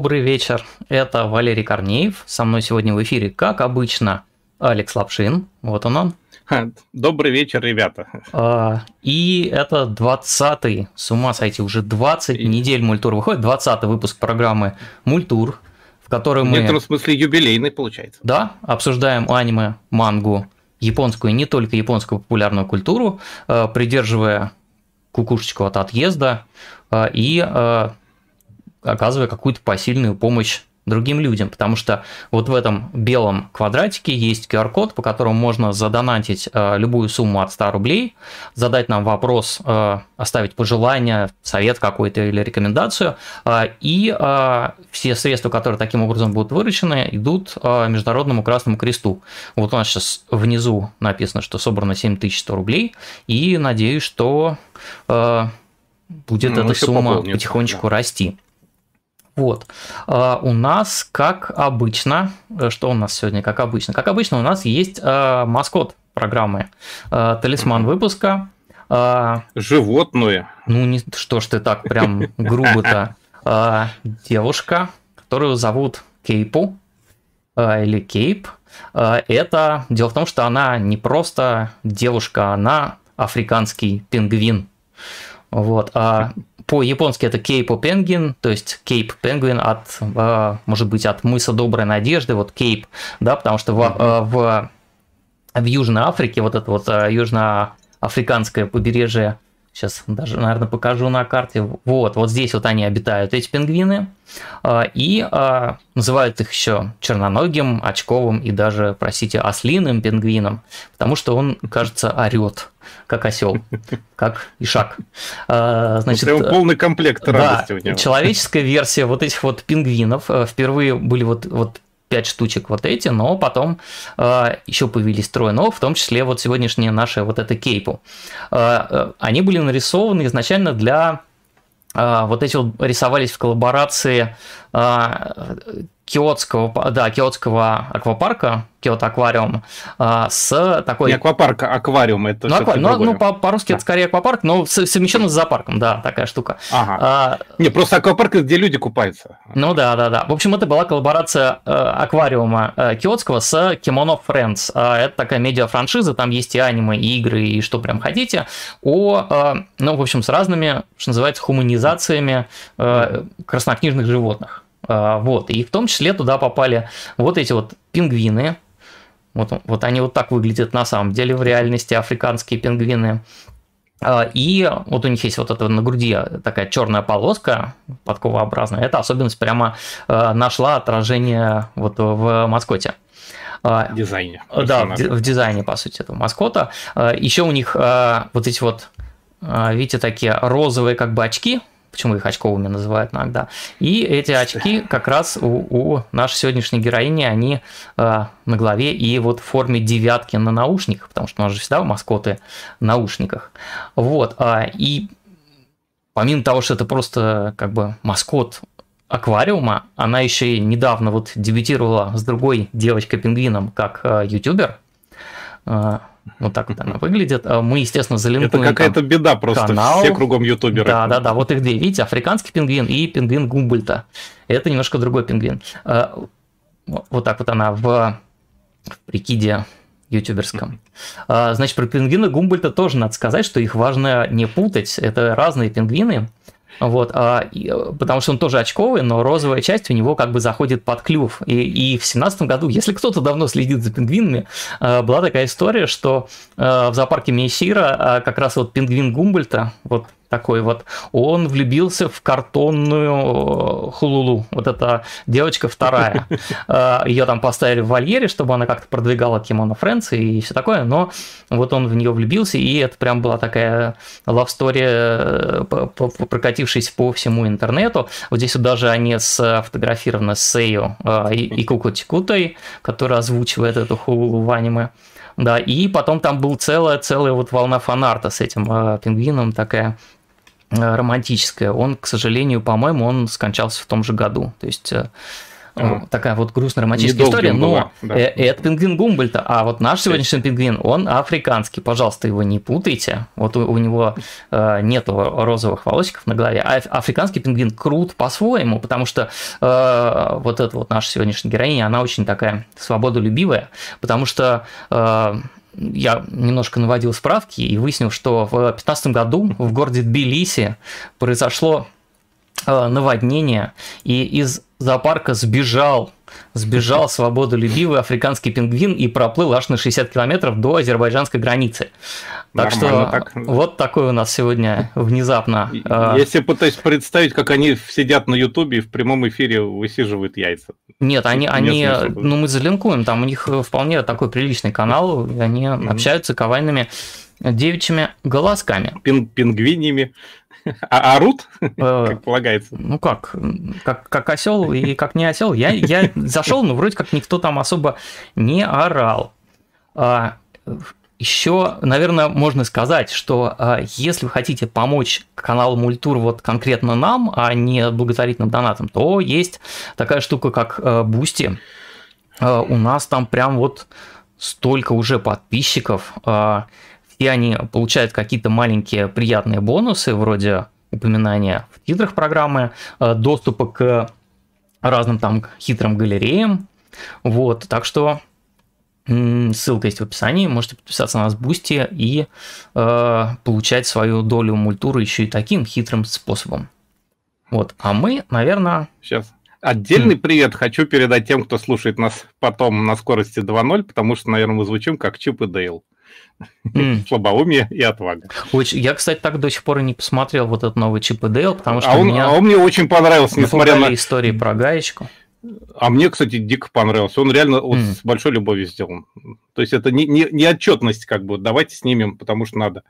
добрый вечер. Это Валерий Корнеев. Со мной сегодня в эфире, как обычно, Алекс Лапшин. Вот он он. Добрый вечер, ребята. А, и это 20-й, с ума сойти, уже 20 и... недель Мультур выходит, 20-й выпуск программы Мультур, в которой мы... В некотором смысле юбилейный получается. Да, обсуждаем аниме, мангу, японскую и не только японскую популярную культуру, а, придерживая кукушечку от отъезда а, и оказывая какую-то посильную помощь другим людям, потому что вот в этом белом квадратике есть QR-код, по которому можно задонатить э, любую сумму от 100 рублей, задать нам вопрос, э, оставить пожелание, совет какой-то или рекомендацию, э, и э, все средства, которые таким образом будут выручены, идут э, Международному Красному Кресту. Вот у нас сейчас внизу написано, что собрано 7100 рублей, и надеюсь, что э, будет ну, эта сумма потихонечку да. расти. Вот. А, у нас, как обычно, э, что у нас сегодня, как обычно? Как обычно, у нас есть а, маскот программы, а, талисман выпуска. Животное. Ну, не, что ж ты так прям грубо-то. Девушка, которую зовут Кейпу, или Кейп. Это дело в том, что она не просто девушка, она африканский пингвин. Вот. А по-японски это Кейпо Пенгвин, то есть Кейп Пенгвин от, а, может быть, от мыса Доброй Надежды, вот Кейп, да, потому что в, а, в, в Южной Африке вот это вот а, южноафриканское побережье Сейчас даже, наверное, покажу на карте. Вот, вот здесь вот они обитают, эти пингвины. А, и а, называют их еще черноногим, очковым и даже, простите, ослиным пингвином, потому что он, кажется, орет, как осел, как ишак. А, значит, прям полный комплект радости да, у него. Человеческая версия вот этих вот пингвинов впервые были вот, вот 5 штучек вот эти, но потом э, еще появились трое новых, в том числе вот сегодняшние наши вот это кейпу. Э, э, они были нарисованы изначально для э, вот эти вот рисовались в коллаборации э, Киотского, да, Киотского аквапарка, Киото аквариум, а, с такой... Не аквапарк, а аквариум, это Ну, аква... ну, ну по- по-русски да. это скорее аквапарк, но совмещен с зоопарком, да, такая штука. Ага. А... Не, просто аквапарк, где люди купаются. Ну да, да, да. В общем, это была коллаборация э, аквариума э, Киотского с Kimono Friends. Э, это такая медиа-франшиза, там есть и аниме, и игры, и что прям хотите, о, э, ну, в общем, с разными, что называется, хуманизациями э, краснокнижных животных. А, вот, и в том числе туда попали вот эти вот пингвины. Вот, вот они вот так выглядят на самом деле в реальности, африканские пингвины. А, и вот у них есть вот эта на груди такая черная полоска подковообразная. Эта особенность прямо а, нашла отражение вот в маскоте. Дизайне. Да, в, в дизайне, по сути, этого маскота. Еще у них вот эти вот, видите, такие розовые как бы очки, почему их очковыми называют иногда. И эти очки как раз у, у нашей сегодняшней героини, они э, на голове и вот в форме девятки на наушниках, потому что у нас же всегда маскоты в наушниках. Вот, э, и помимо того, что это просто как бы маскот аквариума, она еще и недавно вот дебютировала с другой девочкой-пингвином как э, ютубер. Э, вот так вот она выглядит. А мы, естественно, залинкуем Это какая-то беда просто, канал. все кругом ютуберы. Да, да, да, вот их две. Видите, африканский пингвин и пингвин Гумбольта. Это немножко другой пингвин. А, вот так вот она в, в прикиде ютуберском. А, значит, про пингвина Гумбольта тоже надо сказать, что их важно не путать. Это разные пингвины. Вот, а, и, потому что он тоже очковый, но розовая часть у него как бы заходит под клюв. И, и в семнадцатом году, если кто-то давно следит за пингвинами, а, была такая история, что а, в зоопарке Мейсира а, как раз вот пингвин Гумбольта, вот такой вот, он влюбился в картонную э, хулулу. Вот эта девочка вторая. Э, Ее там поставили в вольере, чтобы она как-то продвигала Кимоно Фрэнс и все такое, но вот он в нее влюбился, и это прям была такая story, э, прокатившись по всему интернету. Вот здесь вот даже они сфотографированы с Сейо и Куку Тикутой, которая озвучивает эту хулулу в аниме. Да, и потом там был целая, целая вот волна фанарта с этим э, пингвином, такая романтическое. Он, к сожалению, по-моему, он скончался в том же году. То есть э, а. такая вот грустная романтическая история, но да. Э, это пингвин Гумбольта, а вот наш сегодняшний пингвин, он африканский, пожалуйста, его не путайте, вот у, у него э, нету розовых волосиков на голове, а африканский пингвин крут по-своему, потому что э, вот эта вот наша сегодняшняя героиня, она очень такая свободолюбивая, потому что э, я немножко наводил справки и выяснил, что в 2015 году в городе Тбилиси произошло наводнение, и из зоопарка сбежал, сбежал свободолюбивый африканский пингвин и проплыл аж на 60 километров до азербайджанской границы. Так Нормально, что так. вот такой у нас сегодня внезапно. Э, себе пытаюсь представить, как они сидят на Ютубе и в прямом эфире высиживают яйца. Нет, они, они ну мы залинкуем, там у них вполне такой приличный канал, и они mm-hmm. общаются ковайными девичьими голосками. Пин пингвинями. А орут, э, как полагается? Ну как, как, как осел и как не осел. Я, я зашел, но вроде как никто там особо не орал. А, еще, наверное, можно сказать, что а, если вы хотите помочь каналу Мультур вот конкретно нам, а не благотворительным донатом, то есть такая штука, как Boosty. А, у нас там прям вот столько уже подписчиков. А, и они получают какие-то маленькие приятные бонусы, вроде упоминания в титрах программы, э, доступа к разным там хитрым галереям. Вот, так что ссылка есть в описании, можете подписаться на нас в Boosty и э, получать свою долю мультуры еще и таким хитрым способом. Вот, а мы, наверное... Сейчас. Отдельный mm. привет хочу передать тем, кто слушает нас потом на скорости 2.0, потому что, наверное, мы звучим как Чип и Дейл. Mm. Слабоумие и отвага. Очень, я, кстати, так до сих пор и не посмотрел вот этот новый Чип и Дейл, потому что а он, меня а он мне очень понравился, несмотря на истории про гаечку. А мне, кстати, дико понравился. Он реально вот mm. с большой любовью сделан. То есть это не, не, не отчетность, как бы, давайте снимем, потому что надо.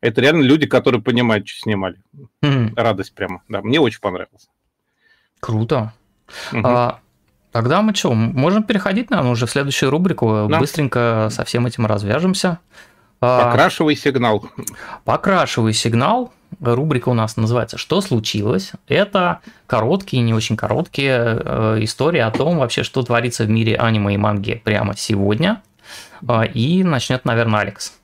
Это реально люди, которые понимают, что снимали. Mm. Радость прямо. Да, мне очень понравилось. Круто. Mm-hmm. А, тогда мы что, можем переходить, наверное, уже в следующую рубрику. Да. Быстренько со всем этим развяжемся. А, Покрашивай сигнал. Покрашивай сигнал. Рубрика у нас называется «Что случилось?». Это короткие, не очень короткие э, истории о том вообще, что творится в мире аниме и манги прямо сегодня. А, и начнет, наверное, Алекс.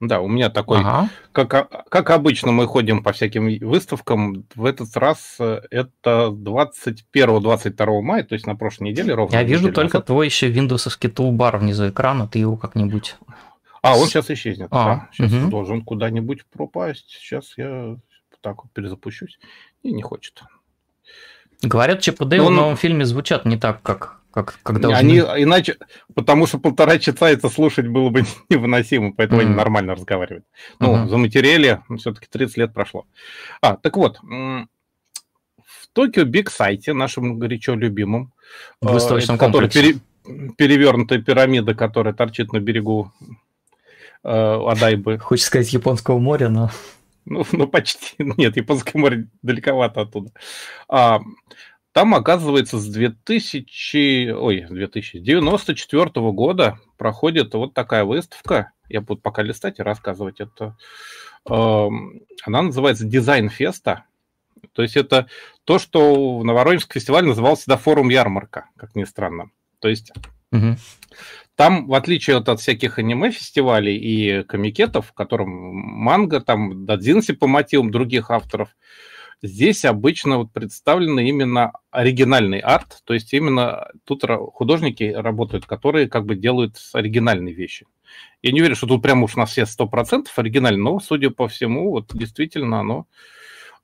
Да, у меня такой, ага. как, как обычно мы ходим по всяким выставкам, в этот раз э, это 21-22 мая, то есть на прошлой неделе ровно. Я вижу только назад. твой еще виндовсовский тулбар внизу экрана, ты его как-нибудь а, он сейчас исчезнет. А, да. Сейчас угу. должен куда-нибудь пропасть. Сейчас я так вот перезапущусь. И не хочет. Говорят, ЧП Дейл он... в новом фильме звучат не так, как, как, как должны. Они иначе, потому что полтора часа это слушать было бы невыносимо, поэтому mm. они нормально разговаривают. Ну, uh-huh. за материали все-таки 30 лет прошло. А, так вот, в Токио Биг Сайте, нашем горячо любимом, выставочном э, который пере, перевернутая пирамида, которая торчит на берегу э, Адайбы. Хочешь сказать японского моря, но... Ну, ну, почти. Нет, японское море далековато оттуда. А, там, оказывается, с 2000... Ой, 2094 года проходит вот такая выставка. Я буду пока листать и рассказывать это. Э, она называется «Дизайн Феста». То есть это то, что в Новоронежск фестиваль назывался всегда форум ярмарка, как ни странно. То есть угу. Там, в отличие от, от всяких аниме-фестивалей и комикетов, в котором манга, там, дадзинси по мотивам других авторов, здесь обычно вот представлены именно оригинальный арт, то есть именно тут художники работают, которые как бы делают оригинальные вещи. Я не уверен, что тут прямо уж на все 100% оригинально, но, судя по всему, вот действительно оно...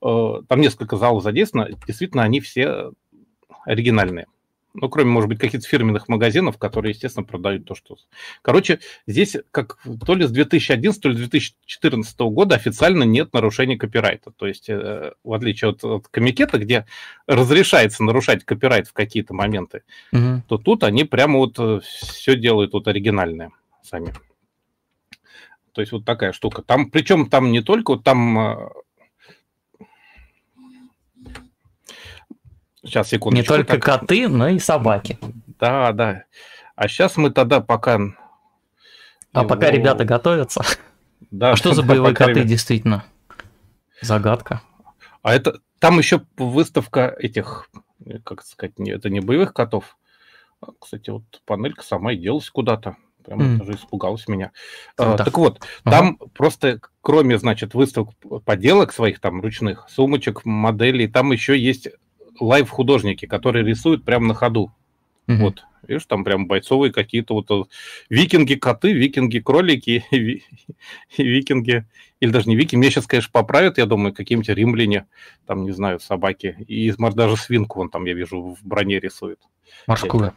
Э, там несколько залов задействовано, действительно они все оригинальные. Ну, кроме, может быть, каких-то фирменных магазинов, которые, естественно, продают то, что... Короче, здесь как то ли с 2011, то ли с 2014 года официально нет нарушения копирайта. То есть, э, в отличие от, от комикета, где разрешается нарушать копирайт в какие-то моменты, угу. то тут они прямо вот э, все делают вот оригинальное сами. То есть вот такая штука. Там, причем там не только, вот там Сейчас, секунду. Не только так... коты, но и собаки. Да, да. А сейчас мы тогда пока... А его... пока ребята готовятся. Да, а что за боевые коты, ребят... действительно? Загадка. А это там еще выставка этих как сказать, это не боевых котов. А, кстати, вот панелька сама и делась куда-то. Прям mm. даже испугалась меня. А, так вот, ага. там просто, кроме, значит, выставок поделок своих там ручных, сумочек, моделей, там еще есть лайв-художники, которые рисуют прямо на ходу. Mm-hmm. Вот. Видишь, там прям бойцовые какие-то вот э, викинги-коты, викинги-кролики, и викинги, или даже не викинги, меня сейчас, конечно, поправят, я думаю, какие-нибудь римляне, там, не знаю, собаки, и даже свинку вон там, я вижу, в броне рисует. Морскую.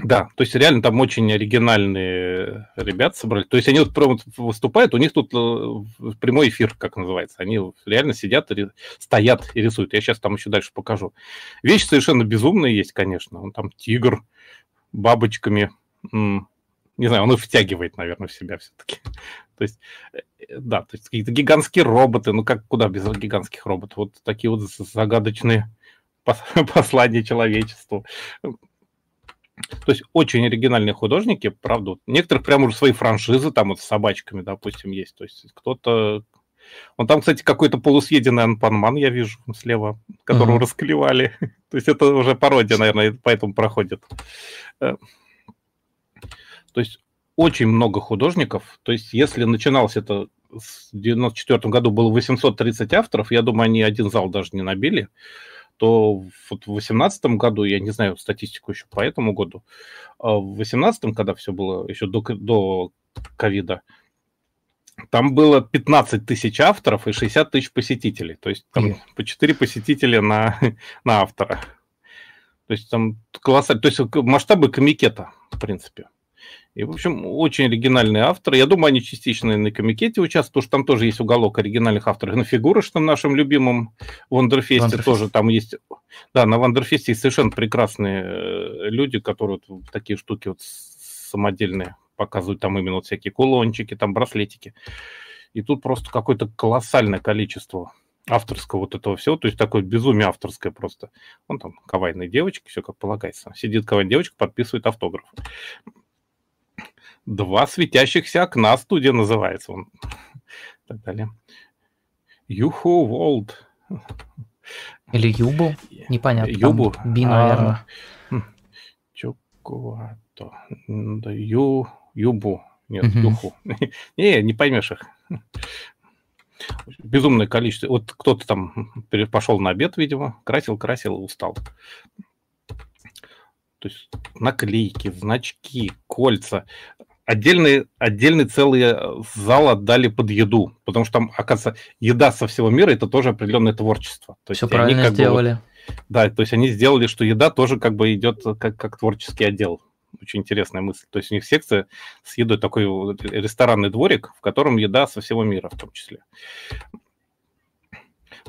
Да, то есть реально там очень оригинальные ребята собрали. То есть они вот прям выступают, у них тут э, прямой эфир, как называется. Они реально сидят, стоят и рисуют. Я сейчас там еще дальше покажу. Вещи совершенно безумные есть, конечно. Он там тигр, бабочками. Не знаю, он их втягивает, наверное, в себя все-таки. То есть, э, да, то есть какие-то гигантские роботы. Ну как, куда без гигантских роботов? Вот такие вот загадочные послания человечеству. То есть очень оригинальные художники, правда. Некоторых прям уже свои франшизы там вот с собачками, допустим, есть. То есть кто-то... Он там, кстати, какой-то полусъеденный анпанман, я вижу слева, которого uh-huh. расклевали. То есть это уже пародия, наверное, поэтому проходит. Э, то есть очень много художников. То есть если начиналось это в 94 году было 830 авторов, я думаю, они один зал даже не набили то вот в 2018 году, я не знаю статистику еще по этому году, а в 2018, когда все было еще до, до ковида, там было 15 тысяч авторов и 60 тысяч посетителей. То есть там по 4 посетителя на, на автора. То есть там колоссально. То есть масштабы комикета, в принципе. И, в общем, очень оригинальные авторы. Я думаю, они частично на комикете участвуют, потому что там тоже есть уголок оригинальных авторов. На фигурочном нашем любимом Вандерфесте тоже там есть... Да, на Вандерфесте есть совершенно прекрасные э, люди, которые вот такие штуки вот самодельные показывают. Там именно вот всякие кулончики, там браслетики. И тут просто какое-то колоссальное количество авторского вот этого всего, то есть такое безумие авторское просто. Вон там кавайные девочки, все как полагается. Сидит кавайная девочка, подписывает автограф. Два светящихся окна студия называется. Он. Так далее. Юху Волд. Или Юбу. Непонятно. Юбу. Там би, наверное. А, Чукуато. Ю, Юбу. Нет, угу. Юху. Не, не поймешь их. Безумное количество. Вот кто-то там пошел на обед, видимо, красил, красил, устал. То есть наклейки, значки, кольца отдельный, отдельный целый э, зал отдали под еду, потому что там, оказывается, еда со всего мира это тоже определенное творчество. То Все правильно они, как сделали. Бы, вот, да, то есть они сделали, что еда тоже как бы идет как, как творческий отдел. Очень интересная мысль. То есть у них секция с едой такой ресторанный дворик, в котором еда со всего мира в том числе.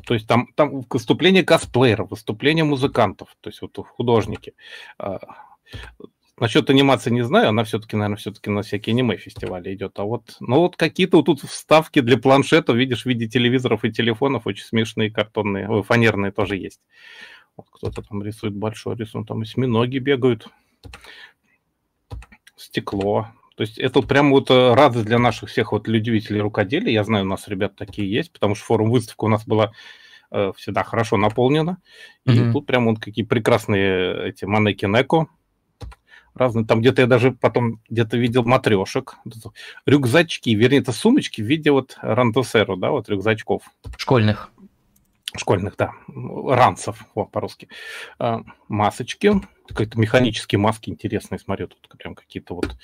То есть там, там выступление косплееров, выступление музыкантов, то есть вот художники а, Насчет анимации не знаю, она все-таки, наверное, все-таки на всякие аниме-фестивали идет. А вот, ну вот какие-то вот тут вставки для планшета, видишь, в виде телевизоров и телефонов очень смешные картонные, фанерные тоже есть. Вот кто-то там рисует большой рисунок, там осьминоги бегают, стекло. То есть это прям вот э, радость для наших всех вот любителей рукоделия. Я знаю, у нас ребят такие есть, потому что форум-выставка у нас была э, всегда хорошо наполнена. И mm-hmm. тут прям вот какие прекрасные эти манеки Неко разные. Там где-то я даже потом где-то видел матрешек, рюкзачки, вернее, это сумочки в виде вот рандосеру, да, вот рюкзачков. Школьных. Школьных, да. Ранцев, о, по-русски. А, масочки, какие-то механические маски интересные, смотрю, тут прям какие-то вот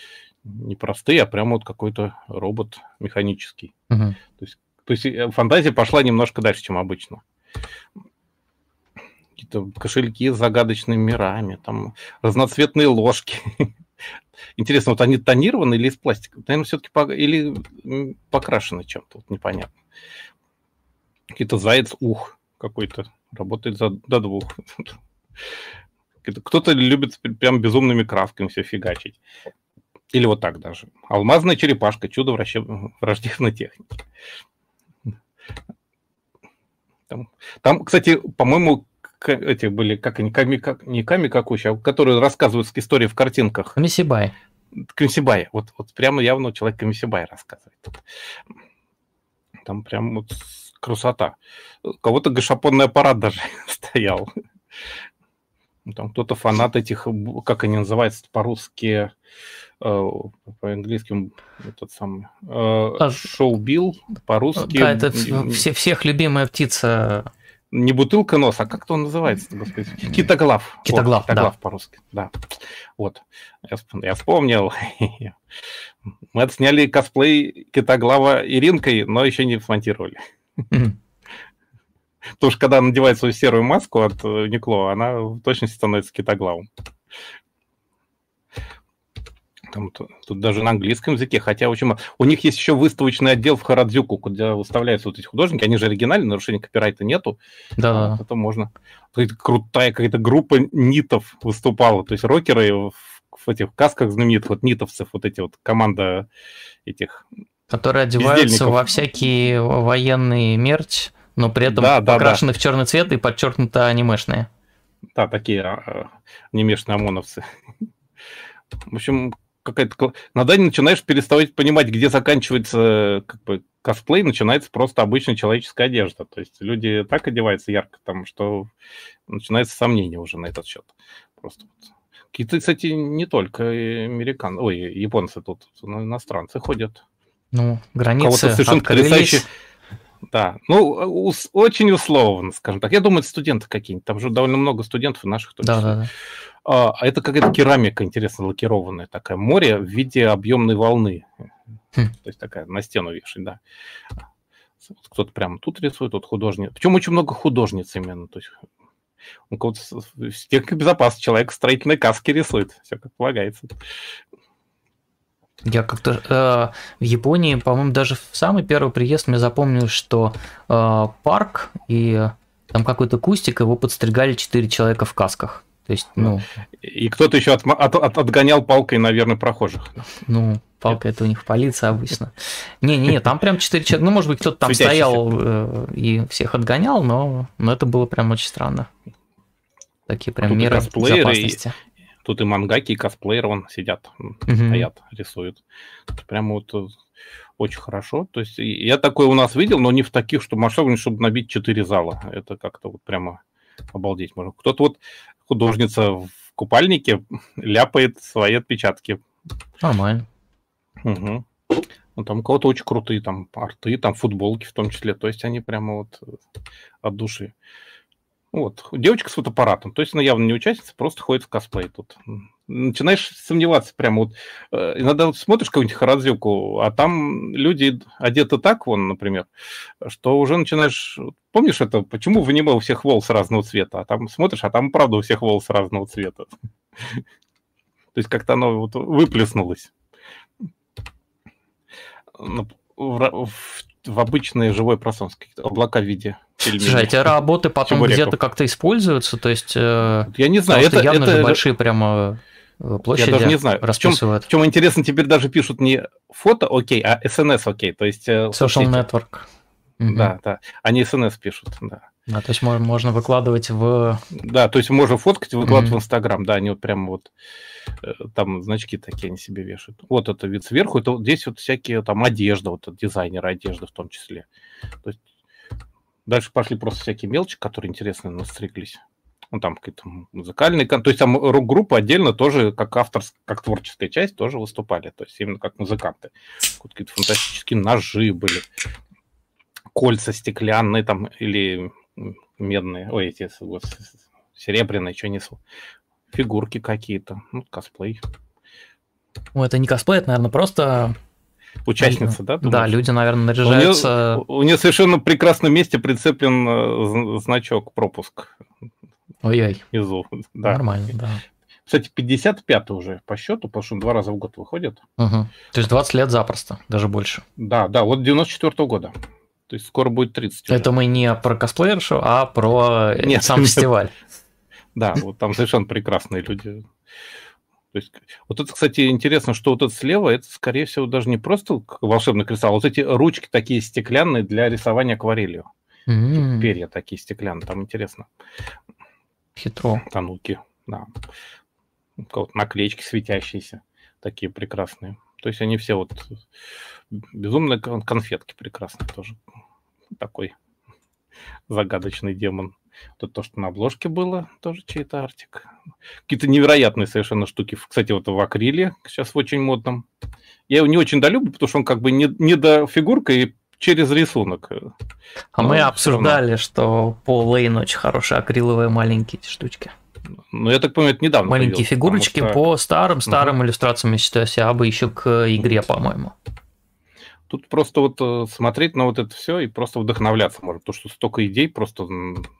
не простые, а прям вот какой-то робот механический. Угу. То есть, то есть э, фантазия пошла немножко дальше, чем обычно какие-то кошельки с загадочными мирами, там разноцветные ложки. Интересно, вот они тонированы или из пластика? Наверное, все-таки по... или покрашены чем-то, вот непонятно. Какие-то заяц ух какой-то, работает за, до двух. Кто-то любит прям безумными красками все фигачить. Или вот так даже. Алмазная черепашка, чудо враждебной техники. Там, там, кстати, по-моему, эти были, как они, ками, как, не Ками Какучи, а которые рассказывают истории в картинках. Камисибай. Камисибай. Вот, вот прямо явно человек Камисибай рассказывает. Там прям вот красота. У кого-то гашапонный аппарат даже стоял. Там кто-то фанат этих, как они называются по-русски, э, по-английски этот самый э, а, шоу Билл, по-русски. Да, это все, всех любимая птица. Не бутылка нос, а как-то он называется, господи? Китоглав. Китоглав, вот, китоглав да. по-русски, да. Вот, я, я вспомнил. Мы отсняли косплей Китоглава Иринкой, но еще не смонтировали. Потому что когда надевает свою серую маску от э, Никло, она в точности становится китоглавом. Там, тут, тут даже на английском языке, хотя очень мало. У них есть еще выставочный отдел в Харадзюку, куда выставляются вот эти художники. Они же оригинальные, нарушения копирайта нету. Да. А, это можно. Крутая какая-то группа нитов выступала. То есть рокеры в, в этих касках знаменитых, вот нитовцев, вот эти вот команда этих... Которые одеваются во всякие военные мерч но при этом да, покрашены да, да. в черный цвет и подчеркнуто анимешные. Да, такие а, анимешные ОМОНовцы. В общем, какая-то... День начинаешь переставать понимать, где заканчивается как бы, косплей, начинается просто обычная человеческая одежда. То есть люди так одеваются ярко, там, что начинается сомнение уже на этот счет. Просто вот. Какие-то, кстати, не только американцы, ой, японцы тут, иностранцы ходят. Ну, границы открылись. Да, ну, ус, очень условно, скажем так. Я думаю, это студенты какие-нибудь. Там же довольно много студентов наших. Да, да, да. А, а это какая-то керамика, интересно, лакированная такая. Море в виде объемной волны. Хм. То есть такая на стену вешать, да. Кто-то прямо тут рисует, тут художник. Причем очень много художниц именно. То есть у кого-то техника безопасности, человек в строительной каске рисует. Все как полагается. Я как-то э, в Японии, по-моему, даже в самый первый приезд мне запомнил, что э, парк и там какой-то кустик, его подстригали четыре человека в касках. То есть, ну... И кто-то еще от, от, от, отгонял палкой, наверное, прохожих. Ну, палка это у них полиция обычно. Не-не-не, там прям четыре человека. Ну, может быть, кто-то там стоял э, и всех отгонял, но, но это было прям очень странно. Такие прям а меры безопасности. Тут и мангаки, и косплееры вон сидят, угу. стоят, рисуют. Это прямо вот э, очень хорошо. То есть я такое у нас видел, но не в таких, что масштабных, чтобы набить четыре зала. Это как-то вот прямо обалдеть можно. Кто-то вот художница в купальнике ляпает свои отпечатки. Нормально. Угу. Ну, там у кого-то очень крутые там арты, там футболки в том числе. То есть они прямо вот э, от души. Вот, девочка с фотоаппаратом, то есть она явно не участница, просто ходит в косплей тут. Начинаешь сомневаться прямо вот. Э, иногда вот смотришь какую-нибудь Харадзюку, а там люди одеты так, вон, например, что уже начинаешь... Помнишь это, почему в аниме у всех волос разного цвета? А там смотришь, а там, правда, у всех волос разного цвета. То есть как-то оно вот выплеснулось в, в обычное живое пространство, какие-то облака в виде пельменей. Слушай, эти работы потом где-то как-то используются, то есть... Э, я не знаю, это... явно это... же большие прямо э, площади Я даже не знаю. В чем, в чем интересно, теперь даже пишут не фото окей, а SNS окей, то есть... Э, Social Network. Да, да. Они SNS пишут, да. Да, то есть можно выкладывать в... Да, то есть можно фоткать и выкладывать mm-hmm. в Инстаграм, да, они вот прямо вот там значки такие они себе вешают. Вот это вид сверху, это здесь вот всякие там одежда, вот дизайнеры одежды в том числе. То есть дальше пошли просто всякие мелочи, которые интересно настриглись. Ну, там какие-то музыкальные, то есть там рок-группа отдельно тоже, как автор, как творческая часть, тоже выступали, то есть именно как музыканты. Какие-то фантастические ножи были, кольца стеклянные там или медные, ой, эти вот, серебряные, что несу. Фигурки какие-то, ну, косплей. Ну, это не косплей, это, наверное, просто... Участница, да? Думаешь? Да, люди, наверное, наряжаются... У нее, у нее совершенно прекрасном месте прицеплен э, значок пропуск. Ой-ой. Внизу, да. Нормально, да. Кстати, 55 уже по счету, потому что он два раза в год выходит. Угу. То есть 20 лет запросто, даже больше. Да, да, вот 94 -го года. То есть скоро будет 30. Уже. Это мы не про косплеершу, а про нет, сам фестиваль. Да, вот там совершенно прекрасные люди. То есть, вот это, кстати, интересно, что вот это слева, это, скорее всего, даже не просто волшебный кристалл, а вот эти ручки такие стеклянные для рисования акварелью. Mm-hmm. Перья такие стеклянные, там интересно. Хитро. Тануки, да. Наклеечки светящиеся, такие прекрасные. То есть они все вот безумные конфетки прекрасные тоже. Такой загадочный демон. Вот то, что на обложке было, тоже чей-то артик. Какие-то невероятные совершенно штуки. Кстати, вот в акриле сейчас в очень модном. Я его не очень долюблю, потому что он как бы не, не до фигурка и через рисунок. А Но мы обсуждали, что по Лейн очень хорошие акриловые маленькие эти штучки. Ну, я так понимаю, это недавно Маленькие фигурочки что... по старым-старым угу. иллюстрациям, я считаю, себя бы еще к игре, по-моему. Тут просто вот э, смотреть на вот это все и просто вдохновляться можно, потому что столько идей просто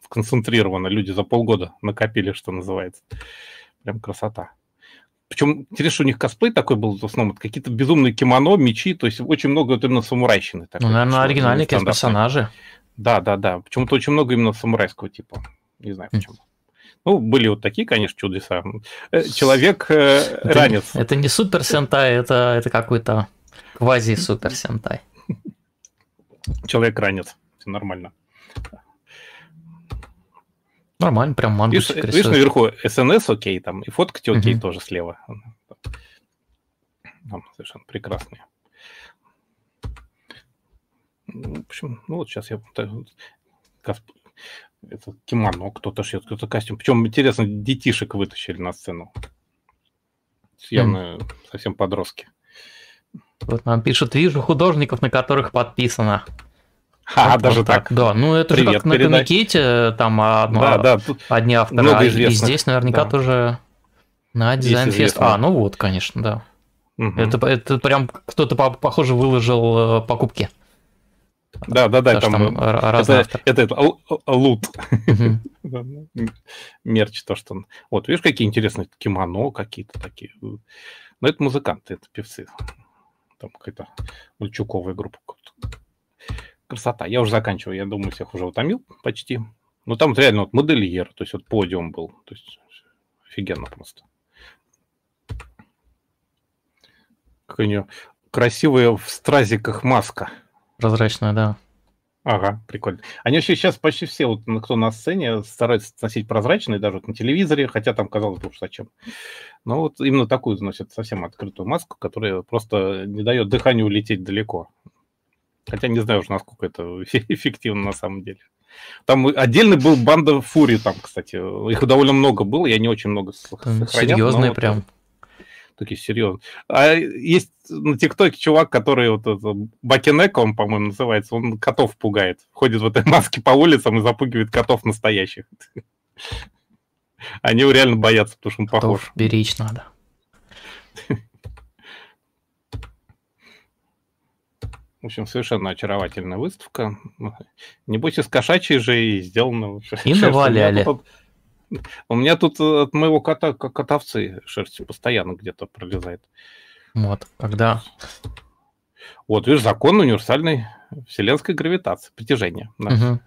концентрировано, люди за полгода накопили, что называется. Прям красота. Причем, интересно, у них косплей такой был в основном, какие-то безумные кимоно, мечи, то есть очень много вот именно самурайщины. Такой, ну, наверное, оригинальные какие-то персонажи. Да, да, да. Почему-то очень много именно самурайского типа. Не знаю почему. Ну, были вот такие, конечно, чудеса. Э, человек э, ранец. Это не супер сентай, это, это какой-то Квази супер сентай. Человек ранец. Все нормально. Нормально, прям мангус. Видишь, видишь наверху СНС окей, там, и фоткать окей угу. тоже слева. Там совершенно прекрасные. Ну, в общем, ну вот сейчас я это кимоно кто-то шьет, кто-то костюм. Причем, интересно, детишек вытащили на сцену. Явно mm. совсем подростки. Вот нам пишут, вижу художников, на которых подписано. А, вот, даже вот так. так. Да, ну это Привет, же как передай. на Комикете, там одно, да, да, одни авторы, много и здесь наверняка да. тоже на дизайн фест. А, ну вот, конечно, да. Угу. Это, это прям кто-то, похоже, выложил э, покупки. Да, да, да, там, там это, это, это лут. Мерч, то, что... Вот, видишь, какие интересные кимоно какие-то такие. Но ну, это музыканты, это певцы там какая-то Мальчуковая группа. Красота. Я уже заканчиваю, я думаю, всех уже утомил почти. Ну, там реально вот модельер, то есть вот подиум был. То есть офигенно просто. Какая у нее красивая в стразиках маска. Прозрачная, да. Ага, прикольно. Они вообще сейчас почти все, вот, кто на сцене, стараются носить прозрачные, даже вот на телевизоре, хотя там казалось бы, что зачем. Но вот именно такую носят совсем открытую маску, которая просто не дает дыханию улететь далеко. Хотя не знаю уже, насколько это эффективно на самом деле. Там отдельно был банда Фури там, кстати. Их довольно много было, я не очень много сохранял. Серьезные прям. Вот, такие серьезные. А есть на ТикТоке чувак, который вот это, он, по-моему, называется, он котов пугает. Ходит в этой маске по улицам и запугивает котов настоящих. Они его реально боятся, потому что он котов похож. беречь надо. В общем, совершенно очаровательная выставка. Небось, из кошачьей же и сделано. И наваляли. У меня тут э, от моего кота, как от овцы, шерсть постоянно где-то пролезает. Вот, когда... Вот, видишь, закон универсальной вселенской гравитации, притяжения. Да, угу.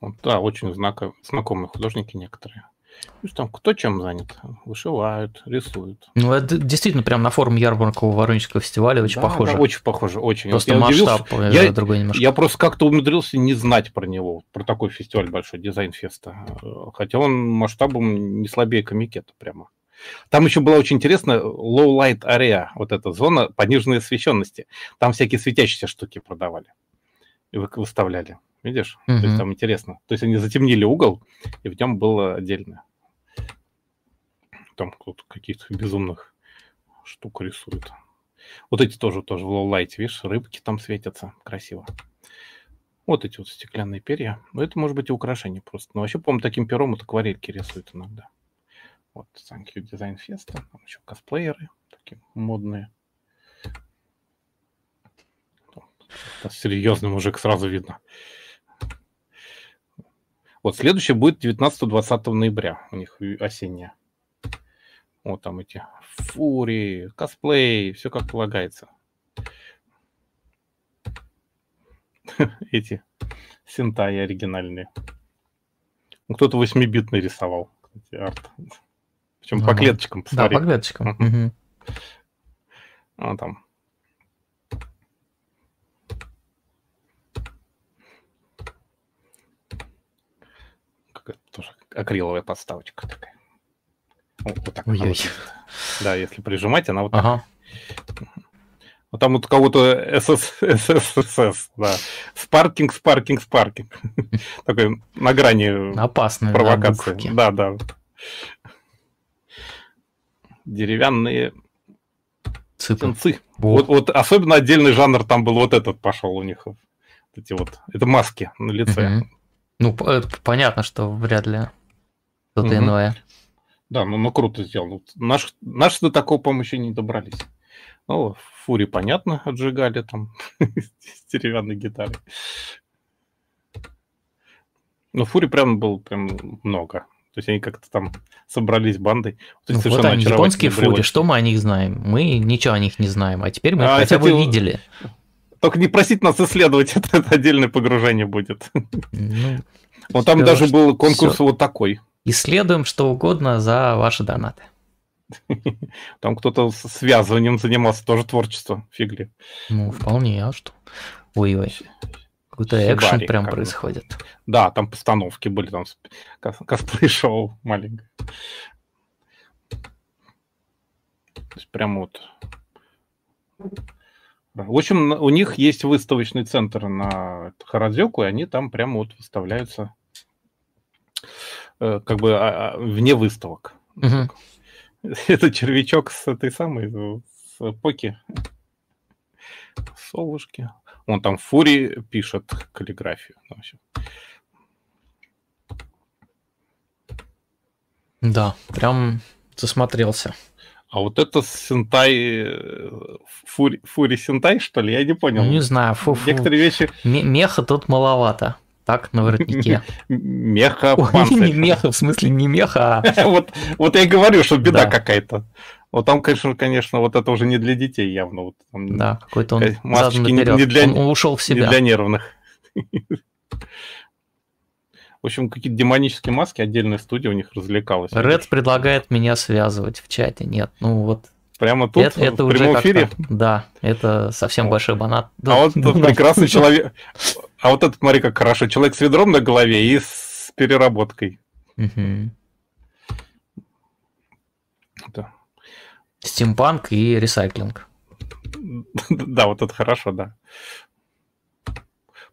вот, да очень знако, знакомые художники некоторые. Видишь, там кто чем занят? Вышивают, рисуют. Ну, это действительно прям на форум ярмаркового Воронежского фестиваля очень да, похоже. Да, очень похоже, очень. Просто вот масштаб э, я, другой немножко. Я просто как-то умудрился не знать про него, про такой фестиваль большой, Design Festa. Хотя он масштабом не слабее комикета прямо. Там еще была очень интересная low light area, вот эта зона пониженной освещенности. Там всякие светящиеся штуки продавали и выставляли. Видишь? Mm-hmm. То есть там интересно. То есть они затемнили угол, и в нем было отдельно там каких-то безумных штук рисует. Вот эти тоже, тоже в low light е, видишь, рыбки там светятся, красиво. Вот эти вот стеклянные перья. Но это может быть и украшение просто. Но вообще, по-моему, таким пером вот акварельки рисуют иногда. Вот, Thank you Design Festa. Там еще косплееры такие модные. Серьезный мужик, сразу видно. Вот следующее будет 19-20 ноября. У них осенняя. Вот там эти фури, косплей, все как полагается. Эти синтаи оригинальные. Ну, кто-то 8-битный рисовал, кстати, арт. Причем по клеточкам, посмотри. Да, по клеточкам. А там. Какая-то тоже акриловая подставочка такая. Вот, вот так. Ой -ой. Да, если прижимать, она вот ага. так. Вот там вот у кого-то ССС, да. Спаркинг, спаркинг, спаркинг. Такой на грани Опасная провокации. Да, да. Деревянные птенцы. Вот. вот особенно отдельный жанр там был вот этот пошел у них. Вот эти вот, это маски на лице. Ну, понятно, что вряд ли что-то иное. Да, ну, ну круто сделано. Наш, наши до такого, по-моему, еще не добрались. Ну, Фури, понятно, отжигали там с деревянной гитарой. Но Фури прям был прям много. То есть они как-то там собрались бандой. То есть ну, вот они, японские фури, что мы о них знаем? Мы ничего о них не знаем, а теперь мы а, хотя бы видели. Только не просить нас исследовать, это, это отдельное погружение будет. Ну, вот там даже был конкурс все. вот такой. Исследуем что угодно за ваши донаты. Там кто-то связыванием занимался, тоже творчество, фигли. Ну, вполне, а что? Ой-ой. Какой-то экшен прям происходит. Да, там постановки были, там косплей-шоу маленькое. То есть прям вот... В общем, у них есть выставочный центр на Харадзёку, и они там прямо вот выставляются как бы а, а, вне выставок. Угу. Это червячок с этой самой, с Поки. Солушки. Он там Фури пишет каллиграфию. Да, прям засмотрелся. А вот это Сентай, э, Фури, Фури Сентай, что ли? Я не понял. Ну, не знаю. Фу -фу. Некоторые вещи... Меха тут маловато так на воротнике. Меха не меха, в смысле не меха, а... вот, вот я и говорю, что беда да. какая-то. Вот там, конечно, конечно, вот это уже не для детей явно. Вот там, да, какой-то он маски не, не для, он, он ушел в себя. Не для нервных. В общем, какие-то демонические маски, отдельная студия у них развлекалась. Ред предлагает меня связывать в чате. Нет, ну вот Прямо тут, это, это в прямом эфире? Да, это совсем большой банат. А вот этот прекрасный человек. А вот этот, смотри, как хорошо. Человек с ведром на голове и с переработкой. Да. Стимпанк и ресайклинг. Да, вот это хорошо, да.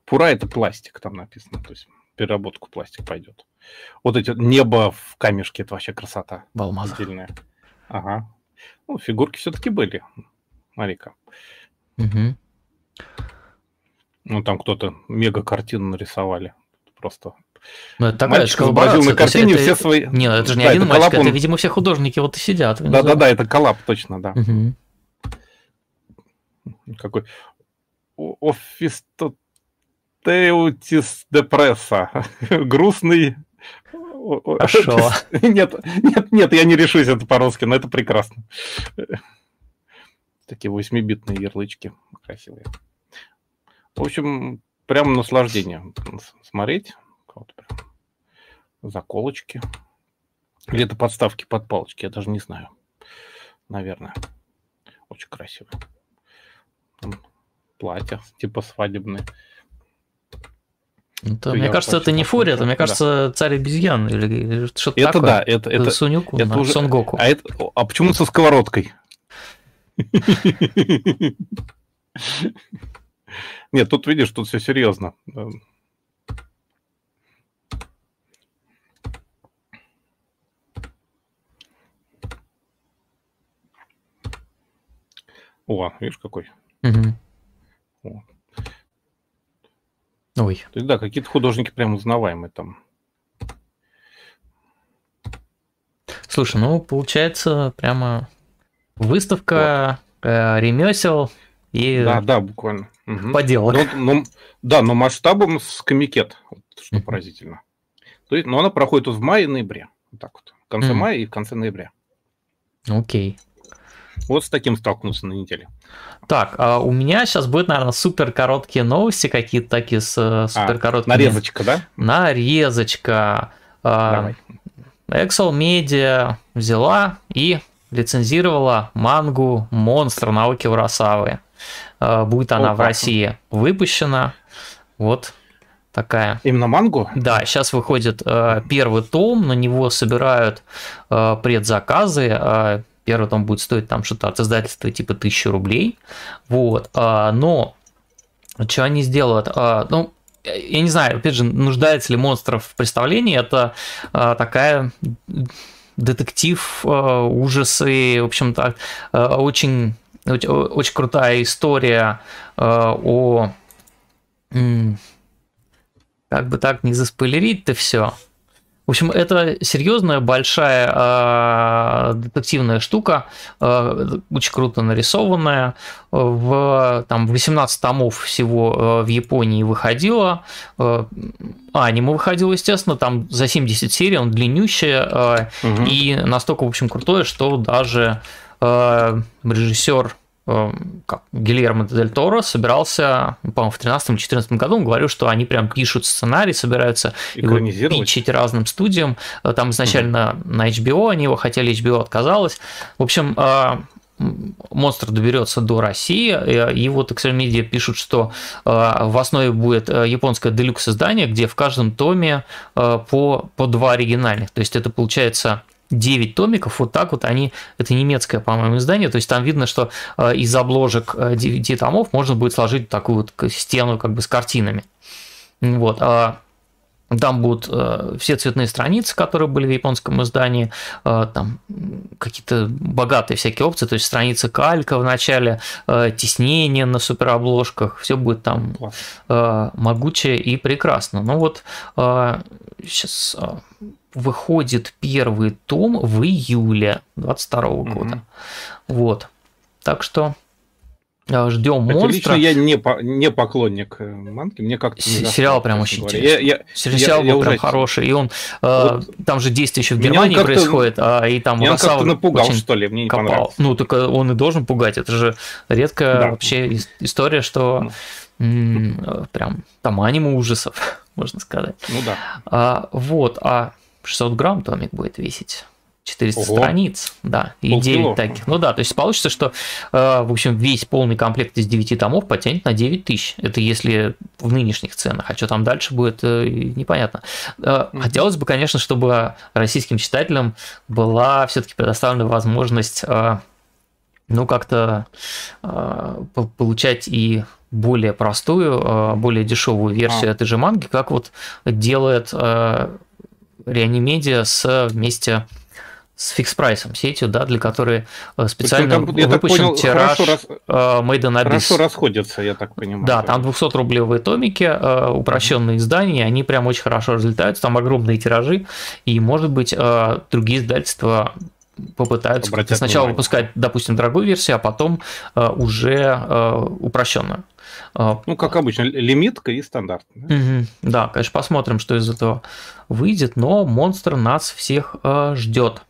Пура это пластик, там написано. То есть переработку пластик пойдет. Вот эти небо в камешке, это вообще красота. В алмазах. Отдельная. Ага. Ну, фигурки все-таки были. Марика. Угу. Ну, там кто-то мега картину нарисовали. Просто ну, это такая Мальчик изобразил на картине это, все свои... Не, это же не да, один мальчик, коллап, это, видимо, все художники вот и сидят. Да-да-да, это коллап, точно, да. Угу. Какой... Офистотеутис депресса. Грустный Хорошо. Нет, нет, нет, я не решусь это по-русски, но это прекрасно. Такие восьмибитные ярлычки красивые. В общем, прям наслаждение смотреть. Вот прям заколочки. Или это подставки под палочки, я даже не знаю. Наверное. Очень красиво. Платья типа свадебные. Это, мне кажется, это не Фури, это, мне кажется, да. царь обезьян или что-то это такое. Да, это, это, Сунюку, это уже, Сон Гоку. А, это, а почему со сковородкой? Нет, тут видишь, тут все серьезно. О, видишь, какой. Угу. Ой. То есть, да, какие-то художники прям узнаваемые там. Слушай, ну, получается, прямо выставка вот. э, ремесел и да, да, буквально. Угу. поделок. Ну, ну, да, но масштабом с комикет, вот, что mm поразительно. То есть, но она проходит вот в мае и ноябре. Вот так вот. В конце mm мая и в конце ноября. Окей. Вот с таким столкнулся на неделе. Так, а у меня сейчас будет, наверное, супер короткие новости какие-то такие с э, супер короткими. А, нарезочка, да? Нарезочка. А, Давай. Excel Media взяла и лицензировала мангу «Монстр» науки Урасавы. А, будет она О, в России выпущена. Вот такая. Именно мангу? Да, сейчас выходит э, первый том, на него собирают э, предзаказы. Э, первый том будет стоить там что-то от издательства типа 1000 рублей. Вот. А, но что они сделают? А, ну, я не знаю, опять же, нуждается ли монстров в представлении. Это а, такая детектив, а, ужасы, в общем-то, а, очень, очень, очень крутая история а, о... Как бы так не заспойлерить-то все. В общем, это серьезная, большая э, детективная штука, э, очень круто нарисованная. В там, 18 томов всего э, в Японии выходило. Э, аниме выходило, естественно, там за 70 серий, он длиннющий э, угу. и настолько, в общем, крутое, что даже э, режиссер Эм, как Гильермо Дель Торо собирался, по-моему, в 2013-2014 году, он говорил, что они прям пишут сценарий, собираются его пичить разным студиям. Э, там изначально угу. на HBO они его хотели, HBO отказалась. В общем, э, монстр доберется до России, и вот Excel Media пишут, что э, в основе будет японское делюкс издание, где в каждом томе по, по два оригинальных. То есть это получается 9 томиков, вот так вот они, это немецкое, по-моему, издание, то есть там видно, что э, из обложек 9 э, томов можно будет сложить такую вот стену как бы с картинами. Вот. А там будут э, все цветные страницы, которые были в японском издании, там какие-то богатые всякие опции, то есть страница калька в начале, теснение на суперобложках, все будет там могучее и прекрасно. Ну вот сейчас выходит первый том в июле 22 -го года. Вот. Так что э, ждем монстра. Лично я не, по, не поклонник э, манки, мне как-то Сериал прям очень интересный. Я, я, Сериал я, был я прям уже... хороший, и он э, вот. там же действие еще в Германии происходит, а и там меня он как-то напугал, что ли, мне не копал. понравилось. Ну, так он и должен пугать, это же редкая да. вообще история, что ну. прям там аниме ужасов, можно сказать. Ну да. А, вот, а 600 грамм томик будет весить. 400 Ого. страниц, да, и Полкило. 9 таких. Ну да, то есть получится, что, э, в общем, весь полный комплект из 9 томов потянет на 9 тысяч. Это если в нынешних ценах, а что там дальше будет, э, непонятно. Mm-hmm. Хотелось бы, конечно, чтобы российским читателям была все-таки предоставлена возможность, ну, как-то получать и более простую, более дешевую версию а. этой же манги, как вот делает Реанимедиа с вместе с фикс прайсом сетью, да, для которой э, специально там, выпущен понял, тираж хорошо, э, Made in Abyss. Хорошо расходятся, я так понимаю. Да, там 200-рублевые томики, э, упрощенные mm-hmm. издания, они прям очень хорошо разлетаются, там огромные тиражи, и, может быть, другие издательства попытаются сначала внимание. выпускать, допустим, дорогую версию, а потом уже упрощенную. А, ну, как обычно, лимитка и стандарт. Да? Угу. да, конечно, посмотрим, что из этого выйдет, но монстр нас всех э, ждет.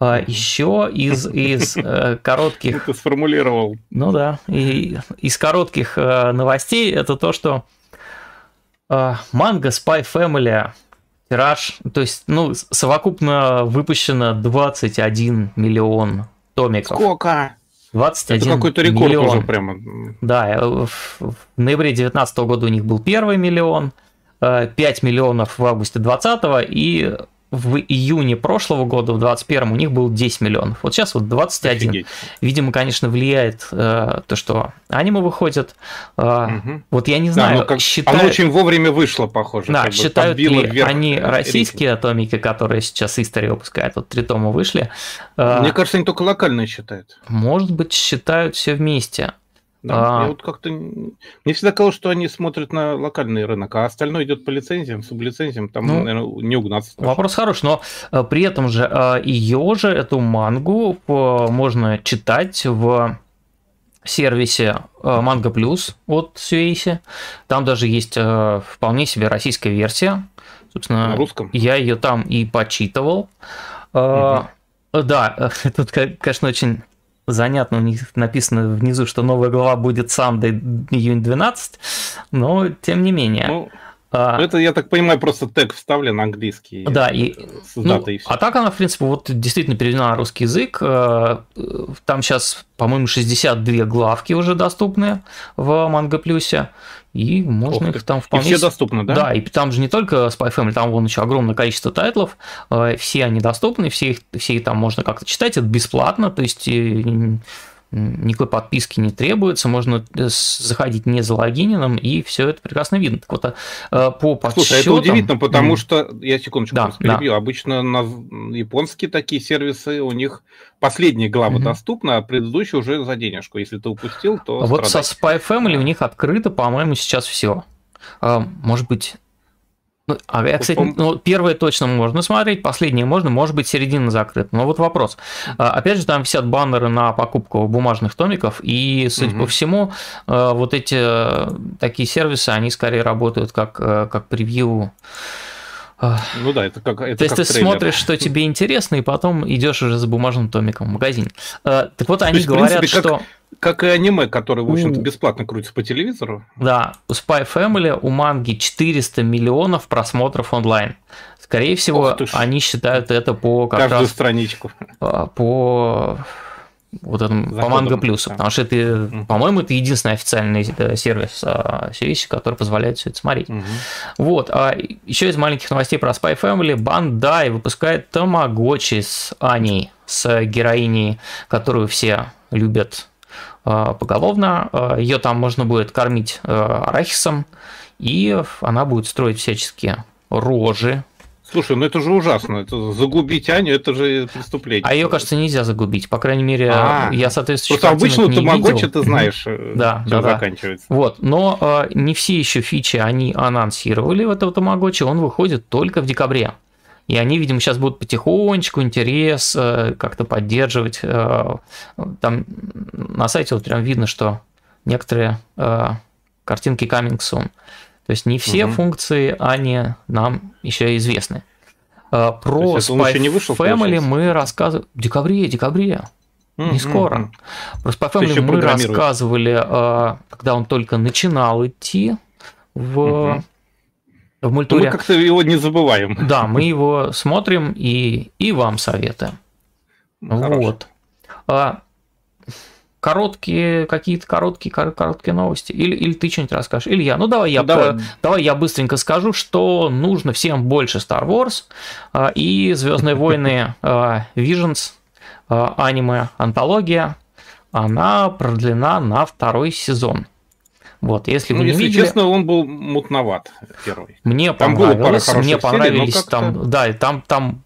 А, еще из, из э, коротких... Ты сформулировал. Ну да, и из коротких э, новостей это то, что манга Spy Family тираж, то есть, ну, совокупно выпущено 21 миллион томиков. Сколько? 21 Это какой-то рекорд миллион. уже прямо. Да, э, в, в ноябре 2019 года у них был первый миллион, 5 э, миллионов в августе 2020 и в июне прошлого года, в 2021, у них было 10 миллионов. Вот сейчас вот 21. Офигеть. Видимо, конечно, влияет э, то, что аниме выходит. Э, угу. Вот я не знаю, да, ну, как... считаю... Оно очень вовремя вышло, похоже. Да, считают ли вверх они российские ритм. атомики, которые сейчас история выпускает, вот три тома вышли. Э, Мне кажется, они только локальные считают. Может быть, считают все вместе. Да, а... вот как-то мне всегда казалось, что они смотрят на локальный рынок, а остальное идет по лицензиям, сублицензиям, там, ну, наверное, не угнаться. Тоже. Вопрос хороший, но э, при этом же э, ее же, эту мангу можно читать в сервисе Манго Плюс от Сюэйси. Там даже есть э, вполне себе российская версия. Собственно, на русском. Я ее там и почитывал. Угу. Да, тут, конечно, очень занятно, у них написано внизу, что новая глава будет сам до июня 12, но тем не менее. Ну, А, это, я так понимаю, просто тег вставлен английский. Да, и, ну, и а так она, в принципе, вот действительно переведена на русский язык. Э, там сейчас, по-моему, 62 главки уже доступны в Mango Plus. И можно Ох, их там вполне... И все доступны, да? Да, и там же не только Spy Family, там вон еще огромное количество тайтлов, э, все они доступны, все их, все их там можно как-то читать, это бесплатно, то есть никакой подписки не требуется, можно э, заходить не за логином, и все это прекрасно видно. Так вот, э, по подсчетам... Слушай, это удивительно, потому mm. что, я секундочку да, перебью, да. обычно на японские такие сервисы, у них последняя глава mm-hmm. доступна, а предыдущая уже за денежку. Если ты упустил, то Вот страдай. со Spy Family у них открыто, по-моему, сейчас все. А, может быть, ну, а я, кстати, ну, первое точно можно смотреть, последнее можно, может быть, середина закрыта. Но вот вопрос. А, опять же, там висят баннеры на покупку бумажных томиков, и, судя угу. по всему, а, вот эти э, такие сервисы, они скорее работают как, э, как превью ну да, это как это То есть как ты трейлер. смотришь, что тебе интересно, и потом идешь уже за бумажным томиком в магазин. Так вот, они есть, говорят, принципе, что... Как, как и аниме, которое, в общем-то, бесплатно крутится по телевизору. Да, у Spy Family у манги 400 миллионов просмотров онлайн. Скорее всего, они считают это по как Каждую раз, страничку. По вот этом, Заходом, по Манго Плюсу, да. потому что это, по-моему, это единственный официальный э, сервис а, сервис, который позволяет все это смотреть. Угу. Вот, а еще из маленьких новостей про Spy Family, Bandai выпускает Тамагочи с Аней, с героиней, которую все любят а, поголовно. А, Ее там можно будет кормить а, арахисом, и она будет строить всяческие рожи, Слушай, ну это же ужасно. Это загубить Аню, это же преступление. А ее, кажется, нельзя загубить. По крайней мере, а, я соответствующих Просто обычно тамагочи ты знаешь, э, да, да, заканчивается. Вот, но э, не все еще фичи они анонсировали в этого тамагочи, он выходит только в декабре. И они, видимо, сейчас будут потихонечку интерес э, как-то поддерживать. Э, там на сайте вот прям видно, что некоторые э, картинки coming soon. То есть не все угу. функции они нам еще известны. Про Spy не вышел, Family получается? мы рассказывали... В декабре, декабре. Mm-hmm. Не скоро. Про Spy Family мы рассказывали, когда он только начинал идти в, mm-hmm. В мультуре. Мы как-то его не забываем. Да, мы его смотрим и, и вам советуем. Хорошо. Вот. А, короткие, какие-то короткие, короткие новости. Или, или ты что-нибудь расскажешь. Или я. Ну, давай я, давай. давай я быстренько скажу, что нужно всем больше Star Wars а, и Звездные войны а, Visions, а, аниме, антология, она продлена на второй сезон. Вот, если ну, вы если не видели... честно, он был мутноват первый. Мне там понравилось, мне понравились серий, там, да, там, там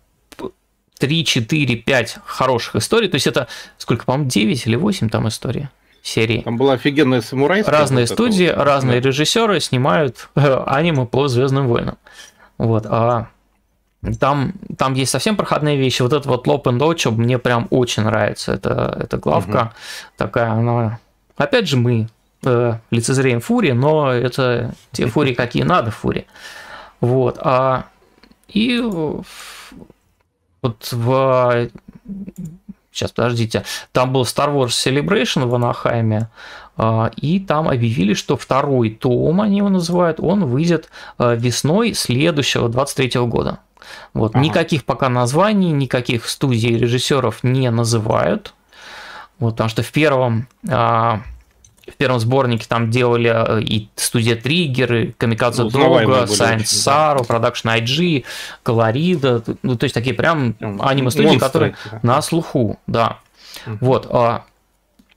3, 4, 5 хороших историй. То есть это сколько, по-моему, 9 или 8 там историй серии. Там была офигенная самурайская. Разные вот студии, вот. разные да. режиссеры снимают э, аниме по Звездным войнам. Вот, а там, там есть совсем проходные вещи. Вот это вот Lop and Dodge мне прям очень нравится. Это, эта главка угу. такая, она... Опять же, мы э, лицезреем Фури, но это те Фури, какие надо Фури. Вот. А, и вот в... Сейчас, подождите. Там был Star Wars Celebration в Анахайме, и там объявили, что второй том, они его называют, он выйдет а, весной следующего 23 года. Вот. Ага. Никаких пока названий, никаких студий режиссеров не называют. Вот, потому что в первом а, в первом сборнике там делали э, и студия Триггеры, Камикадзе Дога, Science Saru, Production IG, Колорида, ну, то есть такие прям аниме-студии, которые да. на слуху, да. Mm-hmm. Вот, а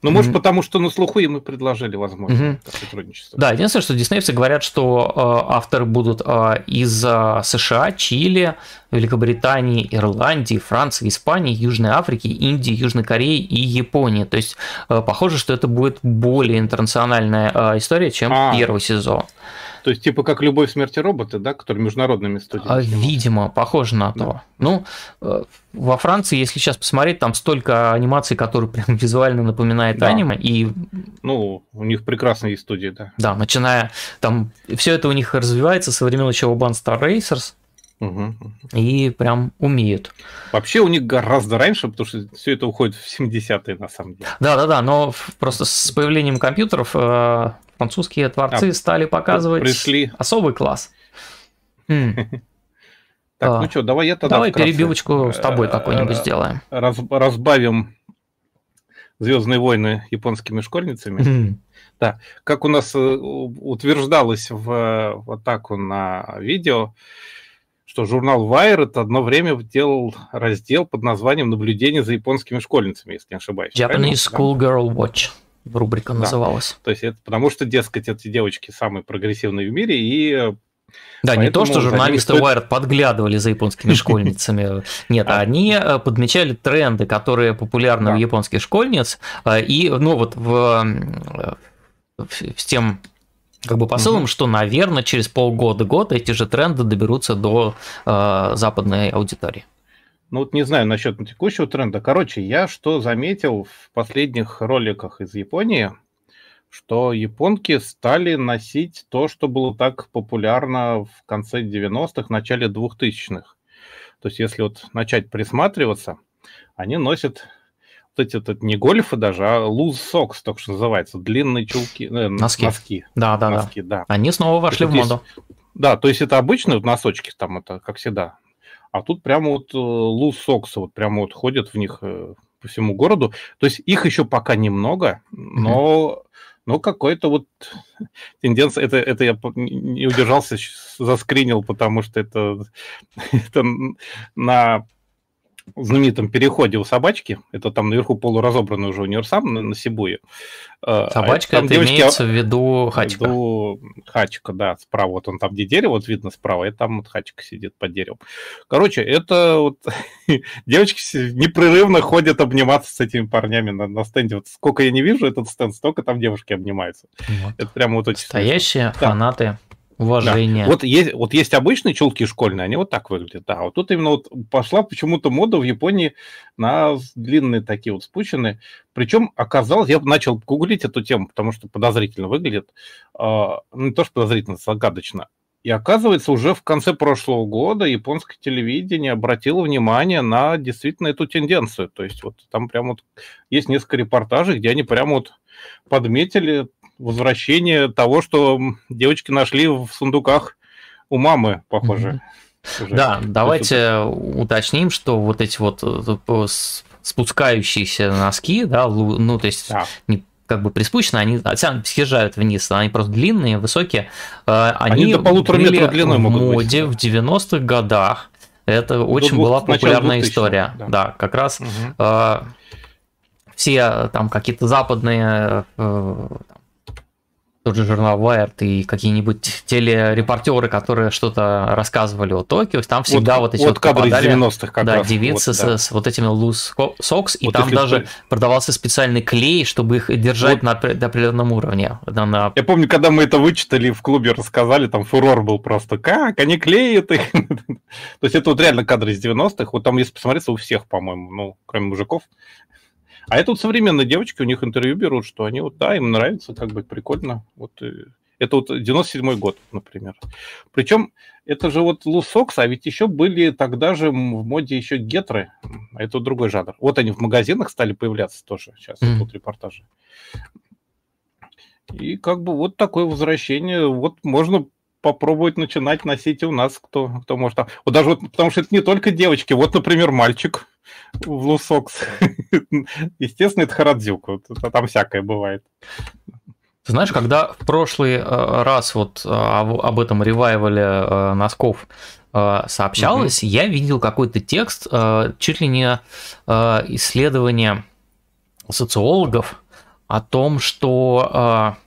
ну, может, mm-hmm. потому что на слуху им и предложили возможность mm-hmm. сотрудничества. Да, единственное, что диснеевцы говорят, что э, авторы будут э, из э, США, Чили, Великобритании, Ирландии, Франции, Испании, Южной Африки, Индии, Южной Кореи и Японии. То есть, э, похоже, что это будет более интернациональная э, история, чем а. первый сезон. То есть, типа как «Любовь, смерти роботы», да, который международными студиями? А, видимо, похоже на то. Да. Ну, э, во Франции, если сейчас посмотреть, там столько анимаций, которые прям визуально напоминает да. аниме, и... Ну, у них прекрасные студии, да. Да, начиная, там, все это у них развивается со времен еще Urban Star Racers, Угу. И прям умеют. Вообще у них гораздо раньше, потому что все это уходит в 70-е на самом деле. Да, да, да, но просто с появлением компьютеров э, французские творцы а, стали показывать пришли. особый класс. Так, ну что, давай я тогда Давай перебивочку с тобой какой-нибудь сделаем. Разбавим Звездные войны японскими школьницами. Mm-hmm. Да, как у нас э, утверждалось в, в атаку на видео, что журнал Wired одно время делал раздел под названием «Наблюдение за японскими школьницами», если не ошибаюсь. Japanese School Girl Watch рубрика да. называлась. То есть это потому что, дескать, эти девочки самые прогрессивные в мире, и да, не то, что журналисты стоит... Wired подглядывали за японскими школьницами. Нет, а. они э, подмечали тренды, которые популярны у японских школьниц. Э, и, ну, вот в, э, с тем как бы посылом, что, наверное, через полгода-год эти же тренды доберутся до западной аудитории. Ну вот не знаю насчет текущего тренда. Короче, я что заметил в последних роликах из Японии – что японки стали носить то, что было так популярно в конце 90-х, начале 2000-х. То есть если вот начать присматриваться, они носят вот эти вот, не гольфы даже, а loose socks, так что называется, длинные чулки, э, носки. носки. Да, да, носки, да. да. Они снова вошли в моду. Есть, да, то есть это обычные вот носочки там, это как всегда. А тут прямо вот э, loose socks вот прямо вот ходят в них э, по всему городу. То есть их еще пока немного, но mm-hmm ну, какой-то вот тенденция, это, это я не удержался, заскринил, потому что это, это на знаменитом переходе у собачки, это там наверху полуразобранный уже универсам на, на Сибуе. А, Собачка, это, это девочки, имеется в виду Хачика. В виду Хачика, да, справа, вот он там, где дерево, вот видно справа, и там вот Хачика сидит под деревом. Короче, это вот девочки непрерывно ходят обниматься с этими парнями на, на стенде. Вот сколько я не вижу этот стенд, столько там девушки обнимаются. Вот. Это прямо вот очень Настоящие фанаты да. Уважение. Да. Вот, есть, вот есть обычные чулки школьные, они вот так выглядят. Да, вот тут именно вот пошла почему-то мода в Японии на длинные такие вот спущенные. Причем оказалось, я начал гуглить эту тему, потому что подозрительно выглядит. Э, не то, что подозрительно, загадочно. И оказывается, уже в конце прошлого года японское телевидение обратило внимание на действительно эту тенденцию. То есть вот там прямо вот есть несколько репортажей, где они прямо вот подметили возвращение того, что девочки нашли в сундуках у мамы, похоже. Уже. Да, давайте есть, уточним, что вот эти вот э, спускающиеся носки, да, ну то есть да. не как бы приспущены, они съезжают вниз, они просто длинные, высокие. Э, они, они до полутора метров длиной могут в моде быть. в 90-х годах. Это до очень двух, была популярная история. Да. да, как раз угу. э, все там какие-то западные э, тот же журнал Wired и какие-нибудь телерепортеры, которые что-то рассказывали о Токио, там всегда вот, вот эти вот, вот кадры попадали, из 90-х как да, раз. девицы вот, с, да. с вот этими loose socks, и вот там даже что... продавался специальный клей, чтобы их держать вот. на, на определенном уровне. На, на... Я помню, когда мы это вычитали в клубе, рассказали, там фурор был просто, как они клеят их. То есть это вот реально кадры из 90-х, вот там, если посмотреться, у всех, по-моему, ну, кроме мужиков, а это вот современные девочки, у них интервью берут, что они вот, да, им нравится, как бы прикольно. Вот это вот 97 год, например. Причем это же вот Лусокс, а ведь еще были тогда же в моде еще гетры. Это другой жанр. Вот они в магазинах стали появляться тоже сейчас, mm-hmm. тут репортажи. И как бы вот такое возвращение. Вот можно попробовать начинать носить у нас, кто, кто может. Вот даже вот, потому что это не только девочки. Вот, например, мальчик в Лусокс. Естественно, это Харадзюк. Там всякое бывает. Ты знаешь, когда в прошлый э, раз вот э, об этом ревайвале э, носков сообщалось, угу. я видел какой-то текст, чуть ли не исследование социологов о том, что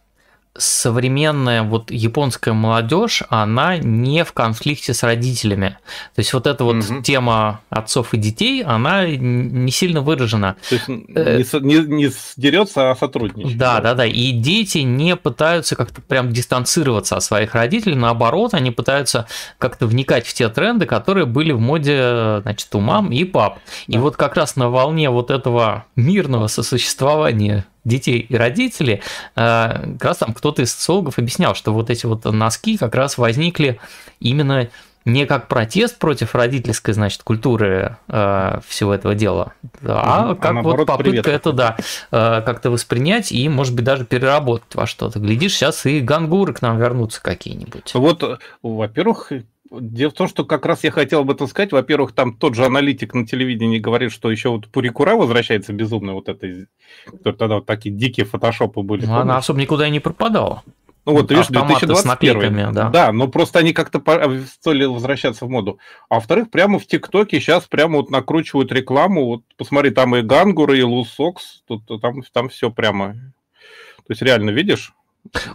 современная вот японская молодежь, она не в конфликте с родителями. То есть вот эта вот угу. тема отцов и детей, она не сильно выражена. То есть э, не, не, не дерется, а сотрудничает. Да, да, да. И дети не пытаются как-то прям дистанцироваться от своих родителей, наоборот, они пытаются как-то вникать в те тренды, которые были в моде, значит, у мам и пап. Да. И вот как раз на волне вот этого мирного сосуществования детей и родителей, э, как раз там кто-то из социологов объяснял, что вот эти вот носки как раз возникли именно не как протест против родительской, значит, культуры э, всего этого дела, а как а вот попытка привет. это, да, э, как-то воспринять и, может быть, даже переработать во что-то. Глядишь, сейчас и гангуры к нам вернутся какие-нибудь. Вот, во-первых, Дело в том, что как раз я хотел об этом сказать. Во-первых, там тот же аналитик на телевидении говорит, что еще вот Пурикура возвращается безумно, вот это, который тогда вот такие дикие фотошопы были. Ну, она особо никуда и не пропадала. Ну вот, видишь, 2021. да. да, но просто они как-то стали возвращаться в моду. А во-вторых, прямо в ТикТоке сейчас прямо вот накручивают рекламу. Вот посмотри, там и Гангуры, и Лусокс, тут, там, там все прямо. То есть реально, видишь,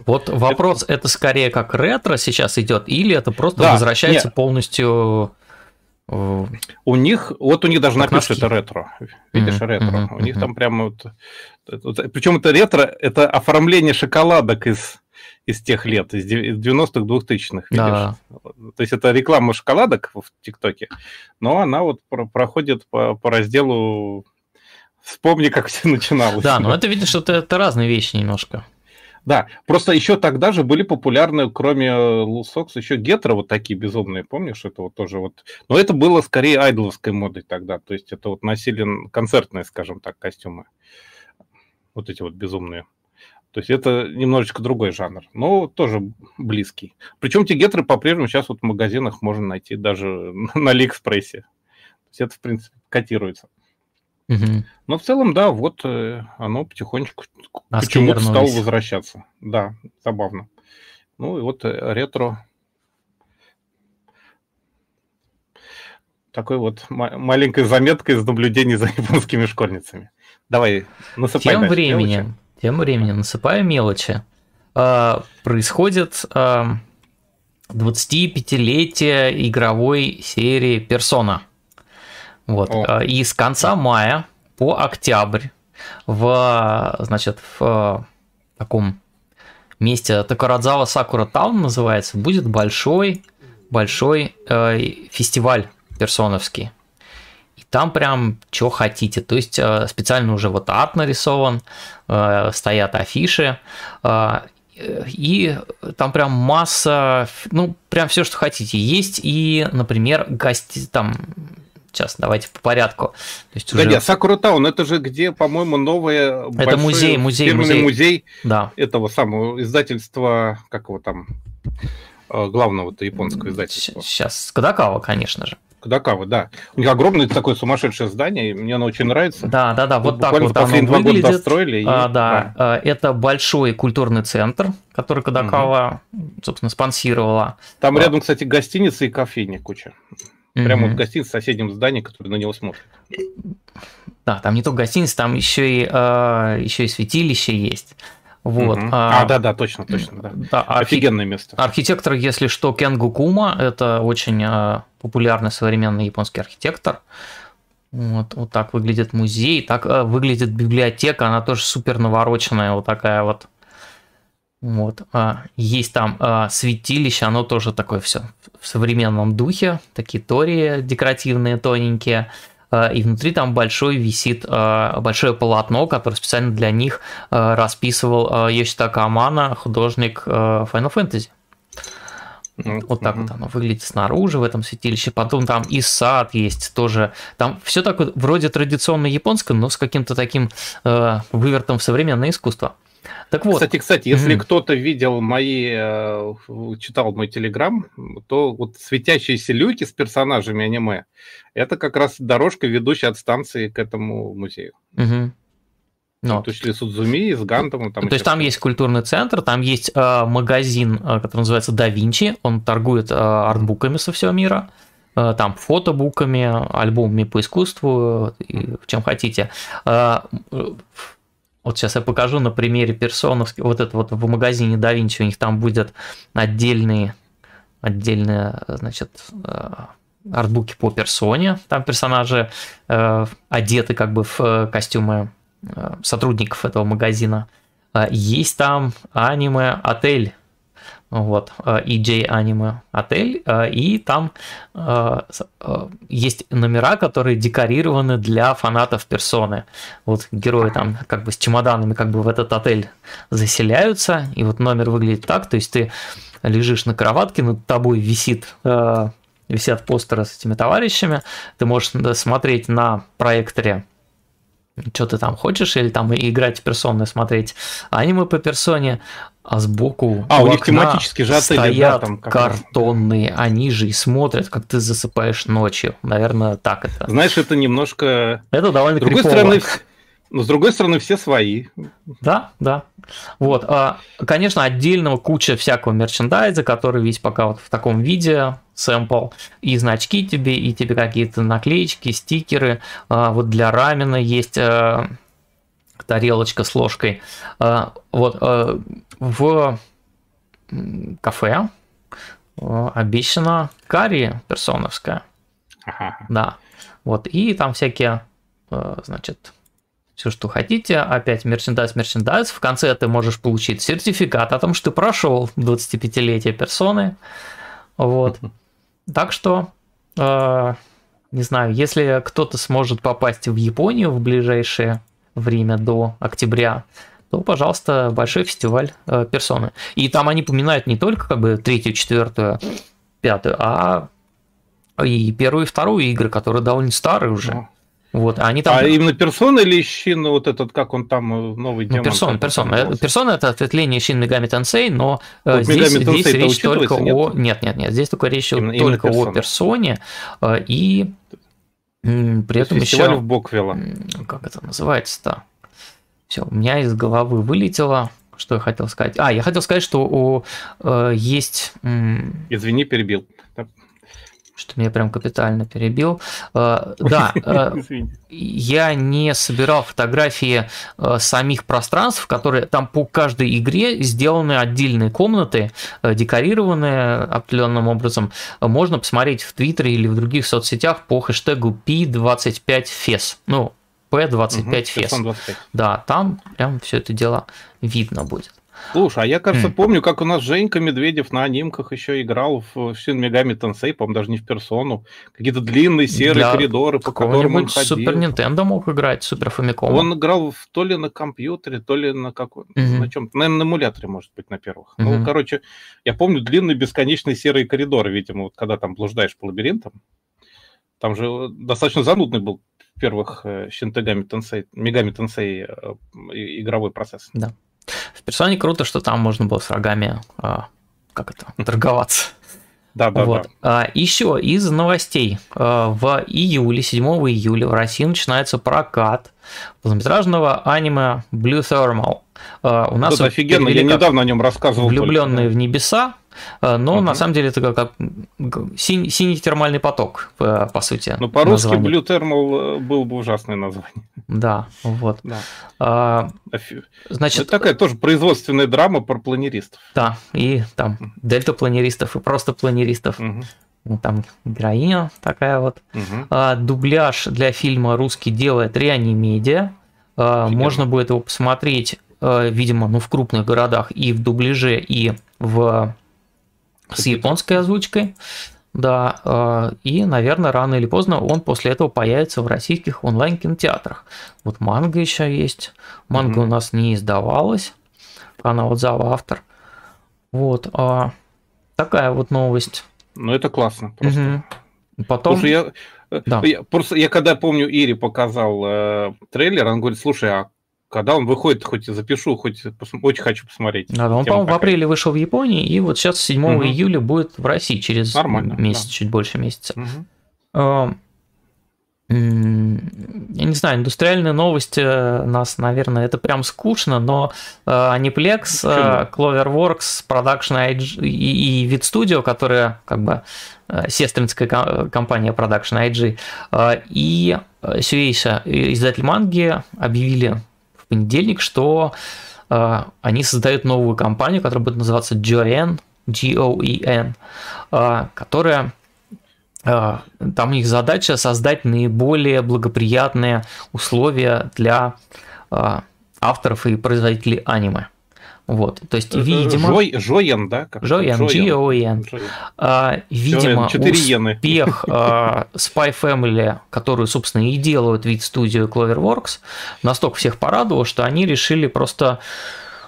вот вопрос, это, это скорее как ретро сейчас идет, или это просто да, возвращается нет. полностью... Э, у них, вот у них даже напишут это ретро, видишь, mm-hmm, ретро. Mm-hmm, у них там прямо вот, причем это ретро, это оформление шоколадок из из тех лет, из 90-х, 2000-х, видишь? Да. То есть это реклама шоколадок в ТикТоке, но она вот проходит по, по разделу «Вспомни, как все начиналось». Да, но это, видишь, это, это разные вещи немножко. Да, просто еще тогда же были популярны, кроме Лусокс, еще гетеро вот такие безумные, помнишь? Это вот тоже вот... Но это было скорее айдоловской модой тогда, то есть это вот носили концертные, скажем так, костюмы. Вот эти вот безумные. То есть это немножечко другой жанр, но тоже близкий. Причем те гетеры по-прежнему сейчас вот в магазинах можно найти даже на Алиэкспрессе. То есть это, в принципе, котируется. Угу. Но в целом, да, вот э, оно потихонечку а почему-то стало возвращаться. Да, забавно. Ну и вот э, ретро. Такой вот маленькой заметкой из наблюдений за японскими школьницами. Давай, насыпай. Тем временем, мелочи. тем временем, насыпая мелочи, э, происходит 25-летие игровой серии Persona – вот. О. Э, и с конца мая по октябрь в, значит, в таком месте Такарадзава Сакура Таун называется, будет большой, большой э, фестиваль персоновский. И там прям что хотите. То есть э, специально уже вот арт нарисован, э, стоят афиши, э, и там прям масса, ну, прям все, что хотите. Есть и, например, гости, там Сейчас давайте по порядку. То есть уже... Погоди, Сакура Таун, это же где, по-моему, новое... Это музей, музей, музей. музей да. этого самого издательства, как его там, э, главного-то японского издательства. Сейчас, Кадакава, конечно же. Кадакава, да. У них огромное такое сумасшедшее здание, мне оно очень нравится. Да, да, да, вот, вот так вот оно выглядит. Достроили, и... а, да, да, это большой культурный центр, который Кадакава, угу. собственно, спонсировала. Там а... рядом, кстати, гостиница и кофейня куча. Прямо вот гостиница в соседнем здании, который на него смотрит. Да, там не только гостиница, там еще и, э, еще и святилище есть. Вот. Угу. А, а, да, да, точно, точно, да. да Офигенное место. Архитектор, если что, Кенгу Кума, это очень э, популярный современный японский архитектор. Вот, вот так выглядит музей, так э, выглядит библиотека, она тоже супер навороченная, вот такая вот. Вот. А, есть там а, святилище, оно тоже такое все в современном духе, такие тории декоративные, тоненькие. А, и внутри там большой висит большое полотно, которое специально для них расписывал Йоситака Амана, художник Final Fantasy. Вот так mm-hmm. вот оно выглядит снаружи в этом святилище. Потом там и сад есть тоже. Там все такое вроде традиционно японское, но с каким-то таким э, вывертом в современное искусство. Так вот. Кстати, кстати, если mm-hmm. кто-то видел мои, э, читал мой телеграм, то вот светящиеся люки с персонажами аниме, это как раз дорожка, ведущая от станции к этому музею. Mm-hmm. Ну, то есть Судзуми с Гантом. Там то есть там есть культурный центр, там есть э, магазин, э, который называется Да Винчи, он торгует э, артбуками со всего мира, э, там фотобуками, альбомами по искусству, и, чем хотите. Э, вот сейчас я покажу на примере персоновски. Вот это вот в магазине Da Vinci у них там будет отдельные, отдельные, значит, э, артбуки по персоне. Там персонажи э, одеты как бы в э, костюмы сотрудников этого магазина. Есть там аниме-отель вот, EJ Anime отель, и там есть номера, которые декорированы для фанатов персоны. Вот герои там как бы с чемоданами как бы в этот отель заселяются, и вот номер выглядит так, то есть ты лежишь на кроватке, над тобой висит висят постеры с этими товарищами, ты можешь смотреть на проекторе что ты там хочешь, или там играть в персоны, смотреть аниме по персоне, а сбоку а, у, у них тематические же отели, стоят да, там картонные, раз. они же и смотрят, как ты засыпаешь ночью. Наверное, так это. Знаешь, это немножко... Это довольно С другой крипово. стороны, но с другой стороны, все свои. Да, да. Вот. А, конечно, отдельного куча всякого мерчендайза, который весь пока вот в таком виде, сэмпл, и значки тебе, и тебе какие-то наклеечки, стикеры. А, вот для рамена есть а, тарелочка с ложкой. Вот в кафе обещана карри персоновская. Ага. Да. Вот. И там всякие, значит, все, что хотите. Опять мерчендайз, мерчендайз. В конце ты можешь получить сертификат о том, что ты прошел 25-летие персоны. Вот. Так что, э, не знаю, если кто-то сможет попасть в Японию в ближайшее время до октября, то, пожалуйста, большой фестиваль э, персоны. И там они поминают не только как бы третью, четвертую, пятую, а и первую и вторую игры, которые довольно старые уже. Вот, они там... А именно персона или Щин, вот этот, как он там, э, новый демон? Ну, персона, персона. Персона это ответвление Щин Мегами Тенсей, но э, вот здесь, здесь речь только нет? о... Нет, нет, нет, здесь только речь именно, только именно о персоне, э, и при этом еще... в Боквилла. Как это называется-то? Все, у меня из головы вылетело. Что я хотел сказать? А, я хотел сказать, что у, э, есть... Извини, перебил что меня прям капитально перебил. Э, да, э, я не собирал фотографии э, самих пространств, которые там по каждой игре сделаны отдельные комнаты, декорированные определенным образом. Можно посмотреть в Твиттере или в других соцсетях по хэштегу P25FES. Ну, P25FES. Угу, да, там прям все это дело видно будет. Слушай, а я, кажется, mm. помню, как у нас Женька Медведев на анимках еще играл в Shin Megami Tensei, по-моему, даже не в персону. Какие-то длинные серые Для коридоры, по которым он ходил. Супер Nintendo мог играть, Супер Famicom. Он играл в, то ли на компьютере, то ли на каком mm-hmm. на чем Наверное, на эмуляторе, может быть, на первых. Mm-hmm. Ну, короче, я помню длинные бесконечные серые коридоры, видимо, вот когда там блуждаешь по лабиринтам. Там же достаточно занудный был в первых Shin Megami Tensei, Megami Tensei игровой процесс. Да. В персоне круто, что там можно было с врагами, а, как это, торговаться. Да, да, вот. да. А, еще из новостей. А, в июле, 7 июля в России начинается прокат полнометражного аниме Blue Thermal. У нас это офигенно, я недавно о нем рассказывал. Влюбленные только, да. в небеса. А, но угу. на самом деле это как синий, синий термальный поток, по, по сути. Ну, по-русски Blue Thermal э, был бы ужасное название. Да, вот. Да. А, Значит, это такая тоже производственная драма про планеристов. Да, и там дельта-планеристов и просто планеристов. Угу. Там героиня такая вот. Угу. А, дубляж для фильма русский делает Реанимедиа. А, можно будет его посмотреть, а, видимо, ну, в крупных городах и в дубляже, и в с японской озвучкой. Да, э, и, наверное, рано или поздно он после этого появится в российских онлайн-кинотеатрах. Вот манга еще есть. Манга mm-hmm. у нас не издавалась. Она вот за автор. Вот. А, такая вот новость. Ну, это классно. Просто. Угу. Потом... Слушай, я, э, да. я, просто, я когда помню, Ире показал э, трейлер, он говорит, слушай, а когда он выходит, хоть запишу, хоть очень хочу посмотреть. Да, он, по-моему, в апреле вышел в Японии, и вот сейчас 7 угу. июля будет в России через Нормально, месяц, да. чуть больше месяца. Угу. Я не знаю, индустриальные новости нас, наверное, это прям скучно, но Aniplex, Cloverworks, Production IG и, и Vid Studio, которая как бы сестринская компания Production IG, и Сюэйша, издатель манги, объявили в понедельник, что э, они создают новую компанию, которая будет называться Joen, G-O-E-N, э, которая э, там у них задача создать наиболее благоприятные условия для э, авторов и производителей аниме. Вот, то есть, э, видимо... Жой, Жоен, да? Жоен, G-O-E-N. А, видимо, успех а, Spy Family, которую, собственно, и делают вид студию Cloverworks, настолько всех порадовал, что они решили просто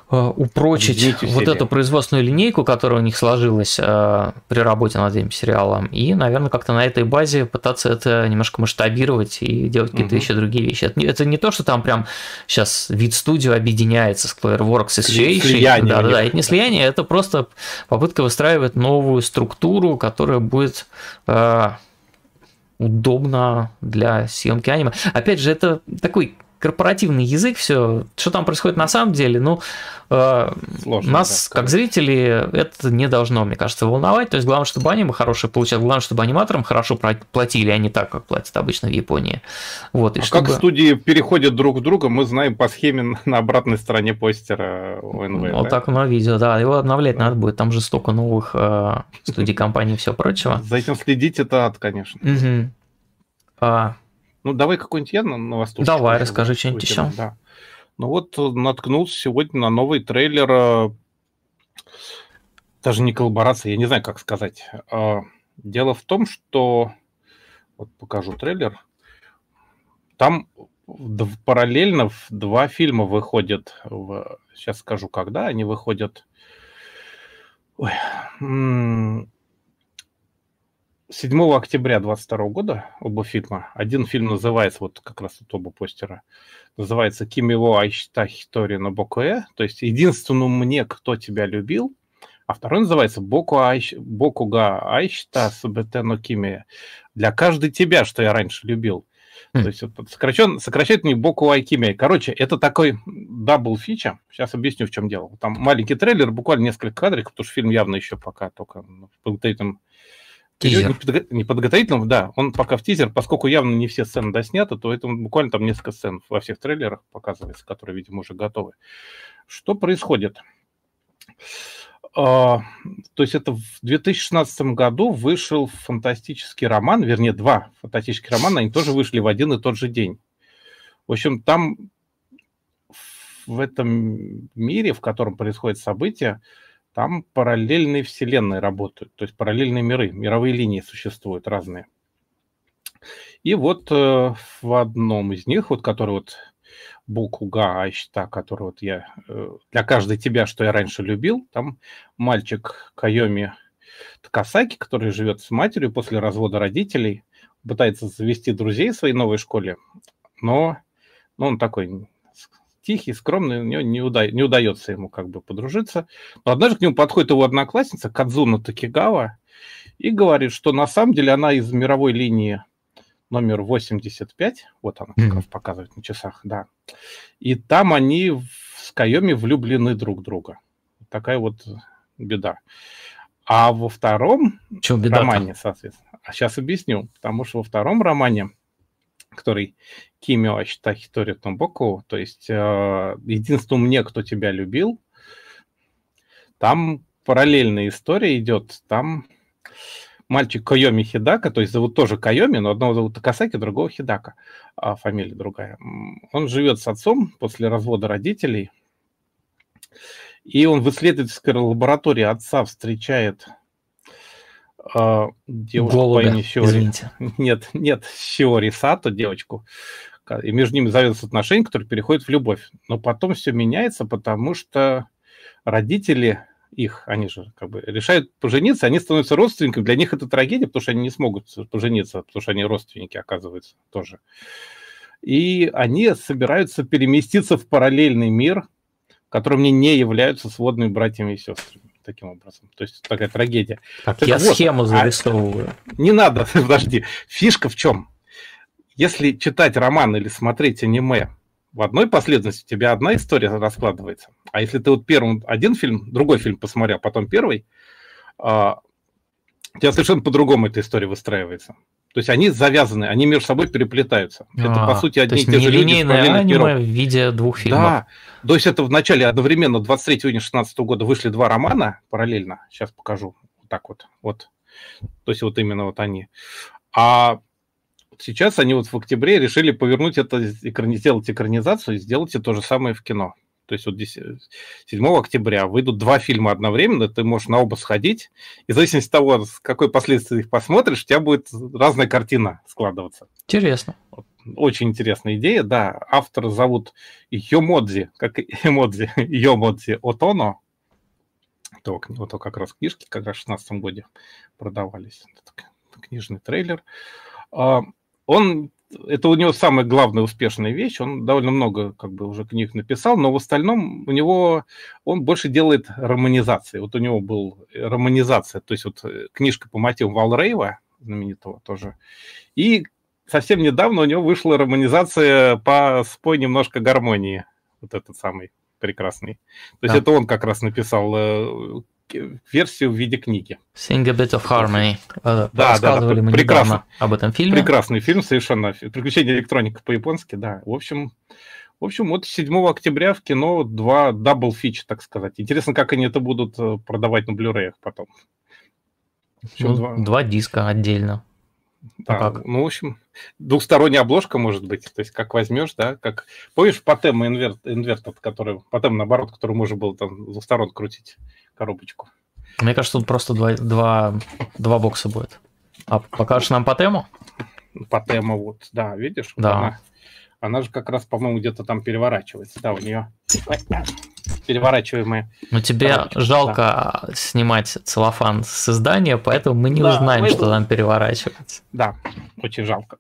Э, упрочить вот себе. эту производственную линейку, которая у них сложилась э, при работе над этим сериалом, и, наверное, как-то на этой базе пытаться это немножко масштабировать и делать какие-то угу. еще другие вещи. Это, это не то, что там прям сейчас вид студию объединяется с Clairworks и Shady. Да, да, да, это не слияние, это просто попытка выстраивать новую структуру, которая будет э, удобна для съемки аниме. Опять же, это такой корпоративный язык, все, что там происходит на самом деле, ну, э, Сложно, нас, да, как зрители, это не должно, мне кажется, волновать. То есть, главное, чтобы аниме хорошее получалось, главное, чтобы аниматорам хорошо платили, а не так, как платят обычно в Японии. Вот, и а чтобы... как студии переходят друг к другу, мы знаем по схеме на обратной стороне постера ОНВ. Вот да? так оно видео, да, его обновлять да. надо будет, там же столько новых э, студий, компаний и все прочего. За этим следить это ад, конечно. Ну, давай какой-нибудь я на, на восточный. Давай, расскажи что-нибудь еще. Да. Ну вот э, наткнулся сегодня на новый трейлер, э, даже не коллаборация, я не знаю, как сказать. А, дело в том, что... Вот покажу трейлер. Там параллельно два фильма выходят. В... Сейчас скажу, когда они выходят. Ой. 7 октября 22 года оба фильма. Один фильм называется, вот как раз вот оба постера, называется «Кимиво Айшта Хитори на Бокуэ», то есть «Единственному мне, кто тебя любил», а второй называется «Боку айш... Бокуга Айшта Субете но Кими», «Для каждой тебя, что я раньше любил». Mm. То есть вот, сокращен, сокращает не Боку Айкими. Короче, это такой double feature. Сейчас объясню, в чем дело. Там маленький трейлер, буквально несколько кадриков, потому что фильм явно еще пока только в подготовительном Тизер. Не подготовительным, да, он пока в тизер, поскольку явно не все сцены досняты, то это буквально там несколько сцен во всех трейлерах показывается, которые, видимо, уже готовы. Что происходит? А, то есть это в 2016 году вышел фантастический роман, вернее, два фантастических романа, они тоже вышли в один и тот же день. В общем, там в этом мире, в котором происходят события, там параллельные вселенные работают, то есть параллельные миры, мировые линии существуют разные. И вот э, в одном из них, вот который вот Букуга Айшта, который вот я э, для каждой тебя, что я раньше любил, там мальчик Кайоми Такасаки, который живет с матерью после развода родителей, пытается завести друзей в своей новой школе, но ну, он такой тихий, скромный, у него не, уда- не удается ему как бы подружиться. Но однажды к нему подходит его одноклассница Кадзуна Такигава и говорит, что на самом деле она из мировой линии номер 85, вот она как раз показывает на часах, да. И там они с Кайоми влюблены друг в друга. Такая вот беда. А во втором Чё, романе, соответственно, а сейчас объясню, потому что во втором романе который Кимио Ашитахитори Томбоку, то есть э, мне, кто тебя любил, там параллельная история идет, там мальчик Кайоми Хидака, то есть зовут тоже Кайоми, но одного зовут Такасаки, другого Хидака, а фамилия другая. Он живет с отцом после развода родителей, и он в исследовательской лаборатории отца встречает э, девушку Голубя, по имени Сиори. Извините. Нет, нет, Сиори Сато, девочку. И между ними завязываются отношения, которые переходят в любовь. Но потом все меняется, потому что родители их, они же как бы решают пожениться, они становятся родственниками. Для них это трагедия, потому что они не смогут пожениться, потому что они родственники, оказывается, тоже. И они собираются переместиться в параллельный мир, которым они не являются сводными братьями и сестрами таким образом. То есть такая трагедия. Так, так я вот, схему а зарисовываю. А, не надо, подожди. Фишка в чем? Если читать роман или смотреть аниме в одной последовательности, у тебя одна история раскладывается. А если ты вот первым один фильм, другой фильм посмотрел, потом первый, а, у тебя совершенно по-другому эта история выстраивается. То есть они завязаны, они между собой переплетаются. А, это, по сути, одни и те же люди. аниме в виде двух фильмов. Да. То есть это в начале одновременно 23 июня 2016 года вышли два романа параллельно. Сейчас покажу. Вот так вот. вот. То есть вот именно вот они. А сейчас они вот в октябре решили повернуть это, сделать экранизацию и сделать то же самое в кино. То есть вот 7 октября выйдут два фильма одновременно, ты можешь на оба сходить, и в зависимости от того, с какой последствией их посмотришь, у тебя будет разная картина складываться. Интересно. очень интересная идея, да. Автор зовут Йомодзи, как эмодзи, Йомодзи Отоно. То, вот то как раз книжки как раз в 16 году продавались. Это книжный трейлер. А, он это у него самая главная успешная вещь. Он довольно много как бы уже книг написал, но в остальном у него он больше делает романизации. Вот у него был романизация, то есть вот э, книжка по мотивам Валрейва, знаменитого тоже. И совсем недавно у него вышла романизация по спой немножко гармонии. Вот этот самый прекрасный. То есть да. это он как раз написал э, версию в виде книги. Sing a bit of harmony. Э, да, да, да, мы прекрасно. об этом фильме. Прекрасный фильм, совершенно. Приключения электроника по-японски, да. В общем, в общем, вот 7 октября в кино два double feature, так сказать. Интересно, как они это будут э, продавать на Blu-ray ях потом. Ну, два... два диска отдельно. Да, а как? ну, в общем, двухсторонняя обложка может быть. То есть, как возьмешь, да, как... Помнишь Патем invert, inverted, который... Патем, наоборот, который можно было там с двух сторон крутить коробочку. Мне кажется, тут просто два, два, два бокса будет. А покажешь нам Патему? Патема вот, да, видишь? Да. Она, она же как раз, по-моему, где-то там переворачивается. Да, у нее переворачиваемые. Ну, тебе коробочки. жалко да. снимать целлофан с издания, поэтому мы не да, узнаем, мы... что там переворачивается. Да, очень жалко.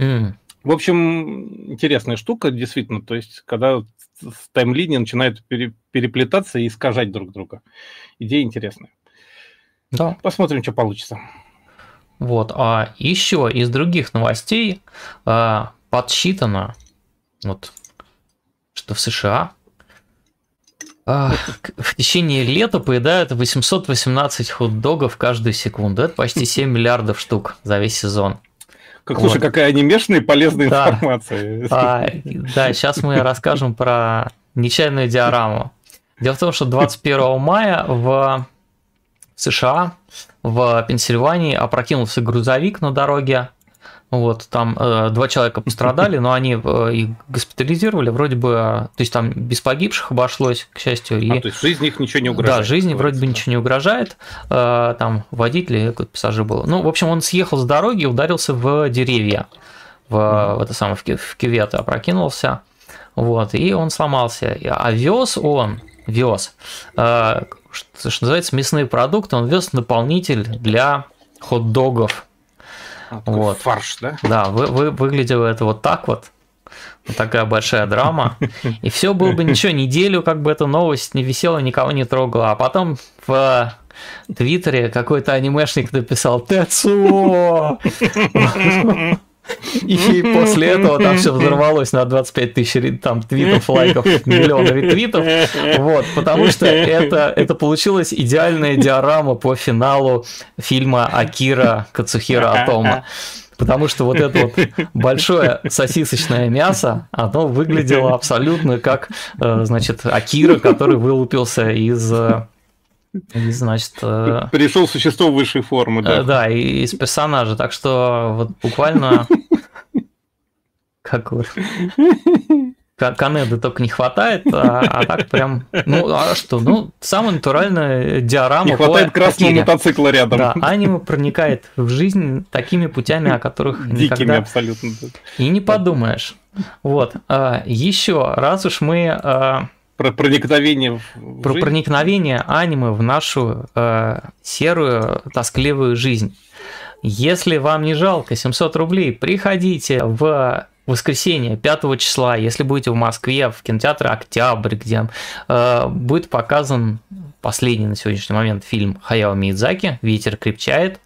Mm. В общем, интересная штука, действительно. То есть, когда таймлинии начинают пере, переплетаться и искажать друг друга. Идея интересная. Да. Посмотрим, что получится. Вот. А еще из других новостей а, подсчитано, вот, что в США а, в течение лета поедают 818 хот-догов каждую секунду. Это почти 7 миллиардов штук за весь сезон. Как, слушай, вот. какая анимешная и полезная да. информация. А, да, сейчас мы расскажем про нечаянную диораму. Дело в том, что 21 мая в США, в Пенсильвании опрокинулся грузовик на дороге, вот, там э, два человека пострадали, но они э, их госпитализировали, вроде бы, то есть там без погибших обошлось, к счастью. И, а, то есть жизни их ничего не угрожает? Да, жизни вроде бы ничего не угрожает. Э, там водитель какой-то пассажир был. Ну, в общем, он съехал с дороги и ударился в деревья, в, mm-hmm. в это самое, в, в кювет опрокинулся. Вот, и он сломался. А вез он, вез, э, что, что называется, мясные продукты, он вез наполнитель для хот-догов а, вот. Фарш, да? Да, вы, вы, выглядело это вот так вот. Вот такая большая драма. И все было бы ничего, неделю как бы эта новость не висела, никого не трогала. А потом в Твиттере какой-то анимешник написал «Тецуо!» И после этого там все взорвалось на 25 тысяч там, твитов, лайков, миллион ретвитов. Вот, потому что это, это получилась идеальная диорама по финалу фильма Акира Кацухира Атома. Потому что вот это вот большое сосисочное мясо, оно выглядело абсолютно как, э, значит, Акира, который вылупился из э, и, значит... Э, Пришел существо высшей формы, да. Да, и из персонажа. Так что вот буквально... Как вы... Канеды только не хватает, а, а так прям, ну а что, ну самая натуральная диорама. Не хватает красного Акире. мотоцикла рядом. Да, аниме проникает в жизнь такими путями, о которых Дикими никогда абсолютно. И не подумаешь. Вот. А, еще раз уж мы а, про проникновение в Про жизнь? проникновение аниме в нашу э, серую, тоскливую жизнь. Если вам не жалко 700 рублей, приходите в воскресенье 5 числа, если будете в Москве, в кинотеатре «Октябрь», где э, будет показан последний на сегодняшний момент фильм Хаяо Миядзаки «Ветер крепчает».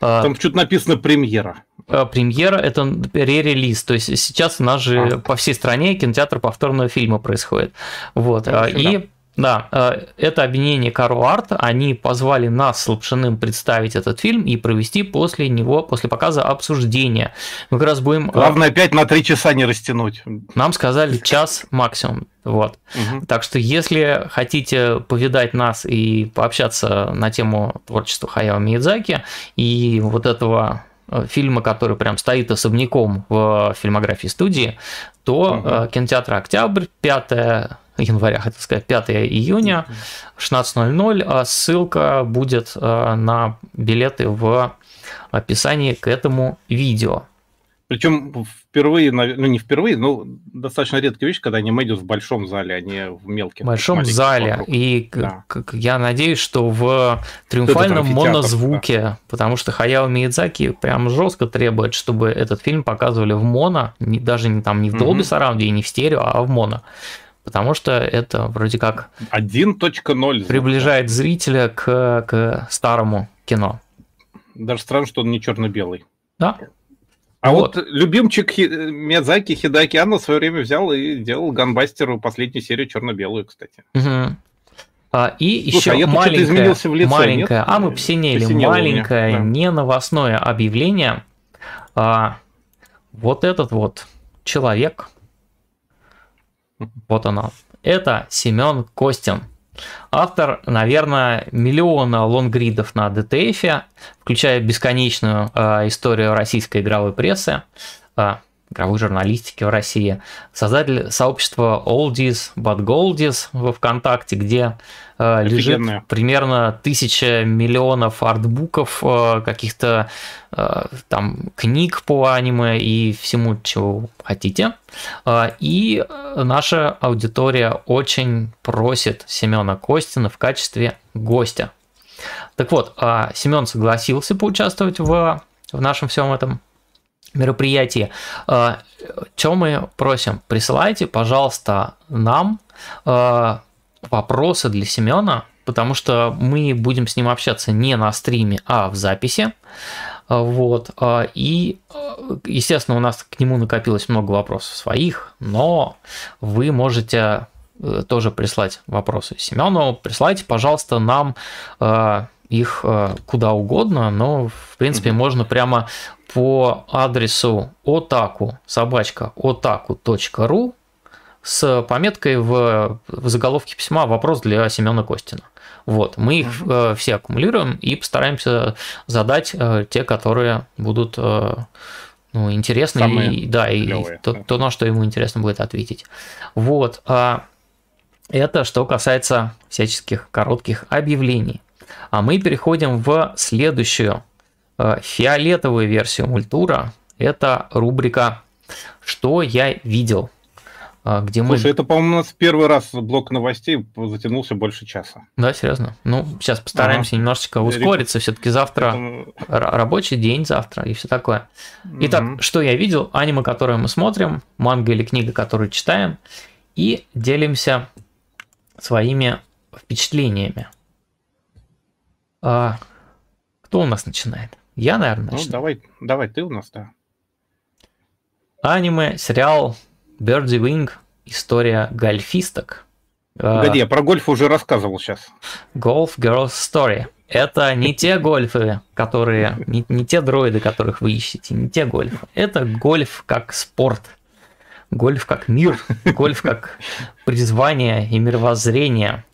Э, Там что-то написано «Премьера». Э, премьера – это ре-релиз, то есть сейчас у нас же а. по всей стране кинотеатр повторного фильма происходит. Вот. Да, и да, э, это объединение Каро Арт, они позвали нас с Лапшиным представить этот фильм и провести после него, после показа обсуждение. Мы как раз будем... Э, Главное, опять на три часа не растянуть. Нам сказали час максимум. Вот. Угу. Так что, если хотите повидать нас и пообщаться на тему творчества Хаяо Миядзаки и вот этого Э, фильма, который прям стоит особняком в фильмографии студии, то угу. кинотеатр «Октябрь», 5 января, хотел сказать, 5 июня, 16.00, а ссылка будет э, на билеты в описании к этому видео. Причем впервые, ну не впервые, но достаточно редкая вещь, когда аниме идет в большом зале, а не в мелких. В большом зале. Вокруг. И да. я надеюсь, что в триумфальном монозвуке, да. потому что Хаяо Миядзаки прям жестко требует, чтобы этот фильм показывали в моно, не, даже не там не в Dolby Surround и не в стерео, а в моно. Потому что это вроде как 1.0 приближает зрителя к, к старому кино. Даже странно, что он не черно-белый. Да. А вот, вот любимчик Хи... Миядзаки Хидаки Анна в свое время взял и делал Ганбастеру последнюю серию черно-белую, кстати. Угу. А, и Слушай, еще а маленькое, изменился в лице, маленькое, нет? а мы посинели, посинело маленькое, да. не новостное объявление. А, вот этот вот человек, вот она, это Семен Костин. Автор, наверное, миллиона лонгридов на DTF, включая бесконечную э, историю российской игровой прессы, э, игровой журналистики в России, создатель сообщества Oldies But Goldies во ВКонтакте, где э, лежит примерно тысяча миллионов артбуков, э, каких-то э, там книг по аниме и всему, чего хотите. Э, и наша аудитория очень просит Семена Костина в качестве гостя. Так вот, э, Семен согласился поучаствовать в, в нашем всем этом мероприятии. Э, Чем мы просим? Присылайте, пожалуйста, нам э, вопросы для Семена, потому что мы будем с ним общаться не на стриме, а в записи. Э, вот. И, естественно, у нас к нему накопилось много вопросов своих, но вы можете тоже прислать вопросы Семену. Присылайте, пожалуйста, нам их куда угодно, но, в принципе, mm-hmm. можно прямо по адресу otaku собачка otaku.ru с пометкой в, в заголовке письма «Вопрос для Семена Костина». Вот, мы их э, все аккумулируем и постараемся задать э, те, которые будут э, ну, интересны Самые и, да, и то, то, на что ему интересно будет ответить. Вот, а это что касается всяческих коротких объявлений. А мы переходим в следующую Э, фиолетовую версию мультура – это рубрика «Что я видел?», э, где Слушай, мы... это, по-моему, у нас первый раз блок новостей затянулся больше часа. Да, серьезно. Ну, сейчас постараемся ага. немножечко ускориться. Все-таки завтра это... рабочий день завтра и все такое. Итак, угу. что я видел? Аниме, которое мы смотрим, манга или книга, которую читаем, и делимся своими впечатлениями. А, кто у нас начинает? Я, наверное, начну. Ну, давай, давай ты у нас, да. Аниме, сериал Birdie Wing, история гольфисток. Погоди, я про гольф уже рассказывал сейчас. Golf Girls Story. Это не те гольфы, которые... Не, не те дроиды, которых вы ищете, не те гольфы. Это гольф как спорт. Гольф как мир. Гольф как призвание и мировоззрение.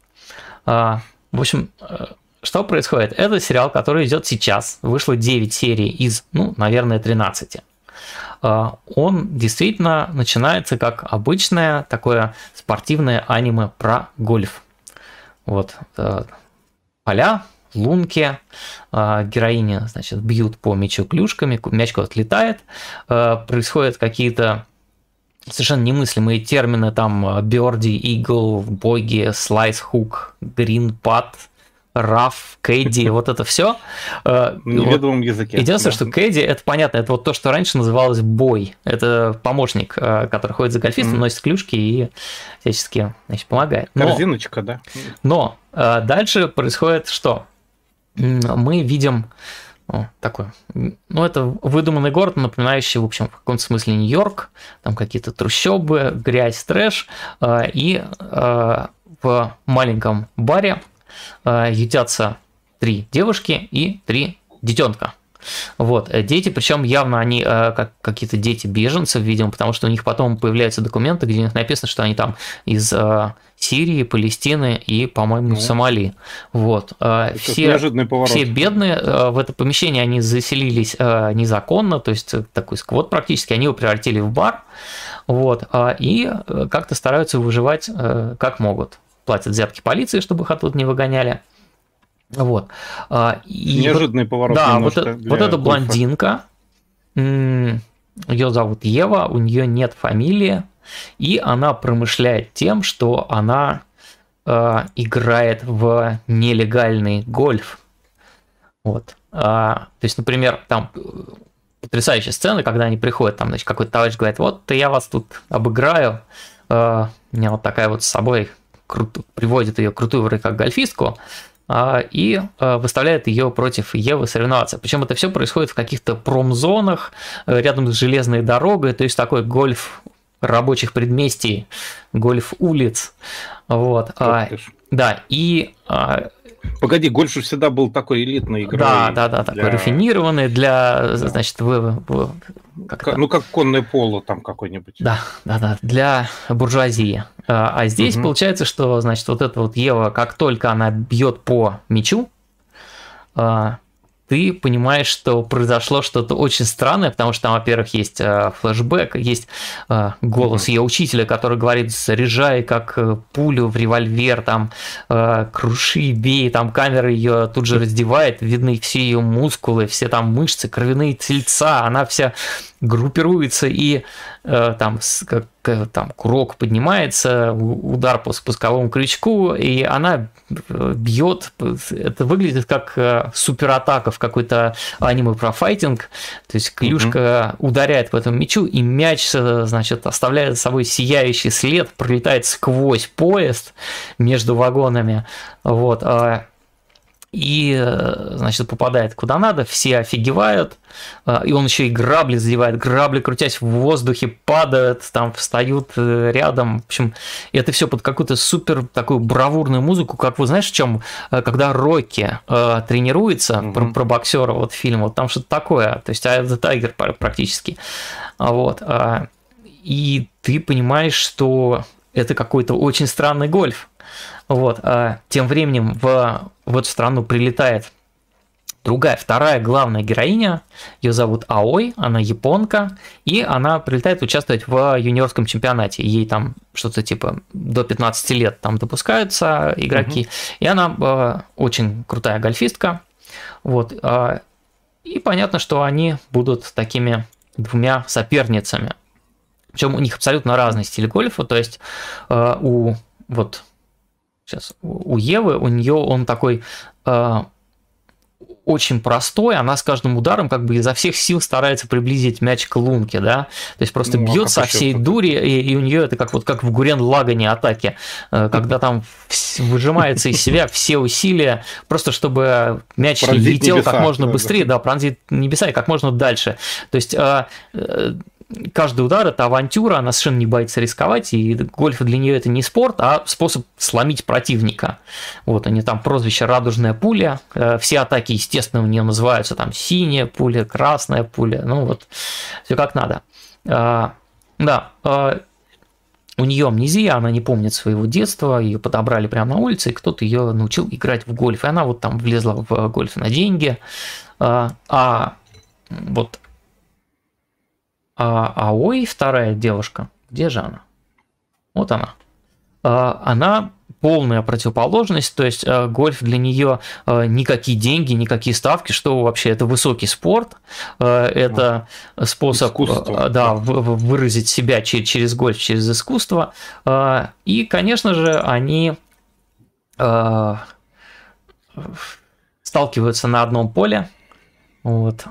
А, в общем, э, что происходит? Это сериал, который идет сейчас. Вышло 9 серий из, ну, наверное, 13. А, он действительно начинается как обычное такое спортивное аниме про гольф. Вот э, поля, лунки, э, героини, значит, бьют по мячу клюшками, мяч куда-то летает, э, происходят какие-то совершенно немыслимые термины, там, Бёрди, Игл, Боги, Слайс, Хук, Грин, Пат, Раф, Кэдди, вот это все. Э, На неведомом языке. Единственное, что Кэдди, это понятно, это вот то, что раньше называлось бой. Это помощник, э, который ходит за гольфистом, носит клюшки и всячески значит, помогает. Но, Корзиночка, да. Но э, дальше происходит что? Мы видим о, такой, ну, это выдуманный город, напоминающий, в общем, в каком-то смысле Нью-Йорк, там какие-то трущобы, грязь, трэш, и в маленьком баре ютятся три девушки и три детенка. Вот, э, дети, причем явно они э, как какие-то дети беженцев, видимо, потому что у них потом появляются документы, где у них написано, что они там из э, Сирии, Палестины и, по-моему, ну, Сомали. Вот. Все, все бедные в это помещение они заселились незаконно, то есть такой сквот практически, они его превратили в бар, вот, и как-то стараются выживать как могут платят взятки полиции, чтобы их оттуда не выгоняли. Вот. А, и Неожиданный поворот. Да, вот, вот эта блондинка, ее зовут Ева, у нее нет фамилии, и она промышляет тем, что она э, играет в нелегальный гольф. Вот. А, то есть, например, там э, потрясающая сцена, когда они приходят, там, значит, какой-то товарищ говорит, вот я вас тут обыграю, а, у меня вот такая вот с собой крут... приводит ее крутую вроде как гольфистку, а, и а, выставляет ее против Евы соревноваться. Причем это все происходит в каких-то промзонах, э, рядом с железной дорогой, то есть такой гольф рабочих предместий, гольф улиц. Вот. А, да, и Погоди, гольф же всегда был такой элитной игрой. Да, да, да, для... такой рафинированный для, да. значит, вы, вы, как ну как конное поло там какой-нибудь. Да, да, да, для буржуазии. А, а здесь угу. получается, что, значит, вот эта вот Ева, как только она бьет по мячу, а, ты понимаешь, что произошло что-то очень странное, потому что там, во-первых, есть э, флешбэк, есть э, голос mm-hmm. ее учителя, который говорит, заряжай как э, пулю в револьвер, там, э, круши, бей, там камера ее тут же раздевает, видны все ее мускулы, все там мышцы, кровяные тельца, она вся группируется и э, там, с, как, там курок поднимается, удар по спусковому крючку, и она э, бьет. Это выглядит как э, суператака в какой-то аниме про файтинг. То есть клюшка угу. ударяет по этому мячу, и мяч, э, значит, оставляет за собой сияющий след, пролетает сквозь поезд между вагонами. Вот. А и, э, значит, попадает куда надо, все офигевают, э, и он еще и грабли задевает, грабли, крутясь в воздухе, падают, там встают э, рядом, в общем, это все под какую-то супер такую бравурную музыку, как вы знаешь, в чем, когда Рокки э, тренируется, угу. про, про боксера, вот фильм, вот там что-то такое, то есть Eye of the Tiger практически, вот, и ты понимаешь, что это какой-то очень странный гольф, вот. А тем временем в, в эту страну прилетает другая, вторая главная героиня, ее зовут Аой, она японка, и она прилетает участвовать в юниорском чемпионате. Ей там что-то типа до 15 лет там допускаются игроки, угу. и она э, очень крутая гольфистка. Вот. Э, и понятно, что они будут такими двумя соперницами. Причем у них абсолютно разный стиль гольфа, то есть э, у вот сейчас у Евы, у нее он такой э, очень простой, она с каждым ударом как бы изо всех сил старается приблизить мяч к лунке, да, то есть просто ну, а бьет со всей это? дури, и, и у нее это как вот как в Гурен Лагане атаке, э, когда там выжимается из себя все усилия, просто чтобы мяч пронзить летел небеса, как можно да, быстрее, да, пронзить небеса и как можно дальше. То есть э, э, каждый удар это авантюра, она совершенно не боится рисковать, и гольф для нее это не спорт, а способ сломить противника. Вот они там прозвище «Радужная пуля», э, все атаки, естественно, у нее называются там «Синяя пуля», «Красная пуля», ну вот, все как надо. А, да, а, у нее амнезия, она не помнит своего детства, ее подобрали прямо на улице, и кто-то ее научил играть в гольф, и она вот там влезла в гольф на деньги, а вот а Аой, вторая девушка, где же она? Вот она. А, она полная противоположность, то есть э, гольф для нее э, никакие деньги, никакие ставки, что вообще это высокий спорт, э, это способ искусство, да, выразить себя через гольф, через искусство. И, конечно же, они сталкиваются на одном поле, вот.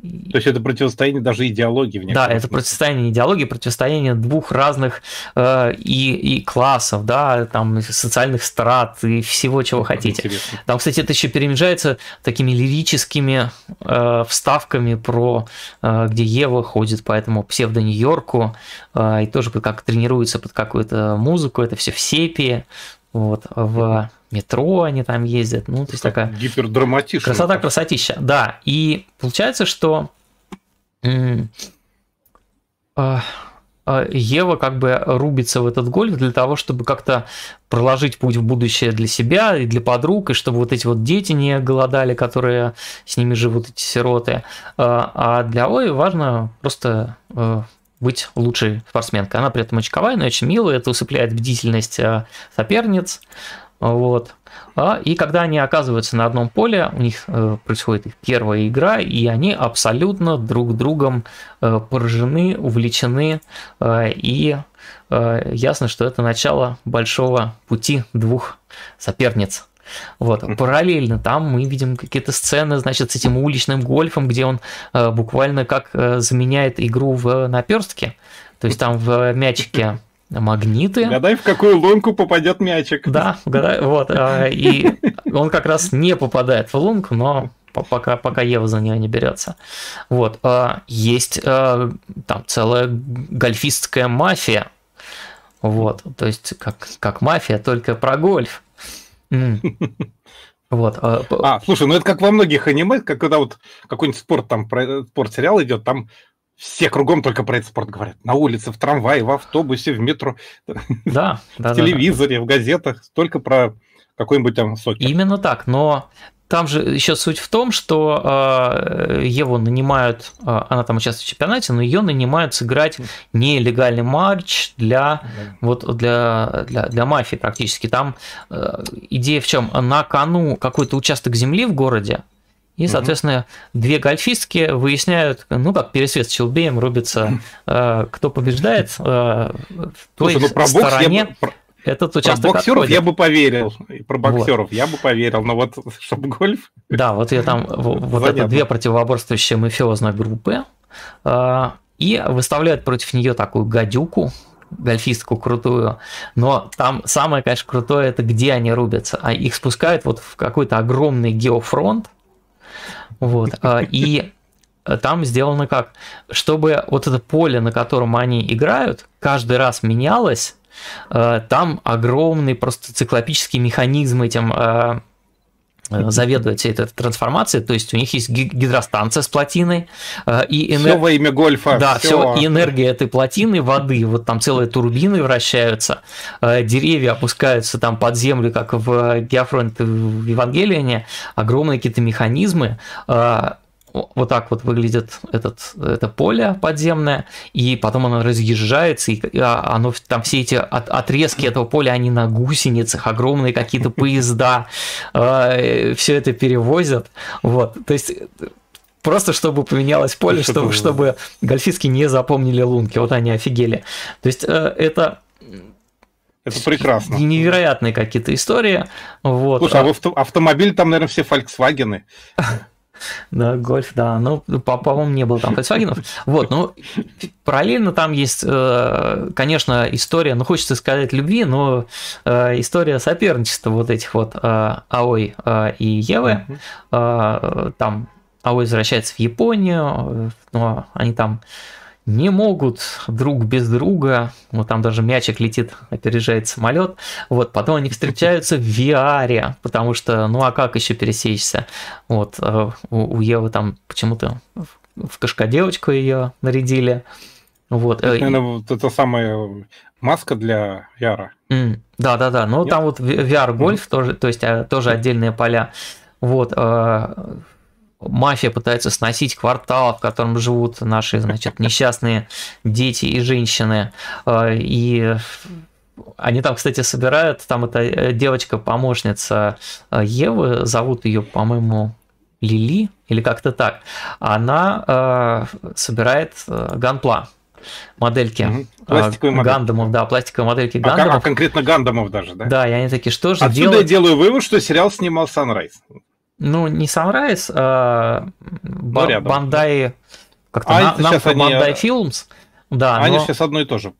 То есть это противостояние даже идеологии в Да, это противостояние идеологии, противостояние двух разных э, и, и классов, да, там социальных страт и всего, чего хотите. Интересно. Там, кстати, это еще перемежается такими лирическими э, вставками про, э, где Ева ходит по этому псевдо-Нью-Йорку э, и тоже как тренируется под какую-то музыку, это все в сепии, вот, в метро они там ездят, ну, то есть такая... Гипердраматичная. Красота, красотища, да. И получается, что а, а, Ева как бы рубится в этот гольф для того, чтобы как-то проложить путь в будущее для себя и для подруг, и чтобы вот эти вот дети не голодали, которые с ними живут, эти сироты. А, а для Ои важно просто быть лучшей спортсменкой. Она при этом очковая, но очень милая, это усыпляет бдительность соперниц, Вот. А, и когда они оказываются на одном поле, у них э, происходит их первая игра, и они абсолютно друг другом э, поражены, увлечены, э, и э, ясно, что это начало большого пути двух соперниц. Вот. Параллельно там мы видим какие-то сцены, значит, с этим уличным гольфом, где он э, буквально как э, заменяет игру в наперстке. То есть там в мячике магниты. Гадай, в какую лунку попадет мячик. Да, гадай, вот. А, и он как раз не попадает в лунку, но пока, пока Ева за нее не берется. Вот. А, есть а, там целая гольфистская мафия. Вот. То есть как, как мафия, только про гольф. Вот. А, слушай, ну это как во многих аниме, когда вот какой-нибудь спорт там, спорт-сериал идет, там все кругом только про этот спорт говорят. На улице, в трамвае, в автобусе, в метро, да, в телевизоре, в газетах. Только про какой-нибудь там сокер. Именно так, но там же еще суть в том, что э, Еву нанимают, э, она там участвует в чемпионате, но ее нанимают сыграть нелегальный матч для, вот, для, для, для мафии практически. Там э, идея в чем? На кону какой-то участок земли в городе, и, соответственно, угу. две гольфистки выясняют, ну, как пересвет с Челбеем рубится, э, кто побеждает э, в той Слушай, ну, про стороне. Бокс я, про, этот участок Про боксеров отходит. я бы поверил, и про боксеров вот. я бы поверил, но вот чтобы гольф... Да, вот я там, вот это две противоборствующие мафиозные группы, э, и выставляют против нее такую гадюку, гольфистку крутую, но там самое, конечно, крутое, это где они рубятся, а их спускают вот в какой-то огромный геофронт, вот. А, и там сделано как? Чтобы вот это поле, на котором они играют, каждый раз менялось, а, там огромный просто циклопический механизм этим а, заведует всей этой трансформацией, то есть у них есть гидростанция с плотиной и энер... все во имя гольфа. Да, все. все и энергия этой плотины воды, вот там целые турбины вращаются, деревья опускаются там под землю, как в Геофронт в Евангелине, огромные какие-то механизмы, вот так вот выглядит этот, это поле подземное, и потом оно разъезжается, и а, оно, там все эти от, отрезки этого поля, они на гусеницах, огромные какие-то поезда, э, все это перевозят. Вот, то есть просто чтобы поменялось поле, чтобы, чтобы гольфистки не запомнили лунки, вот они офигели. То есть э, это это прекрасно. Невероятные какие-то истории. Вот. Слушай, а, а автомобиль там, наверное, все Volkswagen. Да, гольф, да. Ну, по-моему, не было там Volkswagen. Вот, ну, параллельно там есть, э, конечно, история, ну, хочется сказать любви, но э, история соперничества вот этих вот э, Аой и Евы. Там Аой возвращается в Японию, но они там не могут друг без друга, вот там даже мячик летит, опережает самолет, вот, потом они встречаются в VR, потому что, ну а как еще пересечься, вот, э, у Евы там почему-то в кашка девочку ее нарядили, вот. Это, наверное, вот это самая маска для VR. да, да, да. Ну, Нет? там вот VR гольф mm. тоже, то есть э, тоже отдельные поля. Вот. Э, мафия пытается сносить квартал, в котором живут наши, значит, несчастные дети и женщины. Э, и они там, кстати, собирают, там эта э, девочка-помощница э, Евы, зовут ее, по-моему, Лили, или как-то так. Она э, собирает ганпла, модельки. Угу. Пластиковые Гандамов, да, пластиковые модельки а, Гандамов. А конкретно Гандамов даже, да? Да, и они такие, что же Отсюда делать? я делаю вывод, что сериал снимал Sunrise. Ну, не Sunrise, а ну, Бандай... Как-то а на, нам они... Bandai Films. Да, они но... сейчас одно и то же.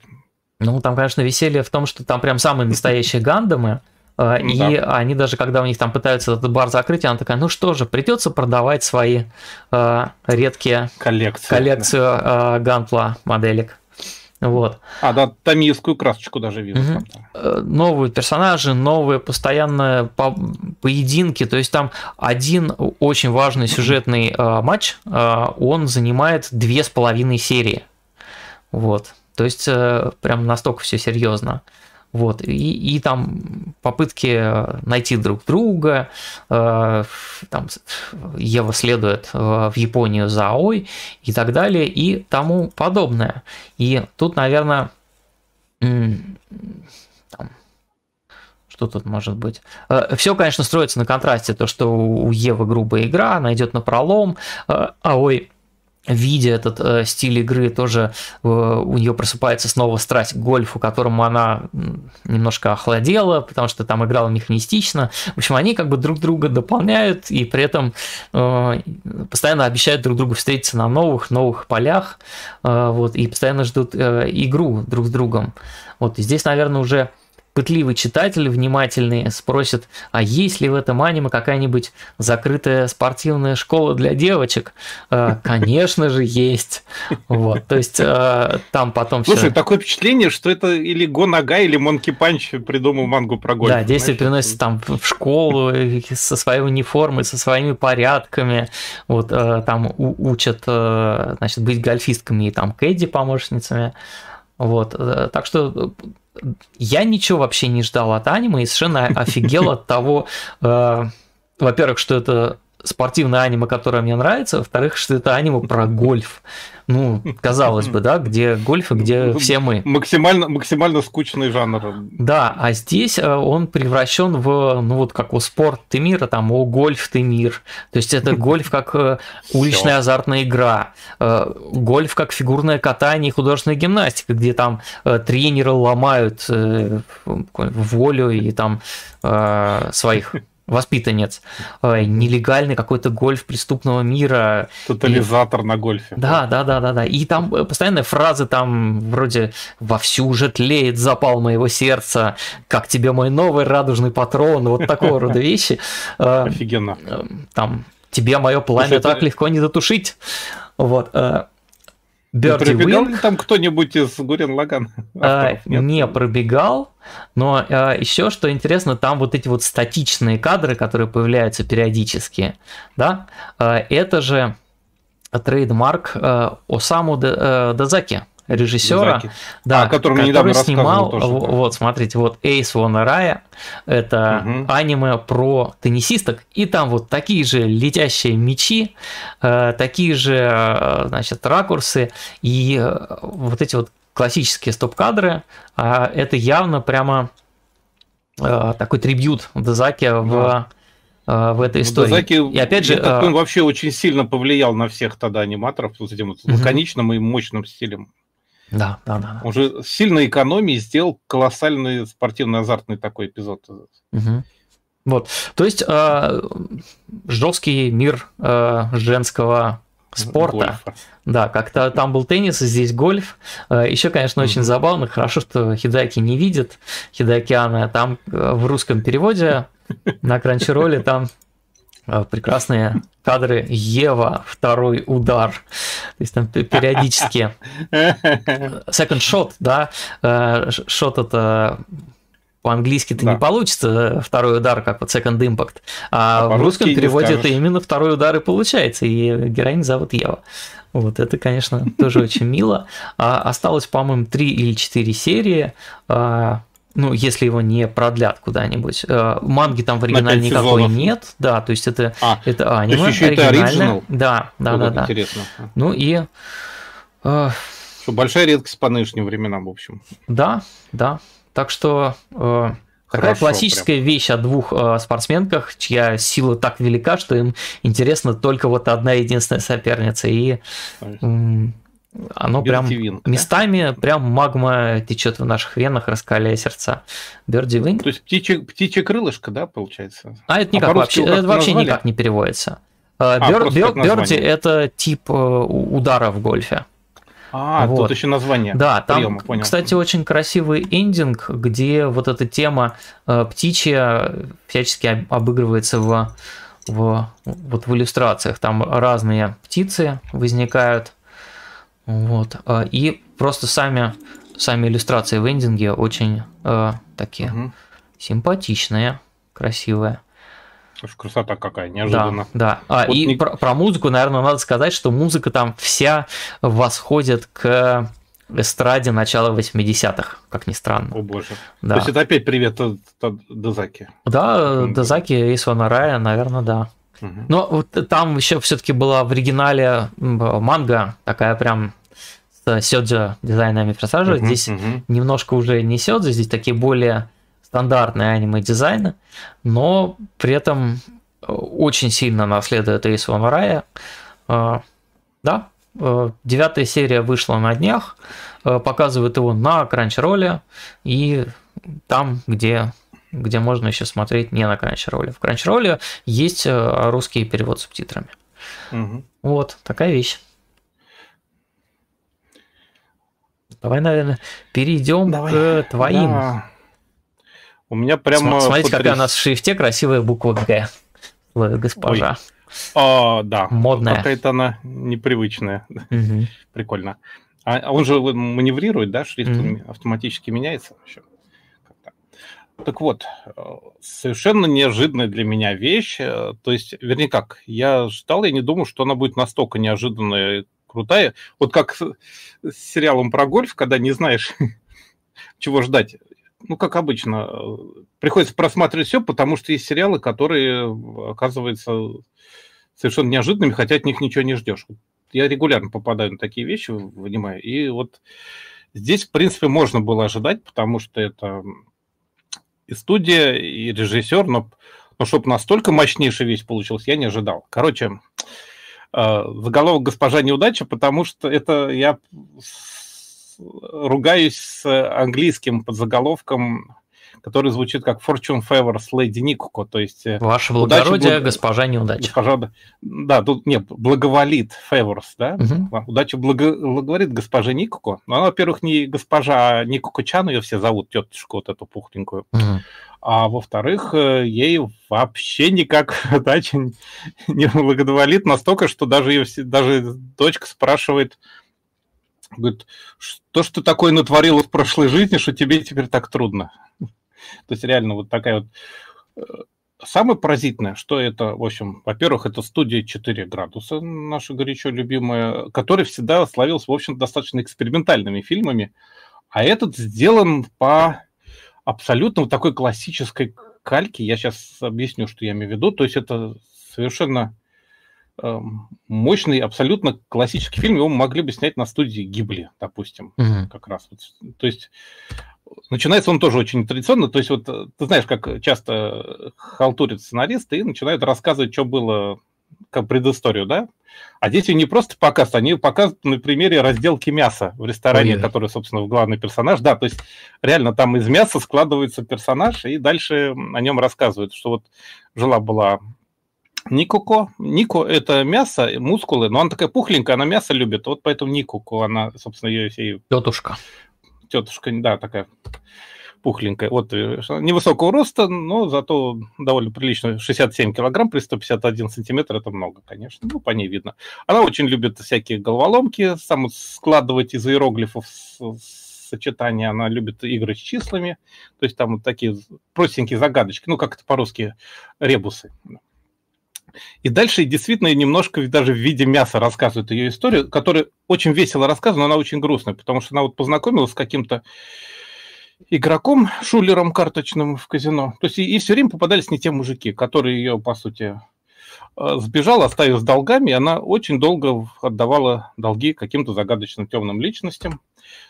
Ну, там, конечно, веселье в том, что там прям самые настоящие гандамы. А, и да. они даже, когда у них там пытаются этот бар закрыть, она такая, ну что же, придется продавать свои э, редкие коллекции, коллекцию да. э, ганпла моделек. Вот. А, да, тамильскую красочку даже вижу. Угу. Там, Новые персонажи, новые постоянные по поединки. То есть там один очень важный сюжетный э, матч, э, он занимает две с половиной серии. Вот. То есть э, прям настолько все серьезно. Вот, и, и там попытки найти друг друга, э, там Ева следует э, в Японию за Аой и так далее, и тому подобное. И тут, наверное, там, что тут может быть? Э, Все, конечно, строится на контрасте, то, что у Евы грубая игра, она идет на пролом, э, а ой, видя этот э, стиль игры, тоже э, у нее просыпается снова страсть к гольфу, которому она немножко охладела, потому что там играла механистично. В общем, они как бы друг друга дополняют и при этом э, постоянно обещают друг другу встретиться на новых, новых полях, э, вот, и постоянно ждут э, игру друг с другом. Вот, и здесь, наверное, уже пытливый читатель, внимательный, спросит, а есть ли в этом аниме какая-нибудь закрытая спортивная школа для девочек? Э, конечно же, есть. Вот, то есть э, там потом все... Слушай, такое впечатление, что это или Го Нага, или Монки Панч придумал мангу про гольф. Да, действие переносится там в школу со своей униформой, со своими порядками, вот э, там учат, значит, быть гольфистками и там Кэдди помощницами. Вот, так что я ничего вообще не ждал от аниме и совершенно офигел от того, э, во-первых, что это спортивное аниме, которое мне нравится, во-вторых, что это аниме про гольф. Ну, казалось бы, да, где гольф и где все мы. Максимально, максимально скучный жанр. Да, а здесь э, он превращен в, ну вот как у спорт ты мира, там, о гольф ты мир. То есть это гольф как э, уличная азартная игра, э, гольф как фигурное катание и художественная гимнастика, где там тренеры ломают волю и там своих воспитанец, э, нелегальный какой-то гольф преступного мира. Тотализатор и... на гольфе. Да, да, да, да, да. И там э, постоянные фразы там вроде «Вовсю уже тлеет запал моего сердца», «Как тебе мой новый радужный патрон», вот такого рода вещи. Э, Офигенно. Там «Тебе мое пламя так легко не дотушить». Вот. Берди пробегал ли там кто-нибудь из Гурен Лаган? А, не пробегал, но а, еще что интересно, там вот эти вот статичные кадры, которые появляются периодически, да, а, это же trademark а, Осаму Дэдзаки режиссера, да, а, который, который снимал, тоже, да. вот, смотрите, вот Ace wo Nerae, это угу. аниме про теннисисток, и там вот такие же летящие мечи, э, такие же, э, значит, ракурсы, и э, вот эти вот классические стоп-кадры, э, это явно прямо э, такой трибют Дезаки да. в э, в этой истории. Дозаки, и опять же, так, он вообще очень сильно повлиял на всех тогда аниматоров с этим вот лаконичным и мощным стилем. Да, да, да. Он же сильно экономии сделал колоссальный спортивный азартный такой эпизод. Угу. Вот, то есть э, жесткий мир э, женского спорта. Гольфа. Да, как-то там был теннис, здесь гольф. Э, Еще, конечно, очень забавно. Хорошо, что Хидаки не видит Хидакиана. Там в русском переводе на кранчероле там прекрасные кадры Ева, второй удар. То есть там периодически second shot, да, шот это по-английски-то да. не получится второй удар, как вот second impact, а, а в русском переводе это именно второй удар и получается, и героинь зовут Ева. Вот это, конечно, тоже очень мило. А, осталось, по-моему, три или четыре серии. Ну, если его не продлят куда-нибудь. Э, манги там в оригинале никакой сезонов. нет, да, то есть это, а, это аниме то есть еще. Это да, да, да, да. Интересно. Ну и... Э, что большая редкость по нынешним временам, в общем. Да, да. Так что э, такая классическая прям. вещь о двух э, спортсменках, чья сила так велика, что им интересна только вот одна единственная соперница. И оно прям местами прям магма течет в наших венах, раскаляя сердца. Берди Винг. То есть птичье, птичье крылышко, да, получается? А это никак а вообще, это вообще никак не переводится. А, Бер, бер, берди это тип э, удара в гольфе. А, вот. тут еще название. Да, там, приема, понял. кстати, очень красивый эндинг, где вот эта тема э, птичья всячески обыгрывается в, в, вот в иллюстрациях. Там разные птицы возникают вот. А, и просто сами, сами иллюстрации в эндинге очень э, такие угу. симпатичные, красивые. Слушай, красота какая, неожиданно. Да, да. А, вот и не... про, про музыку, наверное, надо сказать, что музыка там вся восходит к эстраде начала 80-х, как ни странно. О боже. Да. То есть это опять привет Дозаки. Да, Дозаки и Рая, наверное, да. Угу. Но вот там еще все-таки была в оригинале манга, такая прям с сёдзю дизайнами персонажа. Угу, здесь угу. немножко уже не сёдзю, здесь такие более стандартные аниме-дизайны, но при этом очень сильно наследует Эйс Ван Да, девятая серия вышла на днях, показывают его на Кранчролле и там, где где можно еще смотреть не на Crunchyroll. В Crunchyroll есть русский перевод с субтитрами. Угу. Вот, такая вещь. Давай, наверное, перейдем Давай. к твоим. Да. У меня прямо... Смотрите, потряс... какая у нас в шрифте красивая буква Г. Госпожа. Ой. А, да. Модная. Какая-то она непривычная. Угу. Прикольно. А, он же маневрирует, да, шрифт угу. автоматически меняется еще. Так вот, э, совершенно неожиданная для меня вещь. Э, то есть, вернее как, я ждал, я не думал, что она будет настолько неожиданная крутая. Вот как с, сериалом про гольф, когда не знаешь, чего ждать. Ну, как обычно, приходится просматривать все, потому что есть сериалы, которые, оказываются, совершенно неожиданными, хотя от них ничего не ждешь. Я регулярно попадаю на такие вещи, вынимаю. И вот здесь, в принципе, можно было ожидать, потому что это и студия, и режиссер, но, но чтобы настолько мощнейшая вещь получилась, я не ожидал. Короче, Э, заголовок «Госпожа неудача», потому что это я ругаюсь с английским подзаголовком, который звучит как Fortune Favors Lady Никуко, то есть... Э, Ваше благородие, благ... госпожа неудача. Госпожа, да, тут, нет, благоволит Favors, да? Угу. Удача благо... благоволит госпоже Никуко. Но она, во-первых, не госпожа Никуко Чан, ее все зовут, тетушку вот эту пухленькую. Угу. А во-вторых, э, ей вообще никак дача не благоволит настолько, что даже ее даже дочка спрашивает, говорит, что ж ты такое натворила в прошлой жизни, что тебе теперь так трудно? То есть реально вот такая вот... Э, самое поразительное, что это, в общем, во-первых, это студия 4 градуса, наша горячо любимая, которая всегда славилась, в общем, достаточно экспериментальными фильмами, а этот сделан по абсолютно такой классической кальки. Я сейчас объясню, что я имею в виду. То есть это совершенно мощный, абсолютно классический фильм. Его могли бы снять на студии Гибли, допустим, угу. как раз. То есть начинается он тоже очень традиционно. То есть вот ты знаешь, как часто халтурят сценаристы и начинают рассказывать, что было как предысторию, да? А здесь не просто показ, они показывают на примере разделки мяса в ресторане, Ой. который, собственно, главный персонаж. Да, то есть реально там из мяса складывается персонаж, и дальше о нем рассказывают, что вот жила-была Никуко. Нико – это мясо, мускулы, но она такая пухленькая, она мясо любит, вот поэтому Никуко, она, собственно, ее всей... Тетушка. Тетушка, да, такая пухленькая. Вот э, невысокого роста, но зато довольно прилично. 67 килограмм при 151 сантиметр это много, конечно. Ну, по ней видно. Она очень любит всякие головоломки, сам складывать из иероглифов сочетания. Она любит игры с числами. То есть там вот такие простенькие загадочки. Ну, как это по-русски, ребусы. И дальше действительно немножко даже в виде мяса рассказывает ее историю, которая очень весело рассказана, но она очень грустная, потому что она вот познакомилась с каким-то игроком, шулером карточным в казино. То есть и, и все время попадались не те мужики, которые ее, по сути, э, сбежал, оставив с долгами, и она очень долго отдавала долги каким-то загадочным темным личностям.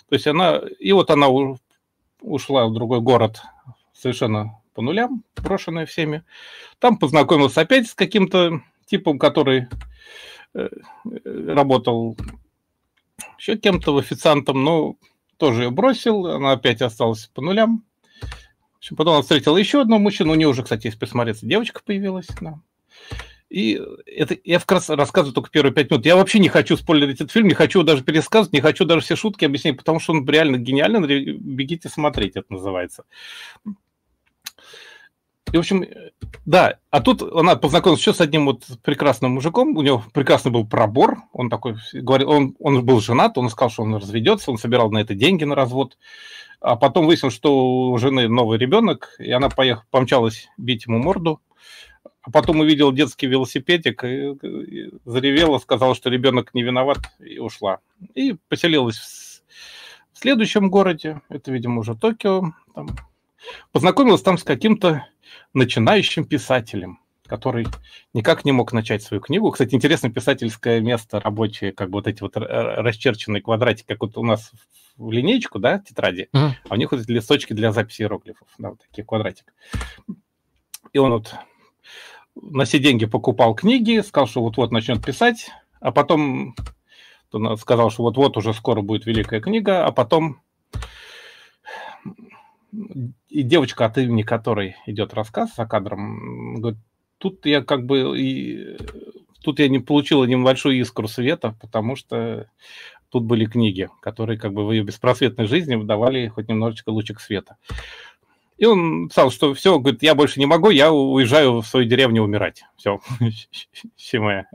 То есть она... И вот она ушла в другой город совершенно по нулям, брошенная всеми. Там познакомилась опять с каким-то типом, который э, э, работал еще кем-то официантом, но тоже ее бросил, она опять осталась по нулям. Потом она встретила еще одного мужчину, у нее уже, кстати, если посмотреться, девочка появилась. Да. И это я как раз рассказываю только первые пять минут. Я вообще не хочу спойлерить этот фильм, не хочу даже пересказывать, не хочу даже все шутки объяснять, потому что он реально гениальный. Бегите смотреть, это называется. И, в общем, да, а тут она познакомилась еще с одним вот прекрасным мужиком, у него прекрасный был пробор, он такой, говорил, он, он был женат, он сказал, что он разведется, он собирал на это деньги на развод, а потом выяснилось, что у жены новый ребенок, и она поехала, помчалась бить ему морду, а потом увидел детский велосипедик и, и заревела, сказала, что ребенок не виноват, и ушла. И поселилась в, в следующем городе, это, видимо, уже Токио, там, познакомилась там с каким-то начинающим писателем, который никак не мог начать свою книгу. Кстати, интересно, писательское место рабочее, как бы вот эти вот расчерченные квадратики, как вот у нас в линейку, да, тетради, mm-hmm. а у них вот эти листочки для записи иероглифов, да, вот такие квадратик. И он вот на все деньги покупал книги, сказал, что вот-вот начнет писать, а потом сказал, что вот-вот уже скоро будет великая книга, а потом и девочка, от имени которой идет рассказ за кадром, говорит, тут я как бы и тут я не получила небольшую искру света, потому что тут были книги, которые как бы в ее беспросветной жизни давали хоть немножечко лучик света. И он писал, что все, говорит, я больше не могу, я уезжаю в свою деревню умирать. Все, моя.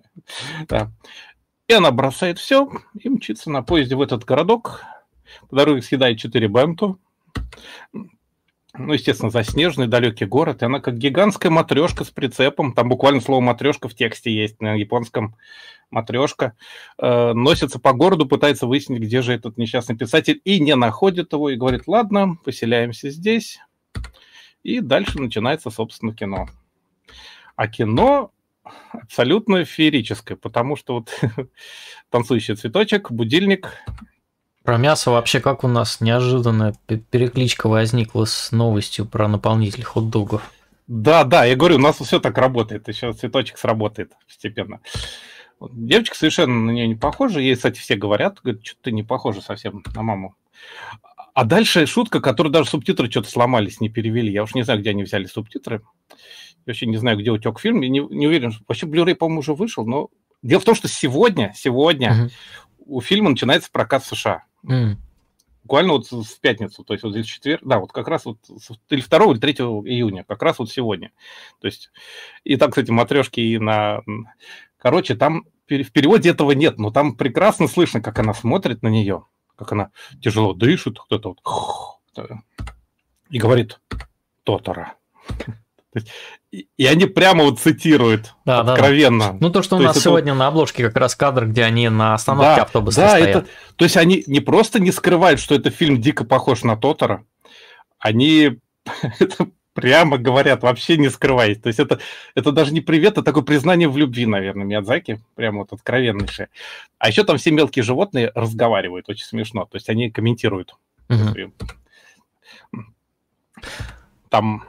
Да. И она бросает все и мчится на поезде в этот городок. По дороге съедает 4 бенту. Ну, естественно, заснеженный далекий город. И она как гигантская матрешка с прицепом. Там буквально слово матрешка в тексте есть на японском матрешка. Э, носится по городу, пытается выяснить, где же этот несчастный писатель. И не находит его. И говорит, ладно, поселяемся здесь. И дальше начинается, собственно, кино. А кино абсолютно феерическое, потому что вот танцующий цветочек, будильник. Про мясо вообще как у нас неожиданная перекличка возникла с новостью про наполнитель хот-догов. Да, да, я говорю, у нас все так работает, еще цветочек сработает постепенно. Девочка совершенно на нее не похожа, ей, кстати, все говорят, говорят, что ты не похожа совсем на маму. А дальше шутка, которую даже субтитры что-то сломались, не перевели. Я уж не знаю, где они взяли субтитры. Я вообще не знаю, где утек фильм. Я не, не уверен. Вообще, Blu-ray, по-моему, уже вышел. Но дело в том, что сегодня, сегодня uh-huh. у фильма начинается прокат в США. Uh-huh. Буквально вот в пятницу, то есть вот здесь четверг, да, вот как раз вот или 2 или 3 июня, как раз вот сегодня. То есть, и там, кстати, матрешки и на... Короче, там в переводе этого нет, но там прекрасно слышно, как она смотрит на нее, как она тяжело дышит, кто-то вот и говорит «Тотора». И они прямо вот цитируют да, откровенно. Да, Ну, то, что у то нас сегодня это... на обложке как раз кадр, где они на остановке да, автобуса да, стоят. Это... То есть они не просто не скрывают, что это фильм дико похож на Тотора, они это прямо говорят, вообще не скрываясь. То есть это, это даже не привет, это такое признание в любви, наверное, Миядзаки, прямо вот откровеннейшее. А еще там все мелкие животные разговаривают, очень смешно. То есть они комментируют. Угу. Там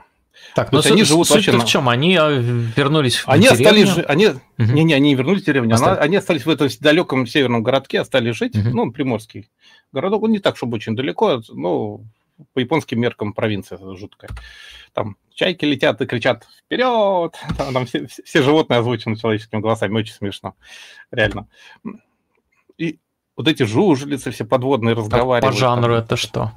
так, но ну, они живут суть вообще в чем? Они а, вернулись в они деревню? остались, они, угу. не, не, они не вернулись в деревню, Остали. Она, они остались в этом далеком северном городке, остались жить, угу. ну, приморский городок, он не так, чтобы очень далеко, но по японским меркам провинция жуткая. Там чайки летят и кричат вперед, там, там все, все животные озвучены человеческими голосами, очень смешно, реально. И вот эти жужелицы все подводные разговаривают. По жанру там. это что?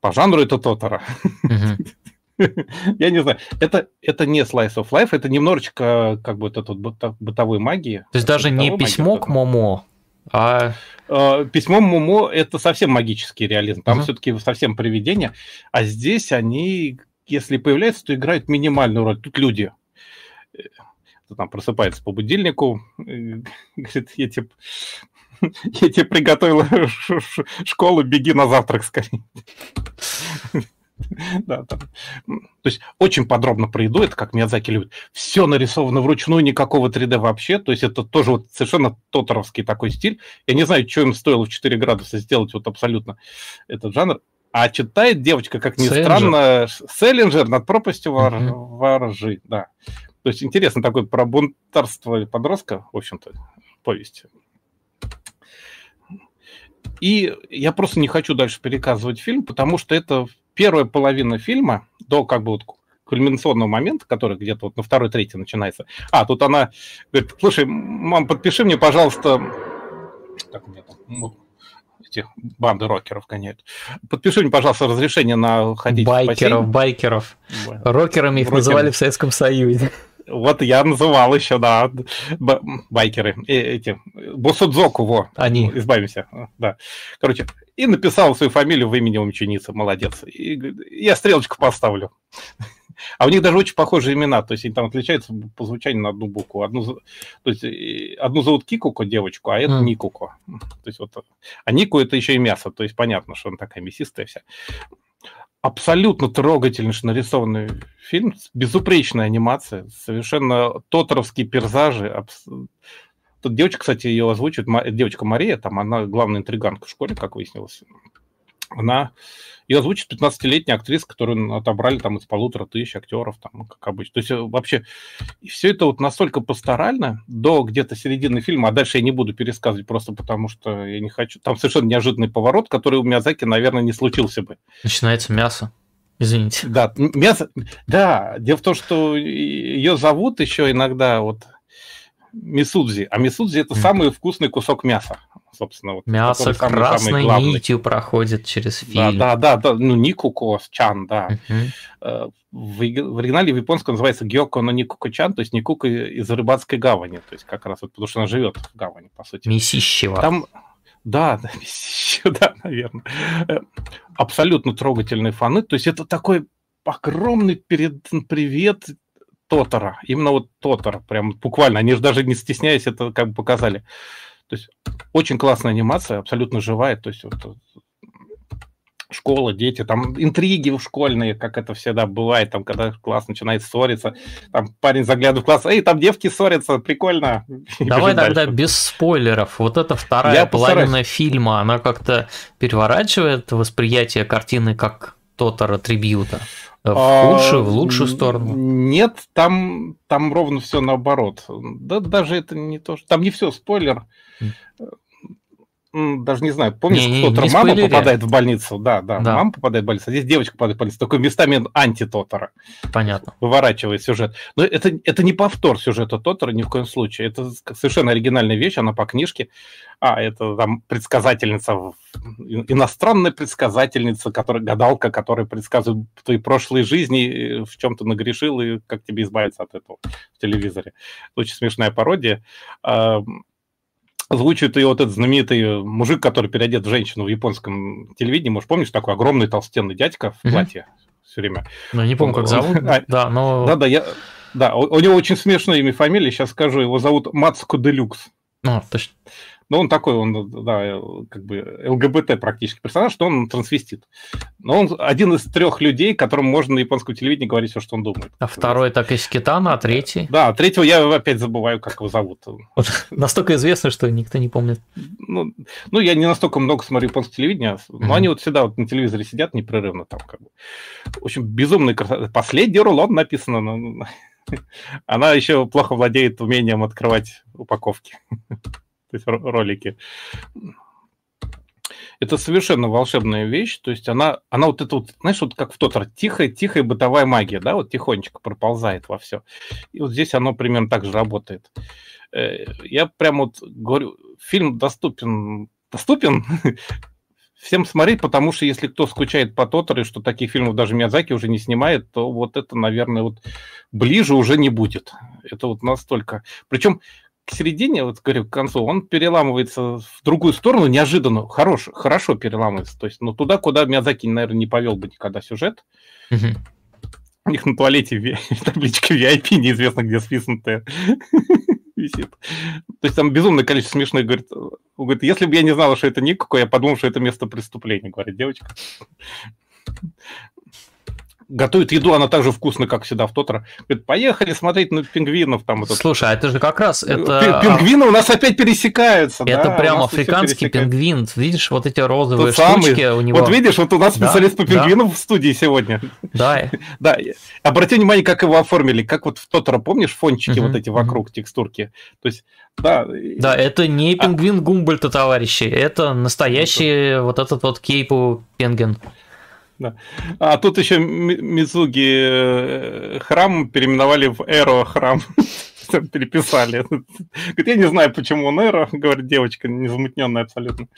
По жанру это Тоторо. Угу. Я не знаю. Это, это не Slice of Life, это немножечко как бы это тут бытовой магии. То есть даже не письмо к Момо, а... а... Письмо Момо – это совсем магический реализм. Там угу. все-таки совсем привидения. А здесь они, если появляются, то играют минимальную роль. Тут люди. Кто там просыпается по будильнику, говорит, я тебе, я тебе приготовила школу, беги на завтрак скорее. Да, там. То есть очень подробно про еду, это как Миядзаки любит. Все нарисовано вручную, никакого 3D вообще. То есть это тоже вот совершенно тоторовский такой стиль. Я не знаю, что им стоило в 4 градуса сделать вот абсолютно этот жанр. А читает девочка, как ни Селлинджер. странно, Селлинджер над пропастью вор... mm-hmm. воржи. Да. То есть интересно такое про бунтарство подростка, в общем-то, повесть. И я просто не хочу дальше переказывать фильм, потому что это первая половина фильма, до как бы вот кульминационного момента, который где-то вот на второй, третий начинается. А, тут она говорит, слушай, мам, подпиши мне, пожалуйста, как у меня там, ну, эти банды рокеров гоняют. Подпиши мне, пожалуйста, разрешение на ходить Байкеров, байкеров. Рокерами их Рокеры. называли в Советском Союзе. Вот я называл еще, да, байкеры, э, эти, Босудзоку, во, Они. избавимся, да. Короче, и написал свою фамилию в имени ученицы, молодец. И я стрелочку поставлю. А у них даже очень похожие имена, то есть они там отличаются по звучанию на одну букву. Одну, то есть одну зовут Кикуко девочку, а это mm. Никуко. То есть вот, а Нику это еще и мясо, то есть понятно, что она такая мясистая вся. Абсолютно трогательно нарисованный фильм, безупречная анимация, совершенно тоторовские персажи. Абс... Тут девочка, кстати, ее озвучивает, девочка Мария, там она главная интриганка в школе, как выяснилось. Она ее озвучит 15-летняя актриса, которую отобрали там из полутора тысяч актеров, там, как обычно. То есть э, вообще все это вот настолько пасторально до где-то середины фильма, а дальше я не буду пересказывать просто потому, что я не хочу. Там совершенно неожиданный поворот, который у Миязаки, наверное, не случился бы. Начинается мясо. Извините. Да, мясо. Да, дело в том, что ее зовут еще иногда вот Мисудзи, а Мисудзи это mm. самый вкусный кусок мяса собственно. Вот, Мясо красной самый нитью проходит через фильм. Да, да, да, да ну Никуко Чан, да. Uh-huh. В, в оригинале в японском называется Гёко но Никуко Чан, то есть Никуко из рыбацкой гавани, то есть как раз вот потому что она живет в гавани, по сути. Месищева. Там, да, да, да, наверное. Э, абсолютно трогательные фаны. То есть это такой огромный перед, привет Тотора. Именно вот Тотора. Прям буквально. Они же даже не стесняясь это как бы показали. То есть очень классная анимация, абсолютно живая. То есть вот, школа, дети, там интриги школьные, как это всегда бывает, там, когда класс начинает ссориться, там парень заглядывает в класс, эй, там девки ссорятся, прикольно. Давай тогда дальше. без спойлеров. Вот эта вторая Я половина постараюсь. фильма, она как-то переворачивает восприятие картины как Тотара трибьюта. В а, худшую, в лучшую сторону? Нет, там, там ровно все наоборот. Да, даже это не то, что... Там не все спойлер даже не знаю, помнишь, не, кто-то мама спойлери. попадает в больницу, да, да, да, мама попадает в больницу, а здесь девочка попадает в больницу, такой местами анти-Тотора. Понятно. Выворачивает сюжет. Но это, это не повтор сюжета Тотора ни в коем случае, это совершенно оригинальная вещь, она по книжке, а, это там предсказательница, иностранная предсказательница, которая, гадалка, которая предсказывает твои прошлые жизни, в чем ты нагрешил и как тебе избавиться от этого в телевизоре. Очень смешная пародия озвучивает ее вот этот знаменитый мужик, который переодет в женщину в японском телевидении. Может, помнишь, такой огромный толстенный дядька в платье mm-hmm. все время? Ну, не помню, как зовут. да, но... Да, да, я... Да, у, у него очень смешное имя и фамилия, сейчас скажу, его зовут Мацко Делюкс. А, точно. Ну, он такой, он, да, как бы ЛГБТ практически персонаж, что он трансвестит. Но он один из трех людей, которым можно на японском телевидении говорить все, что он думает. А второй так из Китана, а третий? Да, третьего я опять забываю, как его зовут. Вот, настолько известно, что никто не помнит. Ну, ну, я не настолько много смотрю японское телевидение, но mm-hmm. они вот всегда вот на телевизоре сидят непрерывно там как бы. В общем, безумный красота. Последний рулон написано. Она еще плохо владеет умением открывать упаковки то есть ролики. Это совершенно волшебная вещь, то есть она, она вот это вот, знаешь, вот как в тот раз, тихая, тихая бытовая магия, да, вот тихонечко проползает во все. И вот здесь оно примерно так же работает. Э, я прям вот говорю, фильм доступен, доступен всем смотреть, потому что если кто скучает по Тоторе, что таких фильмов даже Миядзаки уже не снимает, то вот это, наверное, вот ближе уже не будет. Это вот настолько... Причем к середине, вот говорю, к концу, он переламывается в другую сторону неожиданно, хорош, хорошо переламывается. То есть, ну, туда, куда Миядзаки, наверное, не повел бы никогда сюжет. Угу. У них на туалете табличка VIP, неизвестно где списнутая, висит. То есть там безумное количество смешных, говорит, говорит, если бы я не знала, что это никакое, я подумал, что это место преступления, говорит девочка готовит еду, она так же вкусная, как всегда в Тотро. Говорит, поехали смотреть на пингвинов. Там этот... Слушай, а это же как раз... Это... Пингвины у нас опять пересекаются. Это да, прям африканский пингвин. Видишь, вот эти розовые Тот штучки самый. у него. Вот видишь, вот у нас да, специалист по пингвинам да. в студии сегодня. Да. да. Обрати внимание, как его оформили. Как вот в Тотро, помнишь, фончики угу, вот эти вокруг, угу. текстурки. То есть да. Да, это не а пингвин а... Гумбольта, товарищи, это настоящий это... вот этот вот кейпу пингвин. Да. А тут еще Мизуги э, храм переименовали в Эро храм. Переписали. Говорит, я не знаю, почему он Эро, говорит девочка, незамутненная абсолютно.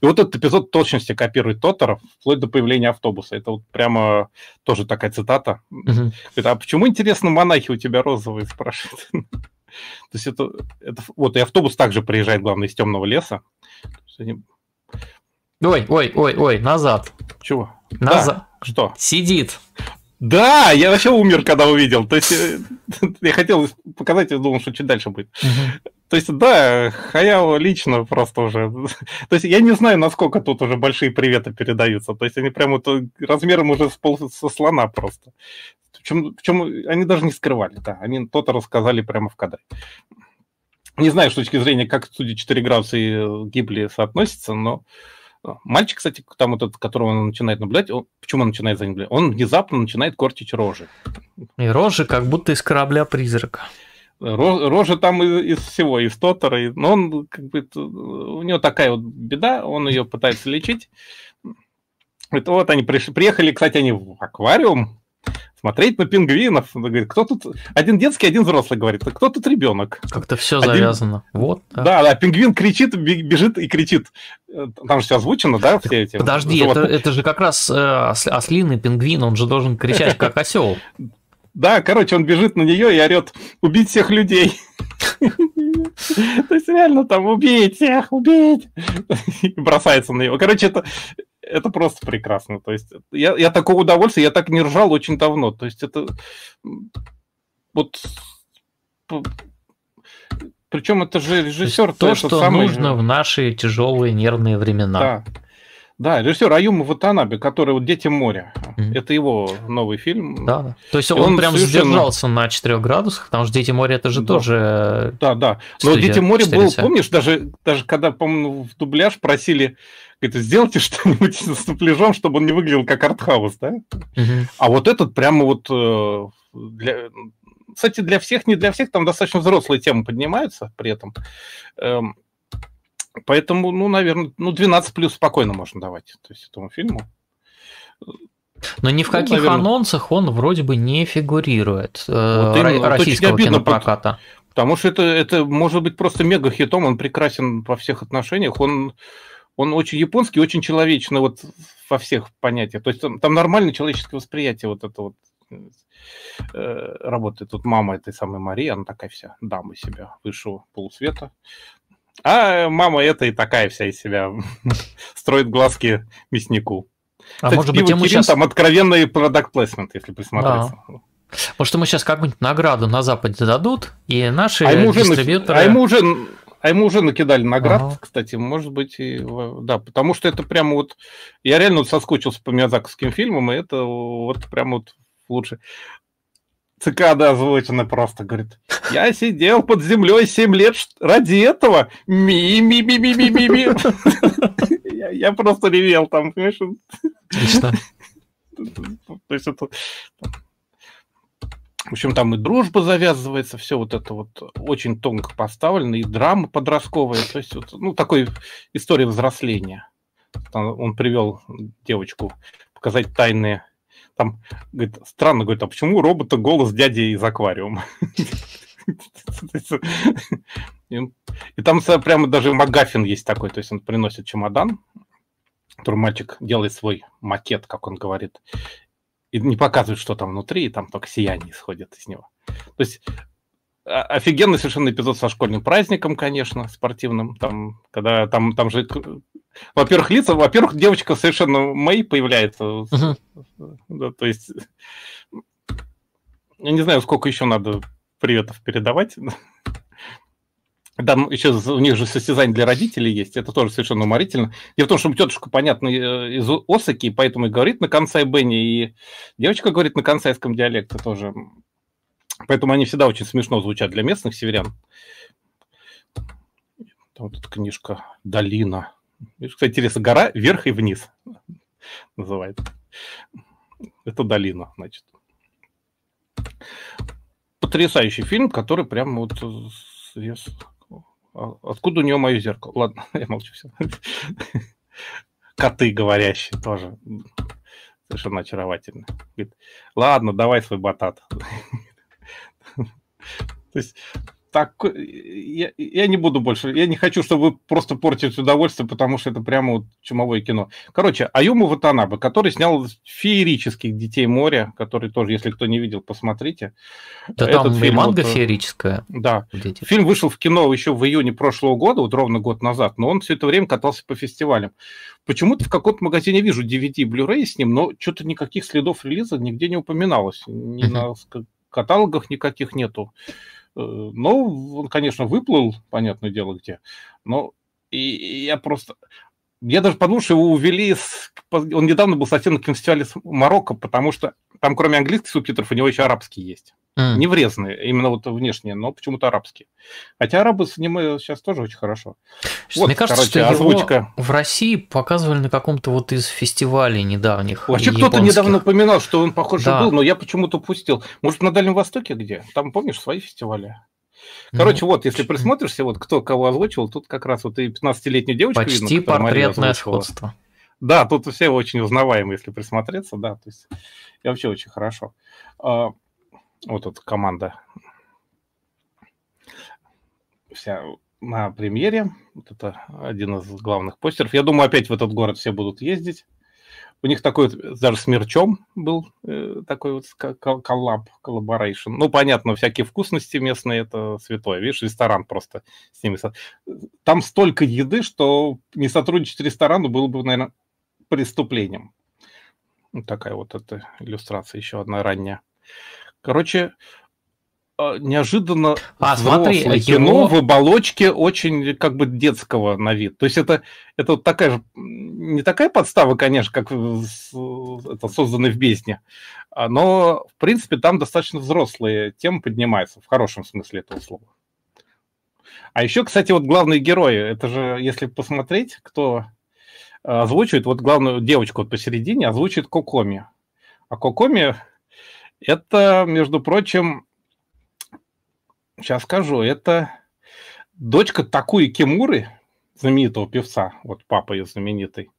И вот этот эпизод точности копирует Тотора, вплоть до появления автобуса. Это вот прямо тоже такая цитата. Угу. Говорит, а почему, интересно, монахи у тебя розовые, спрашивает. То есть это, это... Вот и автобус также приезжает, главное, из темного леса. Ой, ой, ой, ой, назад. Чего? Назад. Да. Что? Сидит. Да, я вообще умер, когда увидел. То есть э, я хотел показать, я думал, что чуть дальше будет. То есть, да, Хаяо лично просто уже... То есть, я не знаю, насколько тут уже большие приветы передаются. То есть, они прямо вот размером уже с пол со слона просто. В чем, в чем они даже не скрывали, да. Они то-то рассказали прямо в кадре. Не знаю, с точки зрения, как студия 4 градуса и Гибли соотносятся, но мальчик, кстати, там вот этот, которого он начинает наблюдать, он, почему он начинает за ним наблюдать? Он внезапно начинает кортить рожи. И рожи как будто из корабля-призрака. Рожа там из, из всего, из Тотора, и, но он как бы, у него такая вот беда, он ее пытается лечить. Это вот они пришли, приехали, кстати, они в аквариум, смотреть на пингвинов. Он говорит, кто тут... Один детский, один взрослый говорит, кто тут ребенок? Как-то все один... завязано. Вот. Да. да, да, пингвин кричит, бежит и кричит. Там же все озвучено, да, все эти... Подожди, это, это же как раз э, ослиный пингвин, он же должен кричать, как осел. Да, короче, он бежит на нее и орет убить всех людей. То есть реально там убить всех, убить. И бросается на него. Короче, это, это просто прекрасно. То есть я, я такого удовольствия, я так не ржал очень давно. То есть это вот причем это же режиссер. То, что самый... нужно в наши тяжелые нервные времена. Да. Да, режиссер Аюма Ватанаби, который вот «Дети моря». Mm-hmm. Это его новый фильм. Да, да. То есть он, он прям совершенно... сдержался на четырех градусах, потому что «Дети моря» это же да. тоже... Да, да. Но «Дети моря» был, помнишь, даже, даже когда, по-моему, в дубляж просили говорит, сделайте что-нибудь с дубляжом, чтобы он не выглядел как артхаус, да? Угу. А вот этот прямо вот э, для, кстати, для всех, не для всех, там достаточно взрослые темы поднимаются при этом. Эм, поэтому, ну, наверное, ну, 12 плюс спокойно можно давать то есть, этому фильму. Но ни в ну, каких наверное... анонсах он вроде бы не фигурирует э, вот именно, российского кинопроката. Потому что это, это может быть просто мега-хитом, он прекрасен во всех отношениях, он он очень японский, очень человечный вот во всех понятиях. То есть там, там нормальное человеческое восприятие вот это вот э, работает. Тут мама этой самой Марии, она такая вся дама себя высшего полусвета. А мама эта и такая вся из себя строит глазки мяснику. А Кстати, может быть, ему сейчас... там откровенный продукт плейсмент, если присмотреться. Да. Может, ему сейчас как-нибудь награду на Западе дадут, и наши а ему дистрибьюторы... а ему уже а ему уже накидали наград, ага. кстати, может быть, и, да, потому что это прямо вот... Я реально вот соскучился по миязаковским фильмам, и это вот прямо вот лучше. Цикада озвучена просто, говорит, я сидел под землей 7 лет ради этого. Ми-ми-ми-ми-ми-ми. Я просто ревел там, понимаешь? Отлично. То есть это в общем, там и дружба завязывается, все вот это вот очень тонко поставлено, и драма подростковая, то есть, вот, ну, такой история взросления. Там он привел девочку показать тайные там, говорит, странно, говорит, а почему у робота голос дяди из аквариума? И там прямо даже Магафин есть такой, то есть он приносит чемодан, который мальчик делает свой макет, как он говорит, и не показывают, что там внутри, и там только сияние исходит из него. То есть офигенный совершенно эпизод со школьным праздником, конечно, спортивным. Там, когда там, там же, во-первых, лица, во-первых, девочка совершенно Мэй появляется. Uh-huh. Да, то есть, я не знаю, сколько еще надо приветов передавать. Там еще у них же состязание для родителей есть, это тоже совершенно уморительно. Дело в том, что тетушка, понятно, э, из Осаки, поэтому и говорит на конце Бенни, и девочка говорит на консайском диалекте тоже. Поэтому они всегда очень смешно звучат для местных северян. Вот эта книжка «Долина». Кстати, интересно, гора вверх и вниз называется. Это долина, значит. Потрясающий фильм, который прям вот а откуда у нее мое зеркало? Ладно, я молчу все. Коты говорящие тоже. Совершенно очаровательно. Ладно, давай свой батат. То есть так, я, я не буду больше, я не хочу, чтобы вы просто портите удовольствие, потому что это прямо вот чумовое кино. Короче, Аюма Ватанабе, который снял феерических «Детей моря», который тоже, если кто не видел, посмотрите. Да Этот там фильм, и манга вот, феерическая. Да. Дети. Фильм вышел в кино еще в июне прошлого года, вот ровно год назад, но он все это время катался по фестивалям. Почему-то в каком-то магазине вижу DVD Blu-ray с ним, но что-то никаких следов релиза нигде не упоминалось. Ни на каталогах никаких нету. Ну, он, конечно, выплыл, понятное дело, где. Но и, и я просто... Я даже подумал, что его увели... С... Он недавно был совсем на кинофестивале Марокко, потому что там, кроме английских субтитров, у него еще арабский есть. Mm. Не врезанные, именно вот внешние, но почему-то арабские. Хотя арабы снимают сейчас тоже очень хорошо. Вот, Мне кажется, короче, что озвучка. Его в России показывали на каком-то вот из фестивалей недавних. Вообще кто-то недавно упоминал, что он, похоже, да. был, но я почему-то упустил. Может, на Дальнем Востоке где? Там, помнишь, свои фестивали. Короче, ну, вот, если присмотришься, вот кто кого озвучивал, тут как раз вот и 15-летнюю девочку Почти видно, портретное сходство. Да, тут все очень узнаваемые, если присмотреться, да, то есть и вообще очень хорошо. Вот эта команда вся на премьере. Вот это один из главных постеров. Я думаю, опять в этот город все будут ездить. У них такой даже с мерчом был э, такой вот коллаб, collaboration. Ну, понятно, всякие вкусности местные, это святое. Видишь, ресторан просто с ними. Там столько еды, что не сотрудничать ресторану было бы, наверное, преступлением. Вот такая вот эта иллюстрация, еще одна ранняя. Короче, а, неожиданно а, смотри, кино его... в оболочке очень как бы детского на вид. То есть это, это вот такая же, не такая подстава, конечно, как это созданный в бездне, а, но, в принципе, там достаточно взрослые темы поднимаются, в хорошем смысле этого слова. А еще, кстати, вот главные герои, это же, если посмотреть, кто а, озвучивает, вот главную девочку вот посередине озвучивает Кокоми. А Кокоми это, между прочим, сейчас скажу, это дочка Такуи Кимуры, знаменитого певца, вот папа ее знаменитый.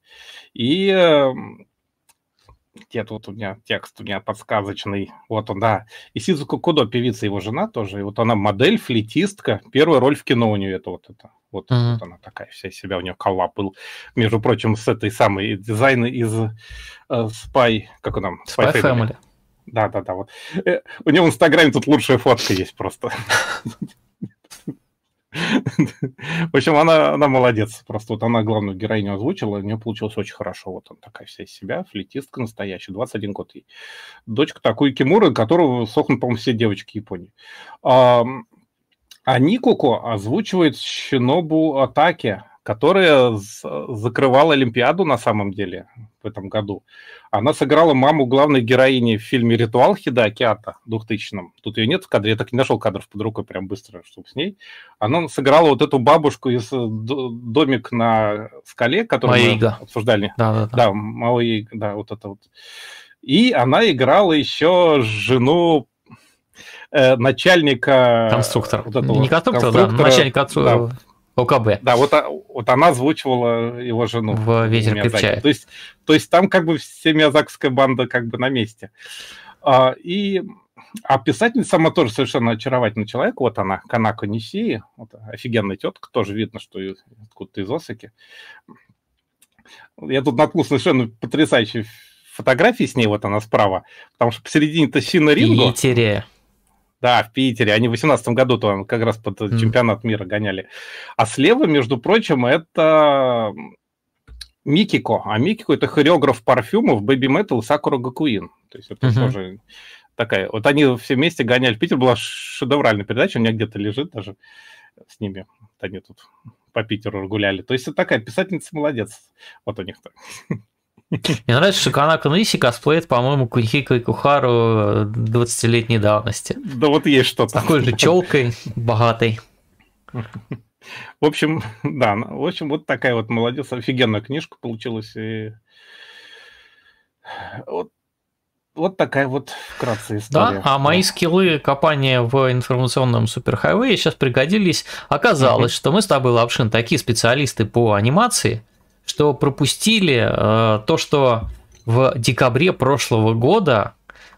И эм, где тут у меня текст у меня подсказочный. Вот он, да. И Сизука Кудо, певица его жена тоже. И вот она модель, флетистка. Первая роль в кино у нее это вот это. Вот, mm-hmm. вот она такая вся себя, у нее коллап был. Между прочим, с этой самой дизайна из э, Spy, как он там? Spy, Spy Family. Family. Да, да, да. Вот. Э, у него в Инстаграме тут лучшая фотка есть просто. В общем, она, она молодец. Просто вот она главную героиню озвучила, у нее получилось очень хорошо. Вот она такая вся из себя, флетистка настоящая, 21 год ей. Дочка такой Кимура, которого сохнут, по-моему, все девочки Японии. А, а Никуко озвучивает Шинобу Атаки, которая закрывала Олимпиаду на самом деле в этом году. Она сыграла маму главной героини в фильме «Ритуал» Хидаки Ата 2000-м. Тут ее нет в кадре, я так и не нашел кадров под рукой прям быстро, чтобы с ней. Она сыграла вот эту бабушку из э, «Домик на скале», которую Маига. мы обсуждали. Да, да, да. Да, Маоига, да, вот это вот. И она играла еще жену э, начальника... Конструктора. Вот этого не конструктора, конструктора, да, начальника да, ОКБ. Да, вот, а, вот она озвучивала его жену. В «Ветер крепчает». То есть, то есть там как бы вся миязакская банда как бы на месте. А, и а писательница сама тоже совершенно очаровательный человек. Вот она, Канако Нисии, вот, офигенная тетка, тоже видно, что откуда-то из Осаки. Я тут наткнулся совершенно потрясающей фотографии с ней, вот она справа, потому что посередине-то Сина Ринго. Питере. Да, в Питере. Они в 2018 году то как раз под mm. чемпионат мира гоняли. А слева, между прочим, это Микико. А Микико это хореограф парфюмов Baby Metal Сакура Гакуин. То есть это mm-hmm. тоже такая... Вот они все вместе гоняли в Питер. Была шедевральная передача, у меня где-то лежит даже с ними. Они тут по Питеру гуляли. То есть это такая писательница молодец. Вот у них так. Мне нравится, что Канака Ниси косплеит, по-моему, Кунхико и Кухару 20-летней давности. Да вот есть что-то. такой же челкой богатой. В общем, да, в общем, вот такая вот молодец, офигенная книжка получилась. И... Вот, вот такая вот вкратце история. Да, а мои скиллы копания в информационном суперхайвее сейчас пригодились. Оказалось, что мы с тобой, Лапшин, такие специалисты по анимации – что пропустили э, то, что в декабре прошлого года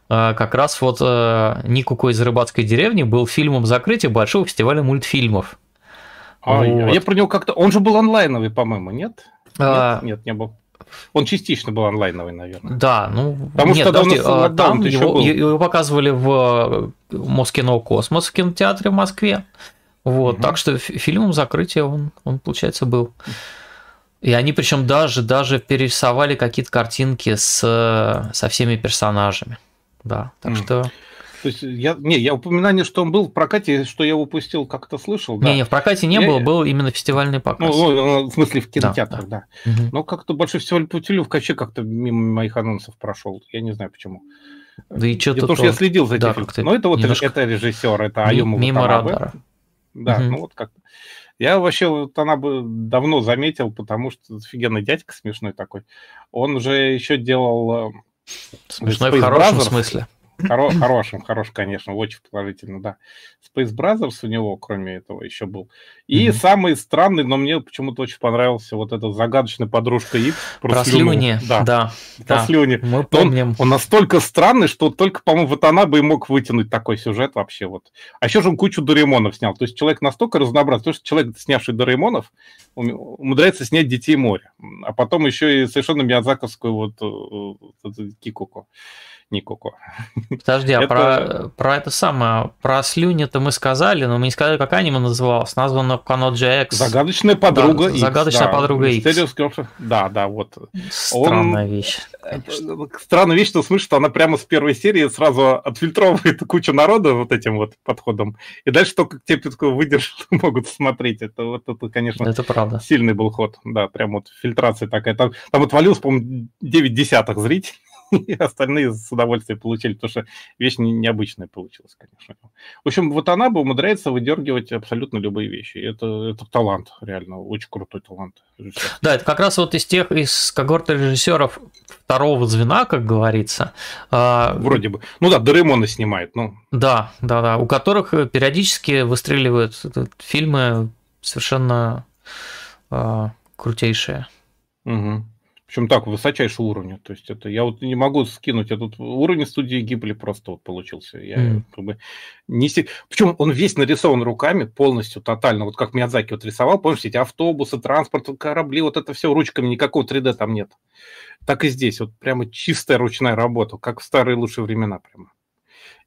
э, как раз вот э, Никуко из рыбацкой деревни был фильмом закрытия большого фестиваля мультфильмов. А, вот. я про него как-то... Он же был онлайновый, по-моему, нет? А... Нет, нет, не был. Он частично был онлайновый, наверное. Да, ну... Потому нет, что подожди, а, там его, его показывали в Москино Космос в кинотеатре в Москве. Вот, угу. так что фильмом закрытия он, он, получается, был. И они причем даже, даже перерисовали какие-то картинки с, со всеми персонажами. Да, так mm. что... То есть я, не, я упоминание, что он был в прокате, что я упустил, как-то слышал. Да. Не, не, в прокате не я... было, был именно фестивальный показ. Ну, ну, в смысле в кинотеатрах, да. да. да. Угу. Но как-то большой фестиваль Путилев вообще как-то мимо моих анонсов прошел. Я не знаю почему. Да и что-то... Потому что я следил за этим да, Но это вот немножко... это режиссер, это Аюма Мимо Ватанабе. радара. Да, угу. ну вот как я вообще вот она бы давно заметил, потому что офигенный дядька смешной такой. Он уже еще делал... Э, смешной в хорошем Brothers. смысле. Хоро, хорошим, хорошим, конечно, очень положительно, да. Space Brothers у него, кроме этого, еще был. И mm-hmm. самый странный, но мне почему-то очень понравился вот эта загадочная подружка Ив. Про, про слюни, да. да про да. слюни. Мы помним. Он, он настолько странный, что только, по-моему, вот она бы и мог вытянуть такой сюжет вообще вот. А еще же он кучу Доремонов снял. То есть человек настолько разнообразный, то, что человек, снявший Доремонов, умудряется снять Детей моря. А потом еще и совершенно миядзаковскую вот, вот, э, вот Кикуку. Никоко. Подожди, а это... про, про это самое, про слюни-то мы сказали, но мы не сказали, как аниме называлось. Названо Каноджа X. Загадочная подруга да, X. Загадочная да. подруга X. Да, да, вот. Странная Он... вещь. Конечно. Странная вещь, что смысл, что она прямо с первой серии сразу отфильтровывает кучу народа вот этим вот подходом. И дальше только те, кто выдержат, могут смотреть. Это вот это, конечно, это правда. сильный был ход. Да, прям вот фильтрация такая. Там, там отвалилось, по-моему, 9 десятых зрителей. И остальные с удовольствием получили, потому что вещь необычная получилась, конечно. В общем, вот она бы умудряется выдергивать абсолютно любые вещи. Это, это талант, реально, очень крутой талант. Да, это как раз вот из тех, из когорты режиссеров второго звена, как говорится. А, Вроде бы. Ну да, Доремона снимает, ну. Да, да, да, у которых периодически выстреливают фильмы совершенно а, крутейшие. Угу. Причем так, высочайшего уровня. То есть это я вот не могу скинуть этот уровень студии Гибли просто вот получился. Я mm. как бы не. Причем он весь нарисован руками полностью, тотально. Вот как Миядзаки вот рисовал, помнишь, эти автобусы, транспорт, корабли, вот это все ручками, никакого 3D там нет. Так и здесь, вот прямо чистая ручная работа, как в старые лучшие времена прямо.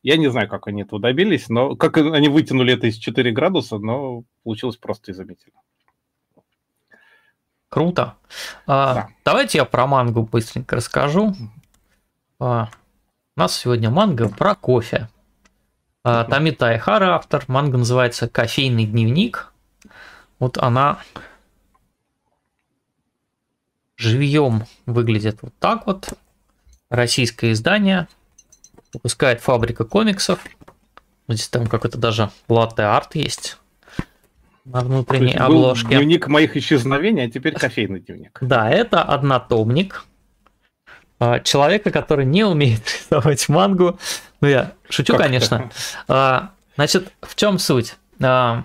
Я не знаю, как они этого добились, но как они вытянули это из 4 градуса, но получилось просто изумительно. Круто. А, да. Давайте я про мангу быстренько расскажу. А, у нас сегодня манга про кофе. А, Тамита Айхара автор. Манга называется «Кофейный дневник». Вот она живьем выглядит вот так вот. Российское издание. Выпускает фабрика комиксов. Здесь там какой-то даже латте-арт есть на внутренней был обложке. Дневник моих исчезновений, а теперь кофейный дневник. Да, это однотомник а, человека, который не умеет рисовать мангу. Ну, я шучу, как конечно. А, значит, в чем суть? А,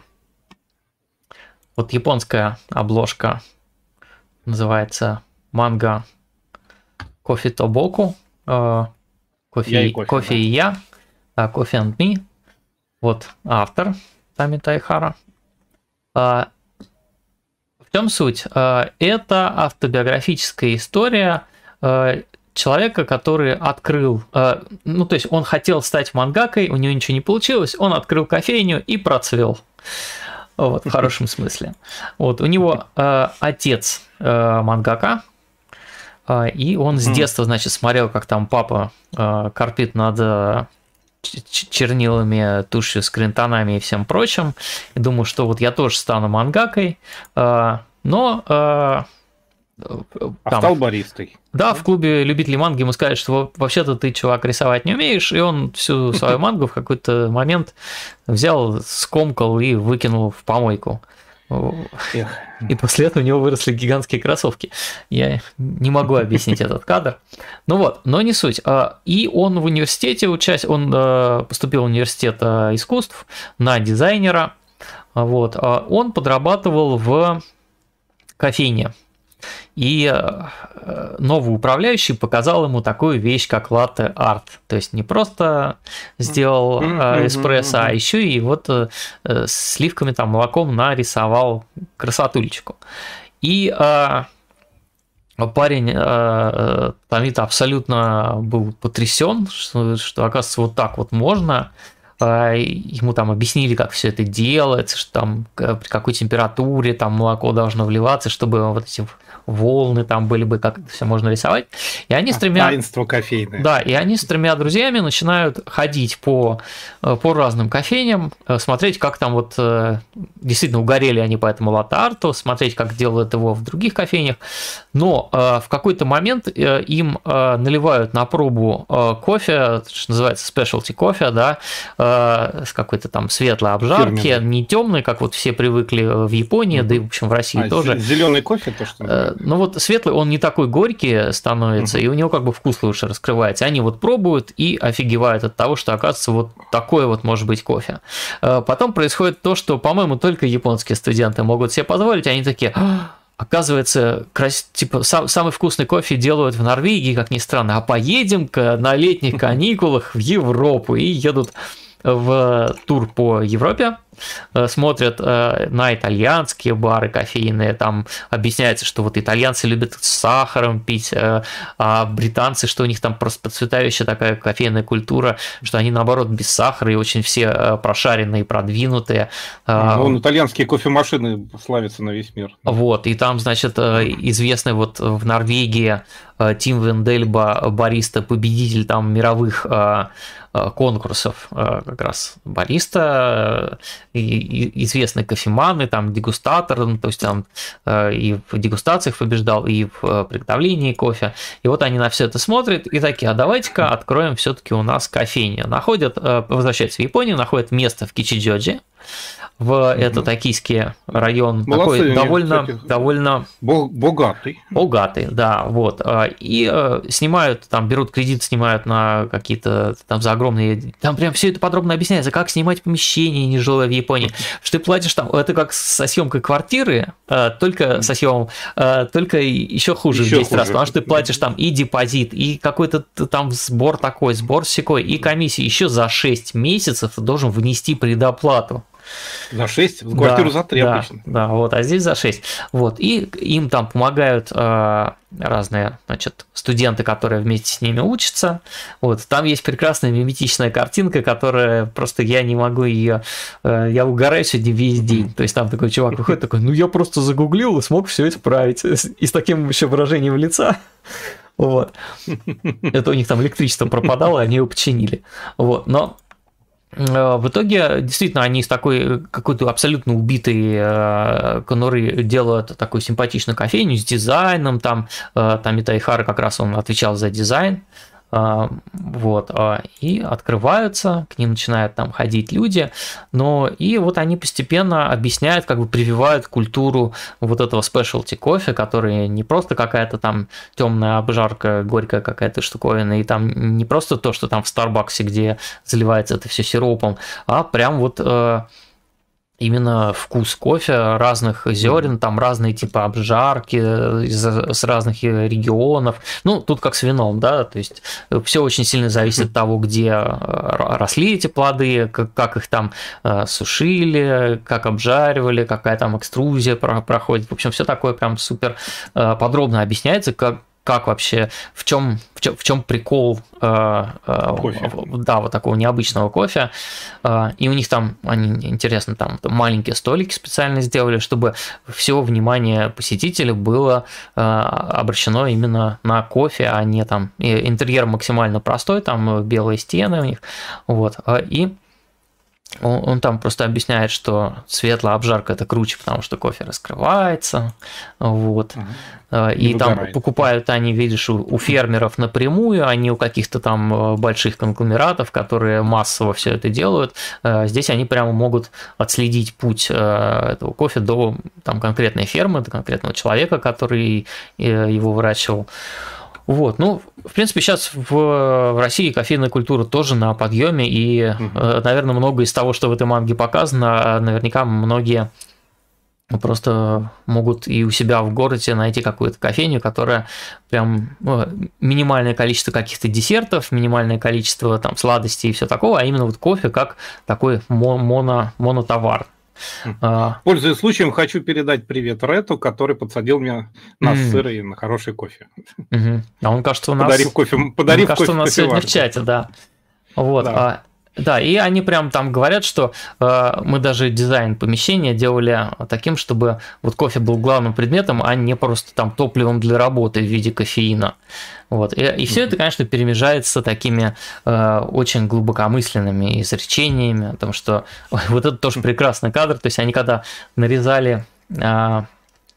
вот японская обложка называется манга Кофе Тобоку. Кофе, кофе, кофе да. и я. Кофе and me. Вот автор Тами Тайхара. А, в чем суть? А, это автобиографическая история а, человека, который открыл, ну то есть он хотел стать мангакой, у него ничего не получилось, он открыл кофейню и процвел. Вот, в хорошем смысле. Вот, у него э, отец э, мангака, э, и он с детства, значит, смотрел, как там папа э, корпит над чернилами, тушью, скринтонами и всем прочим. И думаю, что вот я тоже стану мангакой, а, но а, там, а стал баристой. Да, в клубе любителей манги ему сказали, что вообще-то ты, чувак, рисовать не умеешь, и он всю свою мангу в какой-то момент взял, скомкал и выкинул в помойку. И после этого у него выросли гигантские кроссовки. Я не могу объяснить этот кадр. Ну вот, но не суть. А, и он в университете учась, он э, поступил в университет э, искусств на дизайнера. Вот. А он подрабатывал в кофейне и э, новый управляющий показал ему такую вещь, как латте арт. То есть не просто сделал э, эспрессо, а еще и вот э, с сливками, там, молоком нарисовал красотулечку. И парень Тамита абсолютно был потрясен, что, что оказывается вот так вот можно. ему там объяснили, как все это делается, что там при какой температуре там молоко должно вливаться, чтобы вот эти волны там были бы, как это все можно рисовать. И они с тремя... Таинство кофейное. Да, и они с тремя друзьями начинают ходить по, э, по разным кофейням, э, смотреть, как там вот э, действительно угорели они по этому латарту, смотреть, как делают его в других кофейнях. Но в какой-то момент им наливают на пробу кофе, что называется specialty кофе, да, с какой-то там светлой обжарки, Фирменный. не темной, как вот все привыкли в Японии, mm-hmm. да и, в общем, в России а, тоже. Зеленый кофе, то, что ну вот светлый, он не такой горький становится, угу. и у него как бы вкус лучше раскрывается. Они вот пробуют и офигевают от того, что оказывается вот такое вот может быть кофе. Э, потом происходит то, что, по-моему, только японские студенты могут себе позволить, они такие, «А, Оказывается, крас... типа сам, самый вкусный кофе делают в Норвегии, как ни странно, а поедем-ка на летних каникулах в Европу и едут в тур по Европе, смотрят э, на итальянские бары кофейные, там объясняется, что вот итальянцы любят с сахаром пить, э, а британцы, что у них там просто процветающая такая кофейная культура, что они наоборот без сахара и очень все прошаренные, продвинутые. А, Вон итальянские кофемашины славятся на весь мир. Вот, и там, значит, известный вот в Норвегии Тим Вендельба, бариста, победитель там мировых Э, конкурсов э, как раз бариста, э, и известные кофеманы, там дегустатор, ну, то есть там и в дегустациях побеждал, и в приготовлении кофе. И вот они на все это смотрят и такие, а давайте-ка откроем все-таки у нас кофейню. Находят, возвращаются в Японию, находят место в Кичиджоджи, в mm-hmm. это токийский район. Молодцы, такой довольно таких... довольно богатый. богатый да вот. А, и э, снимают там берут кредит снимают на какие-то там за огромные там прям все это подробно объясняется как снимать помещение нежилое в Японии. Что ты платишь там это как со съемкой квартиры э, только со съемом э, только еще хуже еще в 10 хуже. раз потому что ты платишь там и депозит и какой-то там сбор такой сбор секой и комиссии еще за 6 месяцев ты должен внести предоплату за 6? В квартиру да, за 3 да, обычно. Да, вот, а здесь за 6. Вот, и им там помогают э, разные, значит, студенты, которые вместе с ними учатся. Вот, там есть прекрасная миметичная картинка, которая просто я не могу ее, э, я угораю сегодня весь день. То есть там такой чувак выходит такой, ну я просто загуглил и смог все исправить. И с таким еще выражением лица. Вот. Это у них там электричество пропадало, они его починили. Вот. Но в итоге, действительно, они с такой какой-то абсолютно убитой э, конуры делают такую симпатичную кофейню с дизайном, там, э, там Итайхара как раз он отвечал за дизайн, вот, а, и открываются, к ним начинают там ходить люди, но и вот они постепенно объясняют, как бы прививают культуру вот этого specialty кофе, который не просто какая-то там темная обжарка, горькая какая-то штуковина, и там не просто то, что там в Старбаксе, где заливается это все сиропом, а прям вот э, именно вкус кофе разных зерен, там разные типа обжарки из, с разных регионов. Ну, тут как с вином, да, то есть все очень сильно зависит от того, где э, росли эти плоды, как, как их там э, сушили, как обжаривали, какая там экструзия проходит. В общем, все такое прям супер э, подробно объясняется, как, как вообще, в чем, в чем, в чем прикол э, э, кофе. да, вот такого необычного кофе. Э, и у них там, они, интересно, там маленькие столики специально сделали, чтобы все внимание посетителя было обращено именно на кофе, а не там интерьер максимально простой, там белые стены у них. Вот. И он, он там просто объясняет, что светлая обжарка это круче, потому что кофе раскрывается, вот. Угу. И Не там выгорает. покупают они, видишь, у, у фермеров напрямую, а не у каких-то там э, больших конгломератов, которые массово все это делают. Э, здесь они прямо могут отследить путь этого кофе до там конкретной фермы, до конкретного человека, который его выращивал. Вот, ну, в принципе, сейчас в, в России кофейная культура тоже на подъеме, и, угу. наверное, много из того, что в этой манге показано, наверняка многие просто могут и у себя в городе найти какую-то кофейню, которая прям ну, минимальное количество каких-то десертов, минимальное количество там сладостей и все такого, а именно вот кофе как такой моно, монотовар. А. Пользуясь случаем, хочу передать привет Рету, который подсадил меня на mm. сыр и на хороший кофе. Mm-hmm. А он, кажется, у нас... Подарив кофе, подарив он, кажется, у нас сегодня в чате, да. Вот. Да. А, Да, и они прям там говорят, что э, мы даже дизайн помещения делали таким, чтобы вот кофе был главным предметом, а не просто там топливом для работы в виде кофеина. Вот. И, и все это, конечно, перемежается такими э, очень глубокомысленными изречениями, о том, что ой, вот это тоже прекрасный кадр. То есть они когда нарезали э,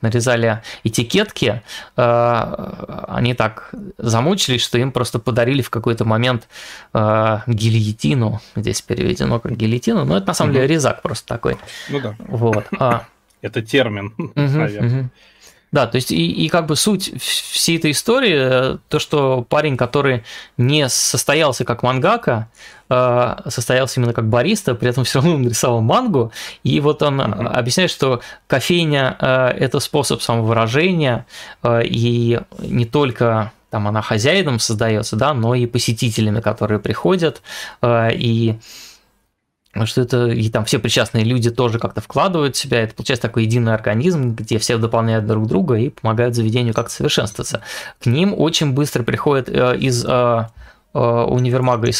нарезали этикетки, э, они так замучились, что им просто подарили в какой-то момент э, гильотину, здесь переведено как гильотину, но это на самом деле резак просто такой. Ну да. Вот. А. Это термин, наверное. Да, то есть и, и как бы суть всей этой истории, то, что парень, который не состоялся как мангака, э, состоялся именно как бариста, при этом все равно он рисовал мангу, и вот он mm-hmm. объясняет, что кофейня э, – это способ самовыражения, э, и не только там она хозяином создается, да, но и посетителями, которые приходят, и что это и там все причастные люди тоже как-то вкладывают в себя, это получается такой единый организм, где все дополняют друг друга и помогают заведению как-то совершенствоваться. К ним очень быстро приходят э, из э, э, универмага и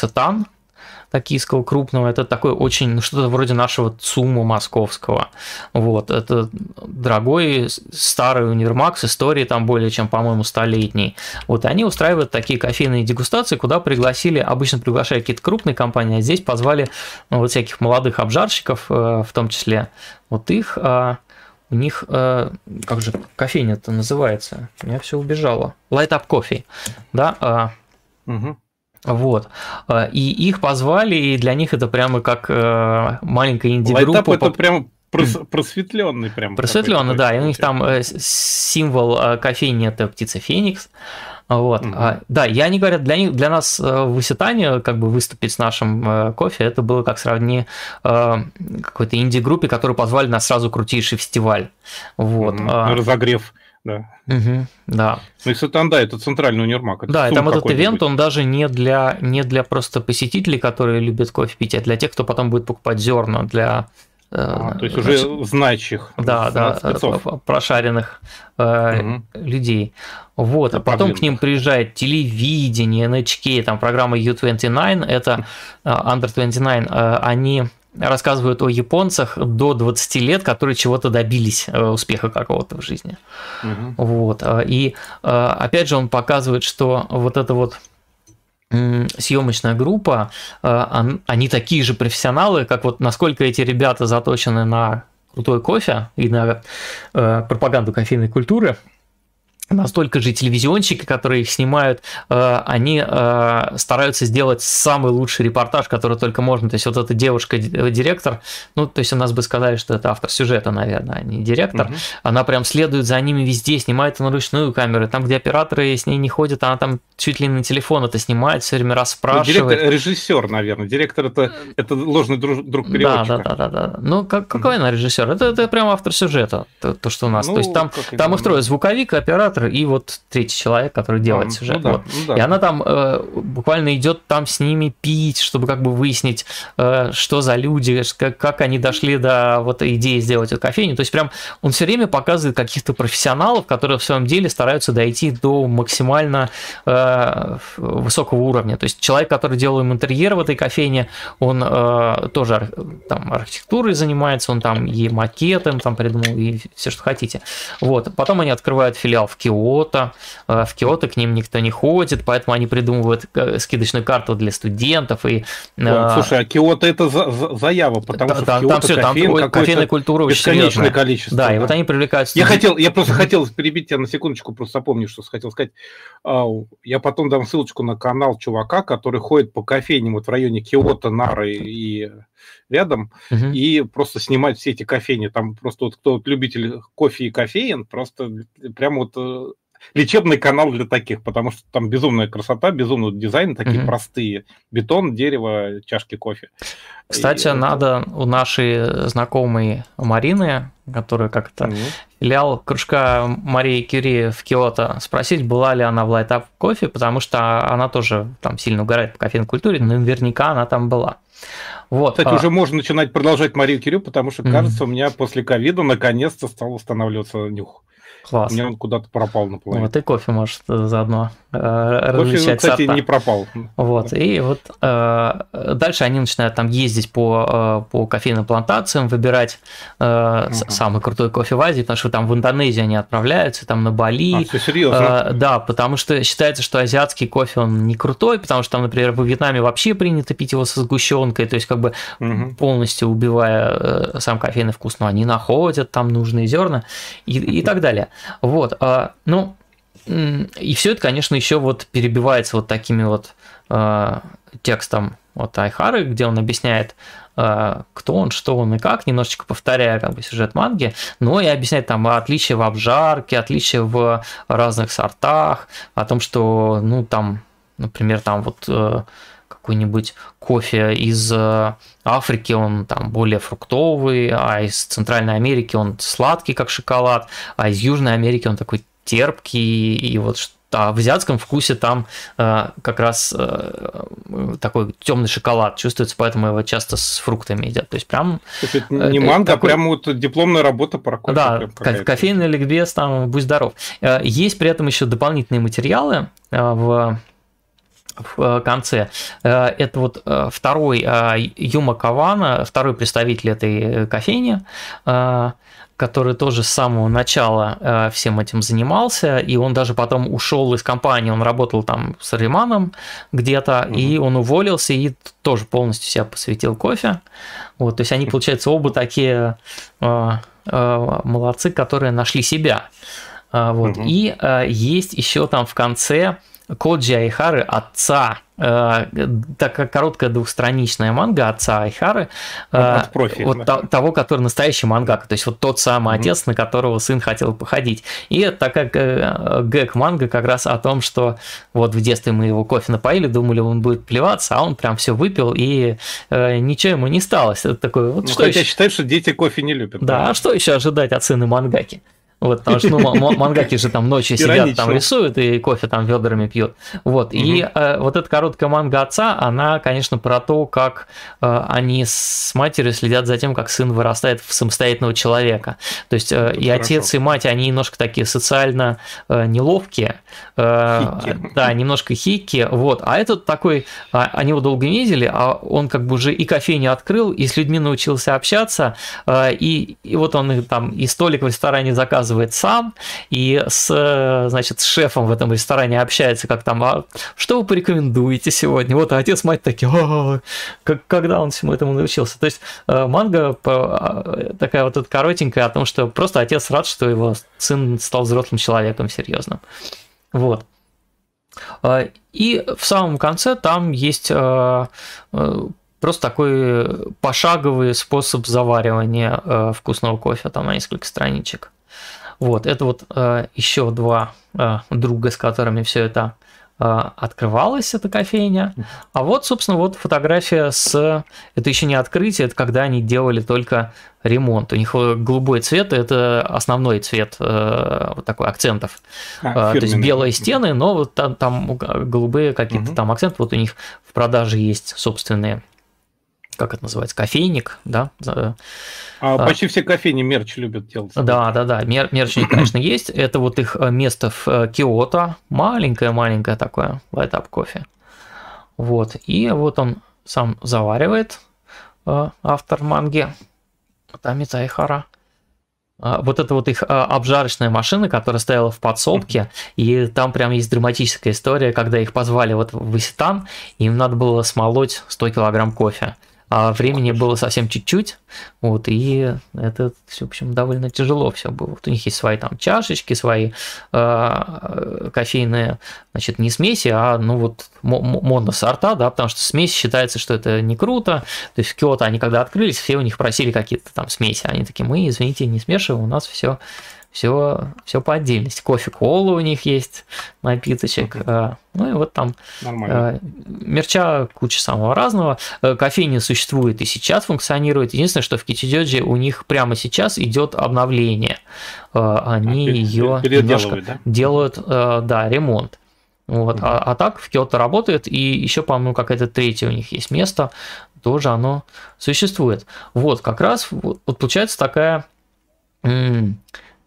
токийского крупного. Это такой очень, ну, что-то вроде нашего ЦУМа московского. Вот, это дорогой старый универмаг с историей там более чем, по-моему, столетней. Вот, и они устраивают такие кофейные дегустации, куда пригласили, обычно приглашают какие-то крупные компании, а здесь позвали ну, вот всяких молодых обжарщиков, э, в том числе вот их, а у них, э, как же кофейня-то называется? У меня все убежало. Light Up Coffee, да? Угу. Вот. А, и их позвали, и для них это прямо как э, маленькая инди-группа. это прямо просветленный прям. Просветленный, да. И у них там э, символ э, кофейни это птица Феникс. Вот. Угу. Да, и они говорят, для, них, для нас в Иситане как бы выступить с нашим кофе, это было как сравни какой-то инди-группе, которую позвали на сразу крутейший фестиваль. Вот. Угу. Разогрев да. Угу, да. Ну и Сатанда это центральный универмаг. Это да, и там этот ивент, он даже не для, не для просто посетителей, которые любят кофе пить, а для тех, кто потом будет покупать зерна, для э, а, то есть значит, уже знающих, да, да, спецов. прошаренных э, угу. людей. Вот, а потом к ним приезжает телевидение, NHK, там программа U29, это э, Under 29, они рассказывают о японцах до 20 лет, которые чего-то добились, э, успеха какого-то в жизни. Угу. Вот. Э, и э, опять же он показывает, что вот это вот съемочная группа, они такие же профессионалы, как вот насколько эти ребята заточены на крутой кофе и на пропаганду кофейной культуры – настолько же телевизионщики, которые их снимают, э, они э, стараются сделать самый лучший репортаж, который только можно. То есть вот эта девушка-директор, ну, то есть у нас бы сказали, что это автор сюжета, наверное, а не директор, угу. она прям следует за ними везде, снимает на ручную камеру, там, где операторы с ней не ходят, она там чуть ли на телефон это снимает, все время расспрашивает. Ну, директор, режиссер, наверное, директор это, это ложный друг, друг переводчика. Да, да, да, да, да. Ну, как, какой угу. она режиссер? Это, это прям автор сюжета, то, то что у нас. Ну, то есть там, там их трое, звуковик, оператор, оператор и вот третий человек, который делает а, сюжет. Ну, да, вот. ну, да. И она там э, буквально идет там с ними пить, чтобы как бы выяснить, э, что за люди, как, как они дошли до вот идеи сделать эту кофейню. То есть прям он все время показывает каких-то профессионалов, которые в своем деле стараются дойти до максимально э, высокого уровня. То есть человек, который делал им интерьер в этой кофейне, он э, тоже там архитектурой занимается, он там и макеты там придумал, и все, что хотите. Вот. Потом они открывают филиал в Киото. Э, в Киото к ним никто не ходит, поэтому они придумывают э, скидочную карту для студентов. И, Ой, слушай, а Киото это за, за, заява, потому что там, там, все, там кофейная культура очень бесконечное серьезная. количество. Да, да, и вот они привлекают Я хотел, я просто хотел перебить тебя на секундочку, просто запомню, что хотел сказать. Я потом дам ссылочку на канал чувака, который ходит по кофейням вот в районе Киото, Нары и рядом угу. и просто снимать все эти кофейни. Там просто вот кто вот любитель кофе и кофеин, просто прямо вот э, лечебный канал для таких, потому что там безумная красота, безумный дизайн, такие угу. простые. Бетон, дерево, чашки кофе. Кстати, и надо у нашей знакомой Марины, которая как-то угу. филиал кружка Марии Кюри в Киото, спросить, была ли она в Light Up кофе, потому что она тоже там сильно угорает по кофейной культуре, но наверняка она там была. Вот. Кстати, а... уже можно начинать продолжать Марию Кирю, потому что, кажется, у меня после ковида наконец-то стал устанавливаться нюх. Класс. У меня он куда-то пропал на половину. Вот и кофе может заодно э, кофе, кстати, сорта. не пропал. Вот, да. и вот э, дальше они начинают там ездить по, э, по кофейным плантациям, выбирать э, угу. самый крутой кофе в Азии, потому что там в Индонезии они отправляются, там на Бали. А, все серьезно? Э, да, потому что считается, что азиатский кофе, он не крутой, потому что там, например, во Вьетнаме вообще принято пить его со сгущенкой, то есть как бы угу. полностью убивая э, сам кофейный вкус, но они находят там нужные зерна и, и так далее. Вот, а, ну, и все это, конечно, еще вот перебивается вот такими вот а, текстом вот Айхары, где он объясняет, а, кто он, что он и как, немножечко повторяя как бы сюжет манги, но и объясняет там отличия в обжарке, отличия в разных сортах, о том, что, ну, там, например, там вот э, какой-нибудь кофе из э, Африки, он там более фруктовый, а из Центральной Америки он сладкий, как шоколад, а из Южной Америки он такой терпкий, и вот а в азиатском вкусе там э, как раз э, такой темный шоколад чувствуется, поэтому его часто с фруктами едят. То есть прям... Это не э, манго, такой... а прям вот дипломная работа про кофе. Да, кофейный ликбез, там, будь здоров. Э, есть при этом еще дополнительные материалы э, в в э, конце. Э, это вот э, второй Юма Кавана, второй представитель этой кофейни, который тоже с самого начала всем этим занимался, и он даже потом ушел из компании, он работал там с Риманом где-то, угу. и он уволился и тоже полностью себя посвятил кофе. Вот, то есть они, получается, оба такие молодцы, которые нашли себя. Вот. Угу. И есть еще там в конце Коджи Айхары, отца, э, такая короткая двухстраничная манга отца Айхары, э, профи, вот да. того, который настоящий мангака, то есть вот тот самый mm-hmm. отец, на которого сын хотел походить. И это такая э, гэг-манга как раз о том, что вот в детстве мы его кофе напоили, думали, он будет плеваться, а он прям все выпил, и э, ничего ему не стало. Это такое, вот ну, что хотя еще... считают, что дети кофе не любят. Да, да, а что еще ожидать от сына мангаки? Вот, потому что ну, мангаки же там ночью сидят, там рисуют и кофе там ведрами пьют. Вот. И э, вот эта короткая манга отца, она, конечно, про то, как э, они с матерью следят за тем, как сын вырастает в самостоятельного человека. То есть э, и отец, и мать, они немножко такие социально неловкие. Да, немножко хики. Вот. А этот такой, а, они его долго не видели, а он как бы уже и кофейню открыл, и с людьми научился общаться, и, и вот он там и столик в ресторане заказывал заказывает сам и с, значит, с шефом в этом ресторане общается, как там, а что вы порекомендуете сегодня? Вот, а отец, мать такие, а, как, когда он всему этому научился? То есть э, манга а, такая вот коротенькая о том, что просто отец рад, что его сын стал взрослым человеком серьезным. Вот. Э, и в самом конце там есть э, просто такой пошаговый способ заваривания вкусного кофе, там на несколько страничек. Вот, это вот э, еще два э, друга, с которыми все это э, открывалась, эта кофейня. А вот, собственно, вот фотография с... Это еще не открытие, это когда они делали только ремонт. У них голубой цвет – это основной цвет э, вот такой акцентов. А, То есть белые стены, но вот там, там голубые какие-то угу. там акценты. Вот у них в продаже есть собственные как это называется, кофейник, да. А, а почти все кофейни мерч любят делать. Да, да, да, мер, мерч конечно, есть. Это вот их э, место в э, Киото, маленькое-маленькое такое, лайтап кофе. Вот, и вот он сам заваривает, э, автор манги, Тамита Айхара. Вот это вот их обжарочная машина, которая стояла в подсобке, и там прям есть драматическая история, когда их позвали вот в Иситан, им надо было смолоть 100 килограмм кофе а времени было совсем чуть-чуть, вот, и это, в общем, довольно тяжело все было. Вот у них есть свои там чашечки, свои э, кофейные, значит, не смеси, а, ну, вот, моносорта, да, потому что смесь считается, что это не круто, то есть в Киото они когда открылись, все у них просили какие-то там смеси, они такие, мы, извините, не смешиваем, у нас все все, все по отдельности. Кофе-кола у них есть, напиточек. Mm-hmm. Ну и вот там Нормально. Э, мерча куча самого разного. Э, кофейня существует и сейчас функционирует. Единственное, что в Китидёджи у них прямо сейчас идет обновление. Они а, ее немножко да? делают, да, ремонт. Вот. Mm-hmm. А, а так в Киото работает, и еще, по-моему, какая-то третья у них есть место, тоже оно существует. Вот, как раз вот, вот получается такая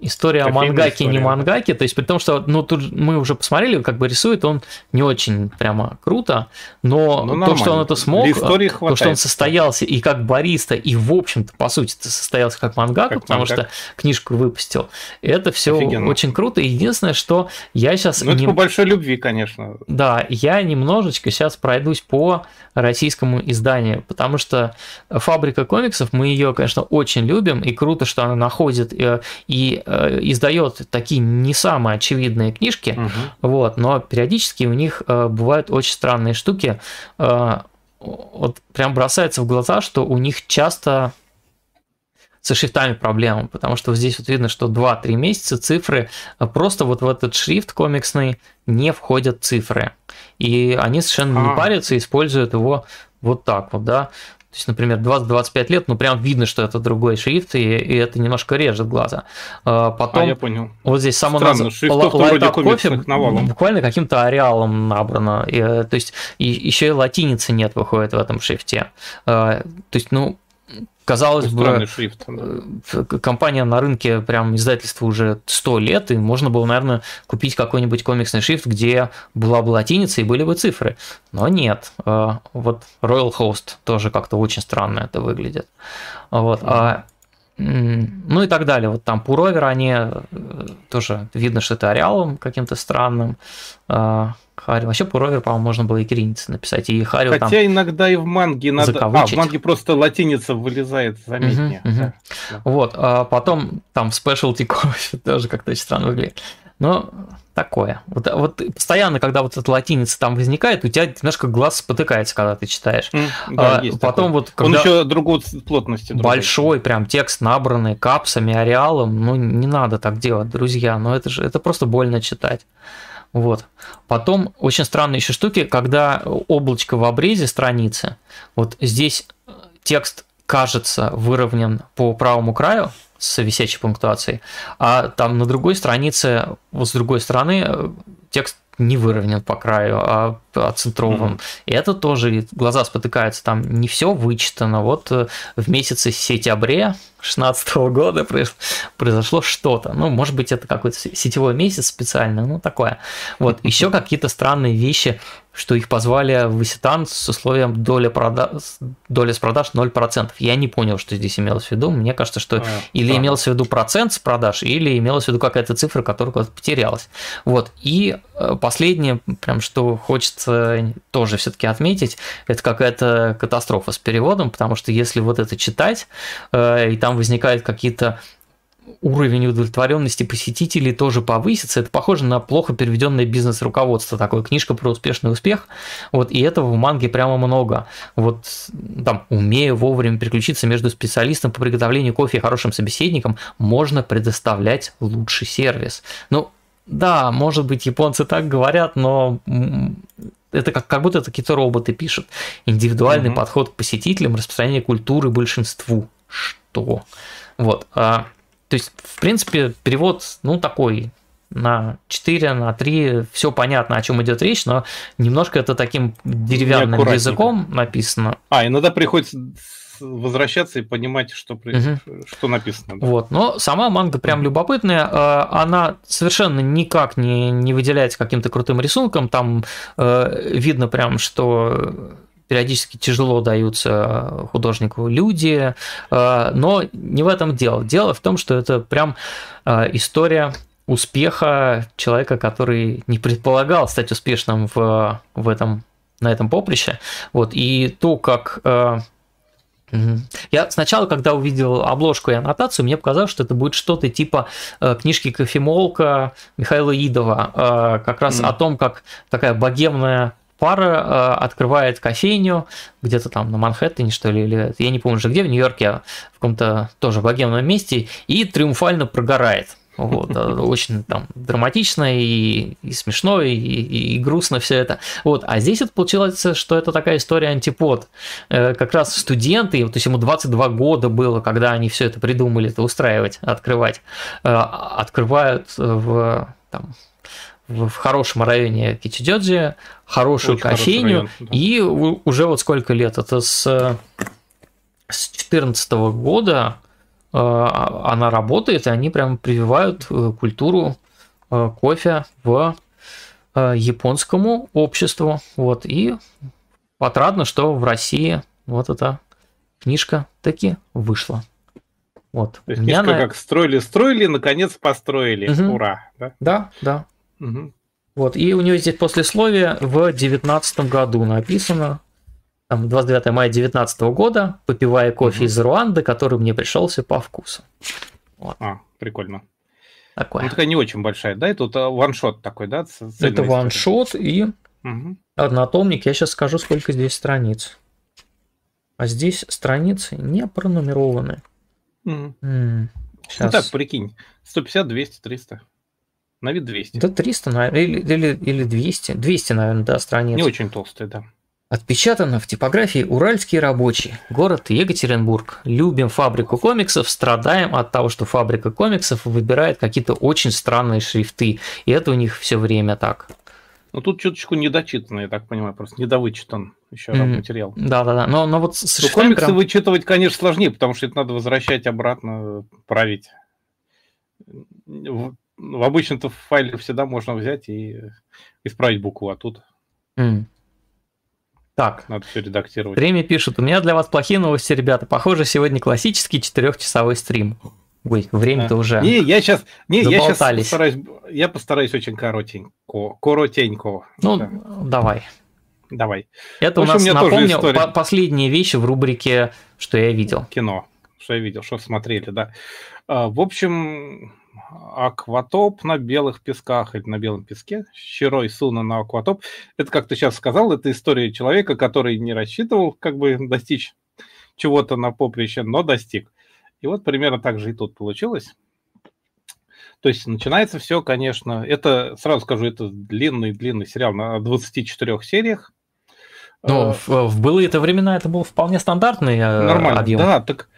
История о мангаке, не мангаке, то есть при том, что ну тут мы уже посмотрели, как бы рисует он не очень прямо круто, но ну, то, что он это смог, то, что он состоялся и как бариста, и в общем-то по сути состоялся как мангака, как потому мангак. что книжку выпустил, это все очень круто. Единственное, что я сейчас... Ну это не... по большой любви, конечно. Да, я немножечко сейчас пройдусь по российскому изданию, потому что фабрика комиксов, мы ее, конечно, очень любим, и круто, что она находит э, и, и Э, издает такие не самые очевидные книжки, угу. вот, но периодически у них э, бывают очень странные штуки. Э, вот прям бросается в глаза, что у них часто со шрифтами проблемы, потому что здесь вот видно, что 2-3 месяца цифры, просто вот в этот шрифт комиксный не входят цифры. И они совершенно а. не парятся, используют его вот так вот, да. То есть, например, 20-25 лет, ну прям видно, что это другой шрифт, и, и это немножко режет глаза. А, потом, а, я понял. Вот здесь само Странно, кофе буквально каким-то ареалом набрано. И, то есть, и, еще и латиницы нет выходит в этом шрифте. А, то есть, ну, казалось бы, шрифт, да. компания на рынке, прям издательство уже 100 лет, и можно было, наверное, купить какой-нибудь комиксный шрифт, где была бы латиница и были бы цифры. Но нет. А, вот Royal Host тоже как-то очень странно это выглядит. Вот. А ну и так далее. Вот там пуровер, они э, тоже видно, что это ареалом каким-то странным. Хари. Вообще пуровер, по-моему, можно было и кириллицы написать, и Хари Хотя там иногда и в манге надо... Закавычить. А, в манге просто латиница вылезает заметнее. Угу, угу. Да. Вот, а потом там specialty кофе тоже как-то очень странно выглядит. Но такое. Вот, вот постоянно, когда вот эта латиница там возникает, у тебя немножко глаз спотыкается, когда ты читаешь. Mm, да, а, потом такой. вот когда Он еще другой плотности. Другой. Большой прям текст набранный капсами, ареалом, ну не надо так делать, друзья, но это же это просто больно читать. Вот. Потом очень странные еще штуки, когда облачко в обрезе страницы, вот здесь текст кажется выровнен по правому краю, с висячей пунктуацией, а там на другой странице, вот с другой стороны, текст не выровнен по краю, а оцентрован. Mm-hmm. И это тоже глаза спотыкаются. Там не все вычитано. Вот э, в месяце сентябре 2016 года произошло что-то. Ну, может быть, это какой-то сетевой месяц специально, ну, такое. Вот, еще какие-то странные вещи что их позвали в Иситан с условием доля, прода... доля с продаж 0%. Я не понял, что здесь имелось в виду. Мне кажется, что а, или имелось в виду процент с продаж, или имелось в виду какая-то цифра, которая потерялась. Вот. И э, последнее, прям что хочется тоже все-таки отметить, это какая-то катастрофа с переводом, потому что если вот это читать, э, и там возникают какие-то уровень удовлетворенности посетителей тоже повысится. Это похоже на плохо переведенное бизнес-руководство, такое книжка про успешный успех. Вот, и этого в манге прямо много. Вот там, умея вовремя переключиться между специалистом по приготовлению кофе и хорошим собеседником, можно предоставлять лучший сервис. Ну, да, может быть, японцы так говорят, но это как, как будто это какие-то роботы пишут. Индивидуальный угу. подход к посетителям, распространение культуры большинству. Что? Вот. А то есть, в принципе, перевод, ну, такой, на 4, на 3, все понятно, о чем идет речь, но немножко это таким деревянным языком написано. А, иногда приходится возвращаться и понимать, что, угу. что написано. Да. Вот, но сама манга прям любопытная, а, она совершенно никак не, не выделяется каким-то крутым рисунком, там э, видно прям, что периодически тяжело даются художнику люди, э, но не в этом дело. Дело в том, что это прям э, история успеха человека, который не предполагал стать успешным в, в этом, на этом поприще. Вот, и то, как э, я сначала, когда увидел обложку и аннотацию, мне показалось, что это будет что-то типа книжки «Кофемолка» Михаила Идова, как раз mm. о том, как такая богемная пара э, открывает кофейню где-то там на Манхэттене, что ли, или я не помню уже где, в Нью-Йорке, в каком-то тоже богемном месте, и триумфально прогорает. Вот, э, очень там драматично и, и смешно, и, и, и грустно все это. Вот, а здесь это получается, что это такая история антипод. Э, как раз студенты, то есть ему 22 года было, когда они все это придумали, это устраивать, открывать, э, открывают в там, в хорошем районе Кичидёдзи, хорошую Очень кофейню, район, да. и уже вот сколько лет, это с, с 14 года она работает, и они прям прививают культуру кофе в японскому обществу. Вот, и отрадно, что в России вот эта книжка таки вышла. Вот. То есть книжка на... как строили, строили, наконец построили. Угу. Ура. Да, да. да. Угу. Вот. И у нее здесь послесловие в девятнадцатом году написано. Там 29 мая 2019 года, попивая кофе угу. из Руанды, который мне пришелся по вкусу. Вот. А, прикольно. Такое. Ну, такая не очень большая, да? Это вот а, ваншот такой, да? Это ваншот и угу. однотомник. Я сейчас скажу, сколько здесь страниц. А здесь страницы не пронумерованы. Угу. М-м, ну так, прикинь, 150, 200, 300. На вид 200. Да 300, наверное, или, или, или 200. 200, наверное, да, страниц. Не очень толстые, да. Отпечатано в типографии «Уральские рабочие», город Екатеринбург. Любим фабрику комиксов, страдаем от того, что фабрика комиксов выбирает какие-то очень странные шрифты. И это у них все время так. Ну тут чуточку недочитано, я так понимаю, просто недовычитан еще mm-hmm. материал. Да-да-да, но, но вот с ну, комиксы прям... вычитывать, конечно, сложнее, потому что это надо возвращать обратно, править. В, в обычном-то файле всегда можно взять и исправить букву, а тут... Mm. Так. Надо все редактировать. Время пишут. У меня для вас плохие новости, ребята. Похоже, сегодня классический четырехчасовой стрим. Ой, время-то а. уже. Не, я сейчас, не, я сейчас постараюсь, я постараюсь очень коротенько, коротенько. Ну, да. давай. Давай. Это у, у нас, напомню, по последние вещи в рубрике «Что я видел». Кино. Что я видел, что смотрели, да. А, в общем, акватоп на белых песках или на белом песке, Щерой Суна на акватоп. Это, как ты сейчас сказал, это история человека, который не рассчитывал как бы достичь чего-то на поприще, но достиг. И вот примерно так же и тут получилось. То есть начинается все, конечно, это, сразу скажу, это длинный-длинный сериал на 24 сериях. Ну, в, в былые это времена это был вполне стандартный э, Нормально, объем. да, так,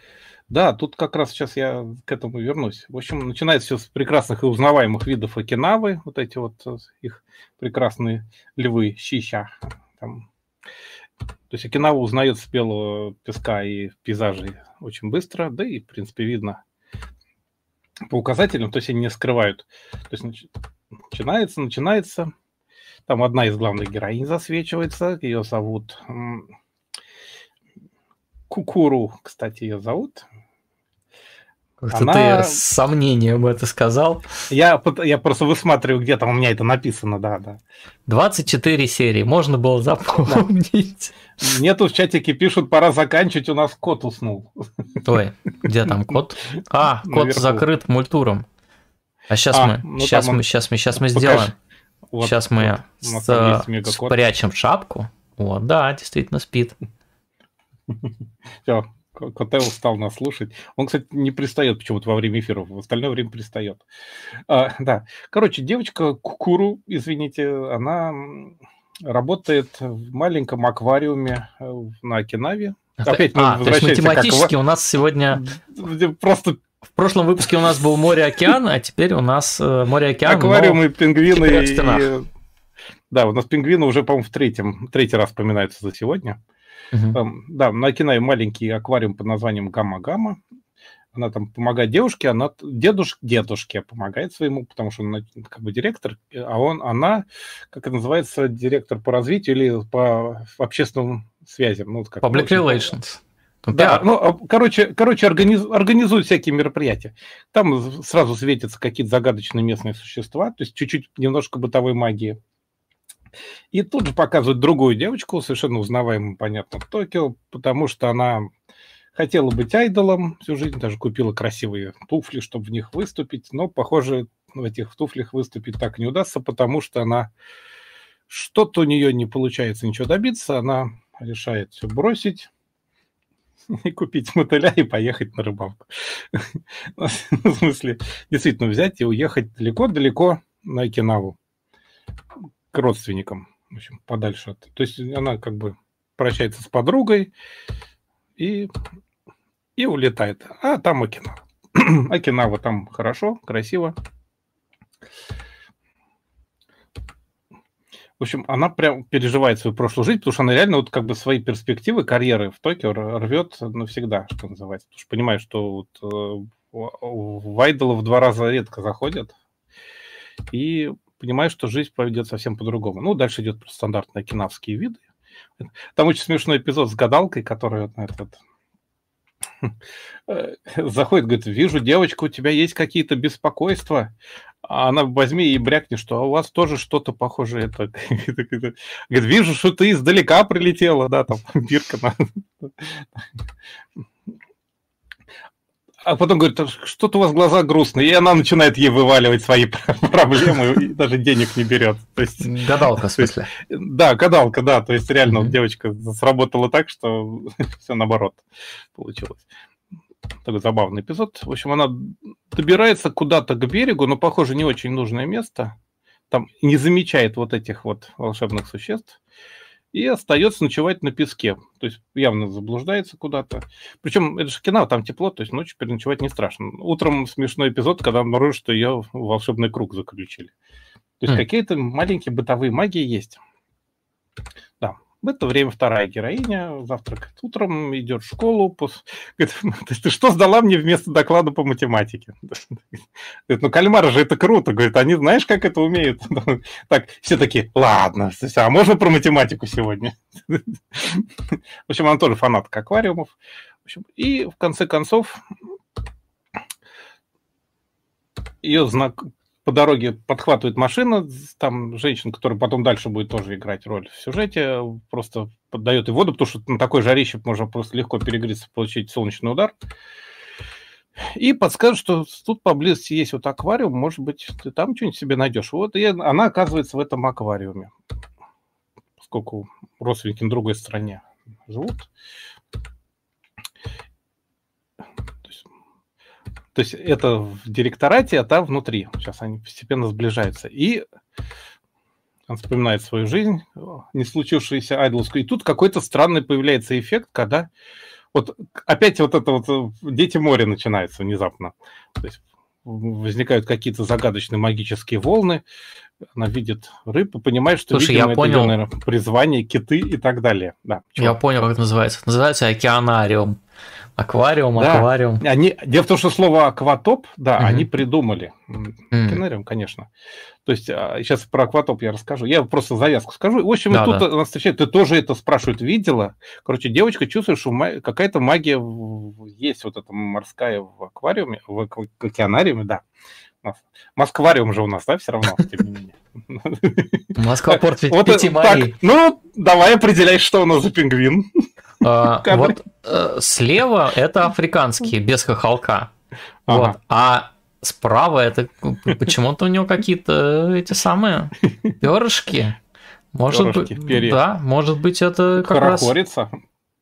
да, тут как раз сейчас я к этому вернусь. В общем, начинается все с прекрасных и узнаваемых видов окинавы, вот эти вот э, их прекрасные львы, щища, там, то есть Окинава узнает с белого песка и пейзажей очень быстро, да и, в принципе, видно по указателям, то есть они не скрывают. То есть начинается, начинается. Там одна из главных героинь засвечивается, ее зовут Кукуру, кстати, ее зовут. Как-то Она... ты с сомнением это сказал. Я, я просто высматриваю, где там у меня это написано, да, да. 24 серии, можно было запомнить. Да. Мне тут в чатике пишут, пора заканчивать, у нас кот уснул. Ой, где там кот? А, кот Наверху. закрыт мультуром. А сейчас а, мы, ну сейчас мы, сейчас мы, сейчас мы сделаем. Вот, сейчас мы вот, с, спрячем шапку. Вот, да, действительно спит. Все, Котел стал нас слушать. Он, кстати, не пристает почему-то во время эфира, в остальное время пристает. А, да. Короче, девочка Кукуру, извините, она работает в маленьком аквариуме э, на Окинаве. Опять а, то есть математически у нас сегодня... Просто в прошлом выпуске у нас был море-океан, а теперь у нас э, море-океан. Аквариумы, пингвины и... Да, у нас пингвины уже, по-моему, в третьем, третий раз вспоминаются за сегодня. Uh-huh. Да, на Окинаве маленький аквариум под названием Гамма-Гамма. Она там помогает девушке, она дедуш, дедушке помогает своему, потому что он как бы директор, а он, она, как это называется, директор по развитию или по общественным связям. Ну, как Public relations. Да, ну, а, короче, короче организ, организуют всякие мероприятия. Там сразу светятся какие-то загадочные местные существа, то есть чуть-чуть, немножко бытовой магии. И тут же показывают другую девочку, совершенно узнаваемую, понятно, в Токио, потому что она хотела быть айдолом всю жизнь, даже купила красивые туфли, чтобы в них выступить, но, похоже, в этих туфлях выступить так не удастся, потому что она что-то у нее не получается ничего добиться, она решает все бросить и купить мотыля и поехать на рыбалку. В смысле, действительно взять и уехать далеко-далеко на Окинаву к родственникам, в общем, подальше от... То есть она как бы прощается с подругой и, и улетает. А там Окинава. Окинава там хорошо, красиво. В общем, она прям переживает свою прошлую жизнь, потому что она реально вот как бы свои перспективы карьеры в Токио рвет навсегда, что называется. Потому что понимает, что вот Айдола в два раза редко заходят, и понимает, что жизнь поведет совсем по-другому. Ну, дальше идет стандартные кинавские виды. Там очень смешной эпизод с гадалкой, вот на этот э, заходит, говорит, вижу, девочка, у тебя есть какие-то беспокойства. А она возьми и брякни, что у вас тоже что-то похожее. Это, говорит, вижу, что ты издалека прилетела, да, там, Бирка а потом говорит, что-то у вас глаза грустные, и она начинает ей вываливать свои проблемы и даже денег не берет. То есть, гадалка, в смысле? Да, гадалка, да. То есть реально mm-hmm. девочка сработала так, что все наоборот получилось. Такой забавный эпизод. В общем, она добирается куда-то к берегу, но, похоже, не очень нужное место. Там не замечает вот этих вот волшебных существ и остается ночевать на песке. То есть явно заблуждается куда-то. Причем это же кино, там тепло, то есть ночью переночевать не страшно. Утром смешной эпизод, когда обнаружишь, что ее в волшебный круг заключили. То есть mm. какие-то маленькие бытовые магии есть. Да. В это время вторая героиня завтракает утром, идет в школу. Говорит, ты что сдала мне вместо доклада по математике? Говорит, ну кальмары же это круто. Говорит, они знаешь, как это умеют? Так, все такие, ладно, а можно про математику сегодня? В общем, она тоже фанатка аквариумов. В общем, и в конце концов ее знак по дороге подхватывает машина, там женщина, которая потом дальше будет тоже играть роль в сюжете, просто поддает и воду, потому что на такой жарище можно просто легко перегреться, получить солнечный удар. И подскажет, что тут поблизости есть вот аквариум, может быть, ты там что-нибудь себе найдешь. Вот и она оказывается в этом аквариуме, поскольку родственники на другой стороне живут. То есть это в директорате, а там внутри. Сейчас они постепенно сближаются. И он вспоминает свою жизнь, не случившуюся айдловскую. И тут какой-то странный появляется эффект, когда вот опять вот это вот э, дети моря начинается внезапно. То есть возникают какие-то загадочные магические волны, она видит рыб и понимает, что, Слушай, видимо, я понял. Ее, наверное, призвание, киты и так далее. Да, я понял, как это называется. Называется океанариум. Аквариум, да. аквариум. Они, дело в том, что слово акватоп, да, угу. они придумали. Mm. Океанариум, конечно. То есть сейчас а, про акватоп я расскажу. Я просто завязку скажу. В общем, да, тут да. нас встречает, ты тоже это спрашивают, видела? Короче, девочка чувствует, что какая-то магия есть вот эта морская в аквариуме, в океанариуме, да. Москвариум же у нас, да, все равно, тем не менее. Москва порт вот, пяти так, Ну, давай определяй, что у нас за пингвин. А, вот э, слева это африканский, без хохолка. Вот. А справа это почему-то у него какие-то эти самые перышки. Может быть, да, может быть, это как раз...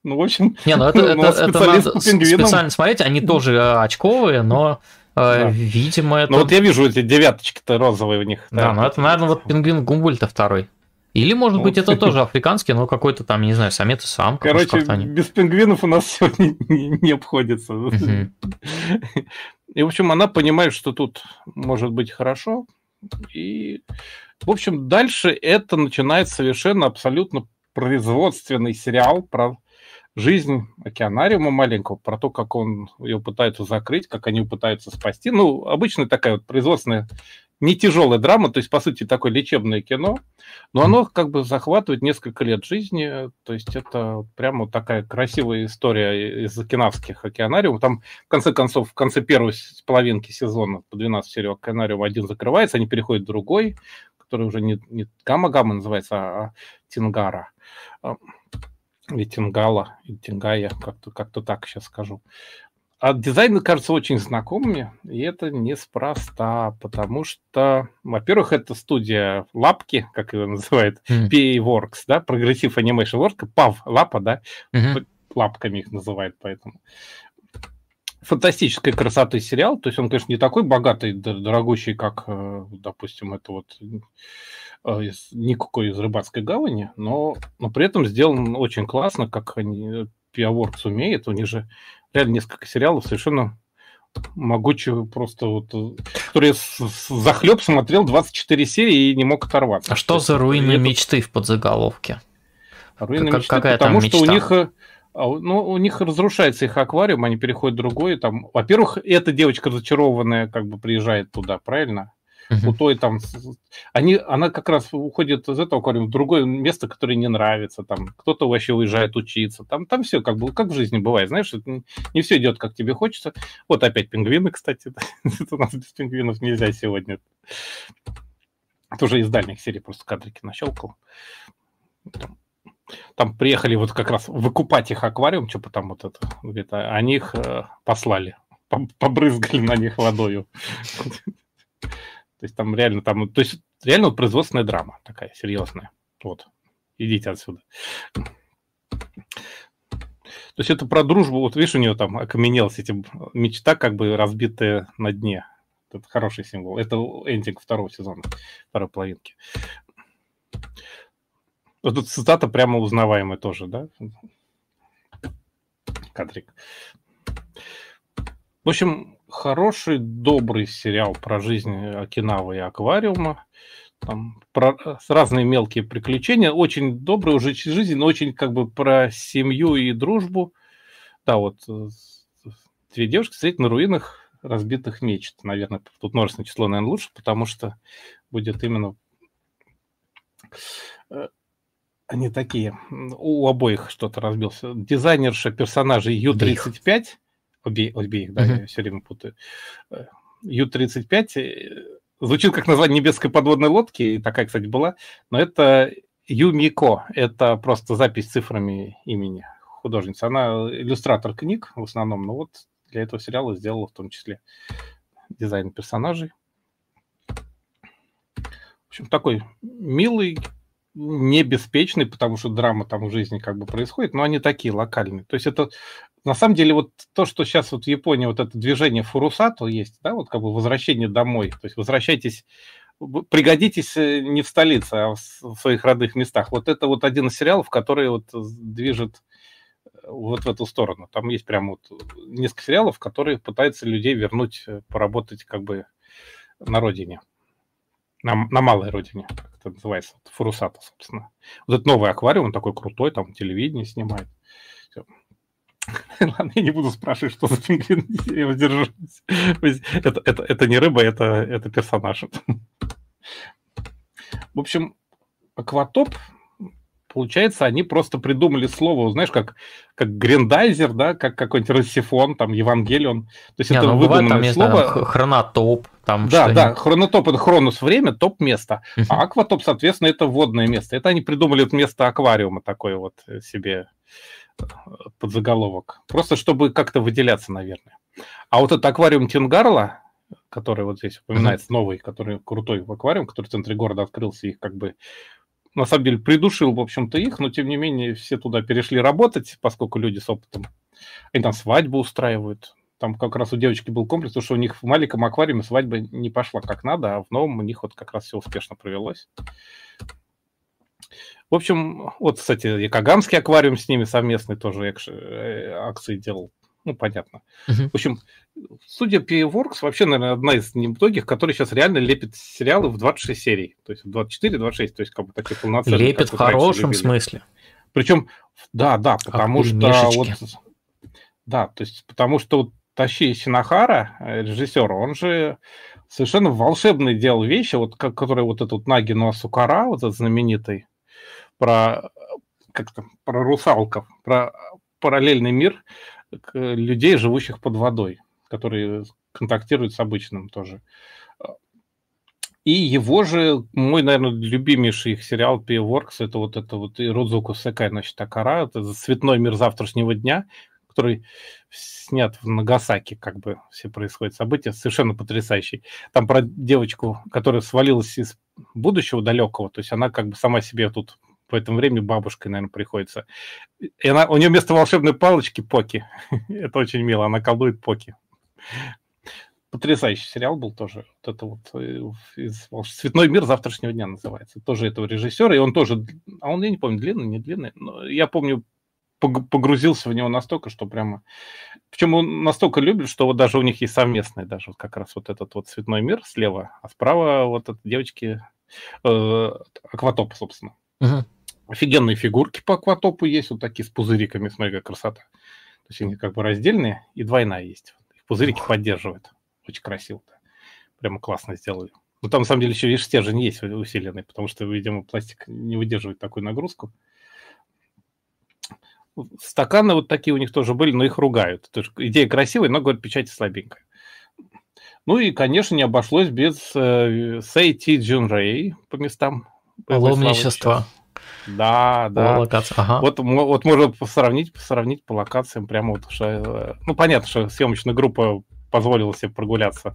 Ну, в общем, не, ну это, это, это надо специально смотреть, они тоже э, очковые, но да. Видимо, это... Ну вот я вижу эти девяточки-то розовые в них. Да, да ну это, наверное, вот пингвин Гумбольта второй. Или, может быть, это тоже африканский, но какой-то там, не знаю, самец и самка. Короче, без пингвинов у нас сегодня не, обходится. И, в общем, она понимает, что тут может быть хорошо. И, в общем, дальше это начинает совершенно абсолютно производственный сериал про жизнь океанариума маленького, про то, как он ее пытается закрыть, как они пытаются спасти. Ну, обычная такая вот производственная, не тяжелая драма, то есть, по сути, такое лечебное кино, но оно как бы захватывает несколько лет жизни, то есть это прямо такая красивая история из океанавских океанариумов. Там, в конце концов, в конце первой половинки сезона по 12 серий океанариум один закрывается, они переходят в другой, который уже не, не Гамма-Гамма называется, а Тингара или Тингала, Тингая, как-то как так сейчас скажу. А дизайны кажутся очень знакомыми, и это неспроста, потому что, во-первых, это студия Лапки, как ее называют, mm. PA Works, да, Progressive Animation Works, PAV, Лапа, да, mm-hmm. лапками их называют, поэтому. Фантастической красоты сериал, то есть он, конечно, не такой богатый, дорогущий, как, э, допустим, это вот из, никакой из рыбацкой гавани, но, но при этом сделан очень классно, как они, Пиаворкс умеет. У них же реально несколько сериалов совершенно могучую просто вот, который захлеб смотрел 24 серии и не мог оторваться. А что за руины это... мечты в подзаголовке? Руины как, мечты, какая потому там что мечта? у них э, а ну, у них разрушается их аквариум, они переходят в другой. Там, во-первых, эта девочка разочарованная как бы приезжает туда, правильно? Uh-huh. У той там, они, она как раз уходит из этого аквариума в другое место, которое не нравится. Там кто-то вообще уезжает учиться. Там, там все как бы как в жизни бывает, знаешь, не все идет как тебе хочется. Вот опять пингвины, кстати, у нас без пингвинов нельзя сегодня. Это уже из дальних серий просто кадрики нащелкал. Там приехали вот как раз выкупать их аквариум, что потом вот это, где-то, они их э, послали, побрызгали на них водою. То есть там реально там, то есть реально вот производственная драма такая серьезная. Вот, идите отсюда. То есть это про дружбу, вот видишь, у нее там окаменелась эти мечта, как бы разбитая на дне. Это хороший символ. Это эндинг второго сезона, второй половинки. Вот тут цитата прямо узнаваемая тоже, да? Кадрик. В общем, хороший, добрый сериал про жизнь Окинавы и аквариума. Там про разные мелкие приключения. Очень добрый уже жизнь, но очень как бы про семью и дружбу. Да, вот э, две девушки стоят на руинах разбитых мечт. Наверное, тут множественное число, наверное, лучше, потому что будет именно э, они такие, у обоих что-то разбился. Дизайнерша персонажей Ю-35, обе, обеих, да, uh-huh. я все время путаю. Э, Ю-35 э, звучит как название небесской подводной лодки, и такая, кстати, была, но это Юмико, это просто запись цифрами имени художницы. Она иллюстратор книг в основном, но вот для этого сериала сделала в том числе дизайн персонажей. В общем, такой милый, не беспечный, потому что драма там в жизни как бы происходит, но они такие локальные. То есть это на самом деле вот то, что сейчас вот в Японии вот это движение фурусато есть, да, вот как бы возвращение домой, то есть возвращайтесь, пригодитесь э, не в столице, а в своих родных местах. Вот это вот один из сериалов, который вот движет э, вот в эту сторону. Там есть прям вот несколько сериалов, которые пытаются людей вернуть, э, поработать как бы на родине на, на малой родине, как это называется, Фурусата, собственно. Вот этот новый аквариум, он такой крутой, там телевидение снимает. Все. Ладно, я не буду спрашивать, что за пингвин, я воздержусь. Это, это, это не рыба, это, это персонаж. В общем, акватоп Получается, они просто придумали слово, знаешь, как, как грендайзер, да, как какой-нибудь рассифон, там, Евангелион. То есть не, это ну, выдуманное бывает, там, слово. Знаю, хронотоп, там Да, да, хронотоп – это хронус время, топ – место. А акватоп, соответственно, это водное место. Это они придумали вот место аквариума такое вот себе э, под заголовок. Просто чтобы как-то выделяться, наверное. А вот этот аквариум Тингарла, который вот здесь упоминается, новый, который крутой аквариум, который в центре города открылся, их как бы на самом деле придушил, в общем-то, их, но тем не менее все туда перешли работать, поскольку люди с опытом. Они там свадьбу устраивают. Там как раз у девочки был комплекс, потому что у них в маленьком аквариуме свадьба не пошла как надо, а в новом у них вот как раз все успешно провелось. В общем, вот, кстати, и Каганский аквариум с ними совместный тоже э, акции делал ну, понятно. Uh-huh. В общем, студия PA вообще, наверное, одна из немногих, которые сейчас реально лепит сериалы в 26 серий. То есть 24-26, то есть как бы такие полноценные. Лепит в хорошем смысле. Причем, да, да, потому как что вот, да, то есть потому что вот Тащи Синахара, э, режиссер, он же совершенно волшебный делал вещи, вот как, который вот этот Наги Сукара, вот этот знаменитый, про как то про русалков, про параллельный мир, людей, живущих под водой, которые контактируют с обычным тоже. И его же, мой, наверное, любимейший их сериал P-Works, это вот это вот и Родзуку Секай, значит, Такара, это «Цветной мир завтрашнего дня», который снят в Нагасаки, как бы все происходят события, совершенно потрясающий. Там про девочку, которая свалилась из будущего далекого, то есть она как бы сама себе тут в этом времени бабушкой, наверное, приходится. И она, у нее вместо волшебной палочки поки. это очень мило, она колдует поки. Потрясающий сериал был тоже. Вот это вот э, из, «Цветной мир завтрашнего дня» называется. Тоже этого режиссера. И он тоже, а он, я не помню, длинный, не длинный. Но я помню, погрузился в него настолько, что прямо... Причем он настолько любит, что вот даже у них есть совместный даже вот как раз вот этот вот цветной мир слева, а справа вот от девочки э, акватоп, собственно. Угу. Офигенные фигурки по акватопу есть, вот такие с пузыриками, смотри, какая красота. То есть они как бы раздельные, и двойная есть. Пузырики Ух. поддерживают. Очень красиво. -то. Прямо классно сделали. Ну, там, на самом деле, еще, видишь, стержень есть усиленный, потому что, видимо, пластик не выдерживает такую нагрузку. Стаканы вот такие у них тоже были, но их ругают. То есть идея красивая, но, говорят, печать слабенькая. Ну и, конечно, не обошлось без э, Сейти Джунрей по местам. Паломничество. Да, да. По локации. Ага. Вот, вот можно сравнить, сравнить по локациям прямо вот, что, э, ну, понятно, что съемочная группа позволила себе прогуляться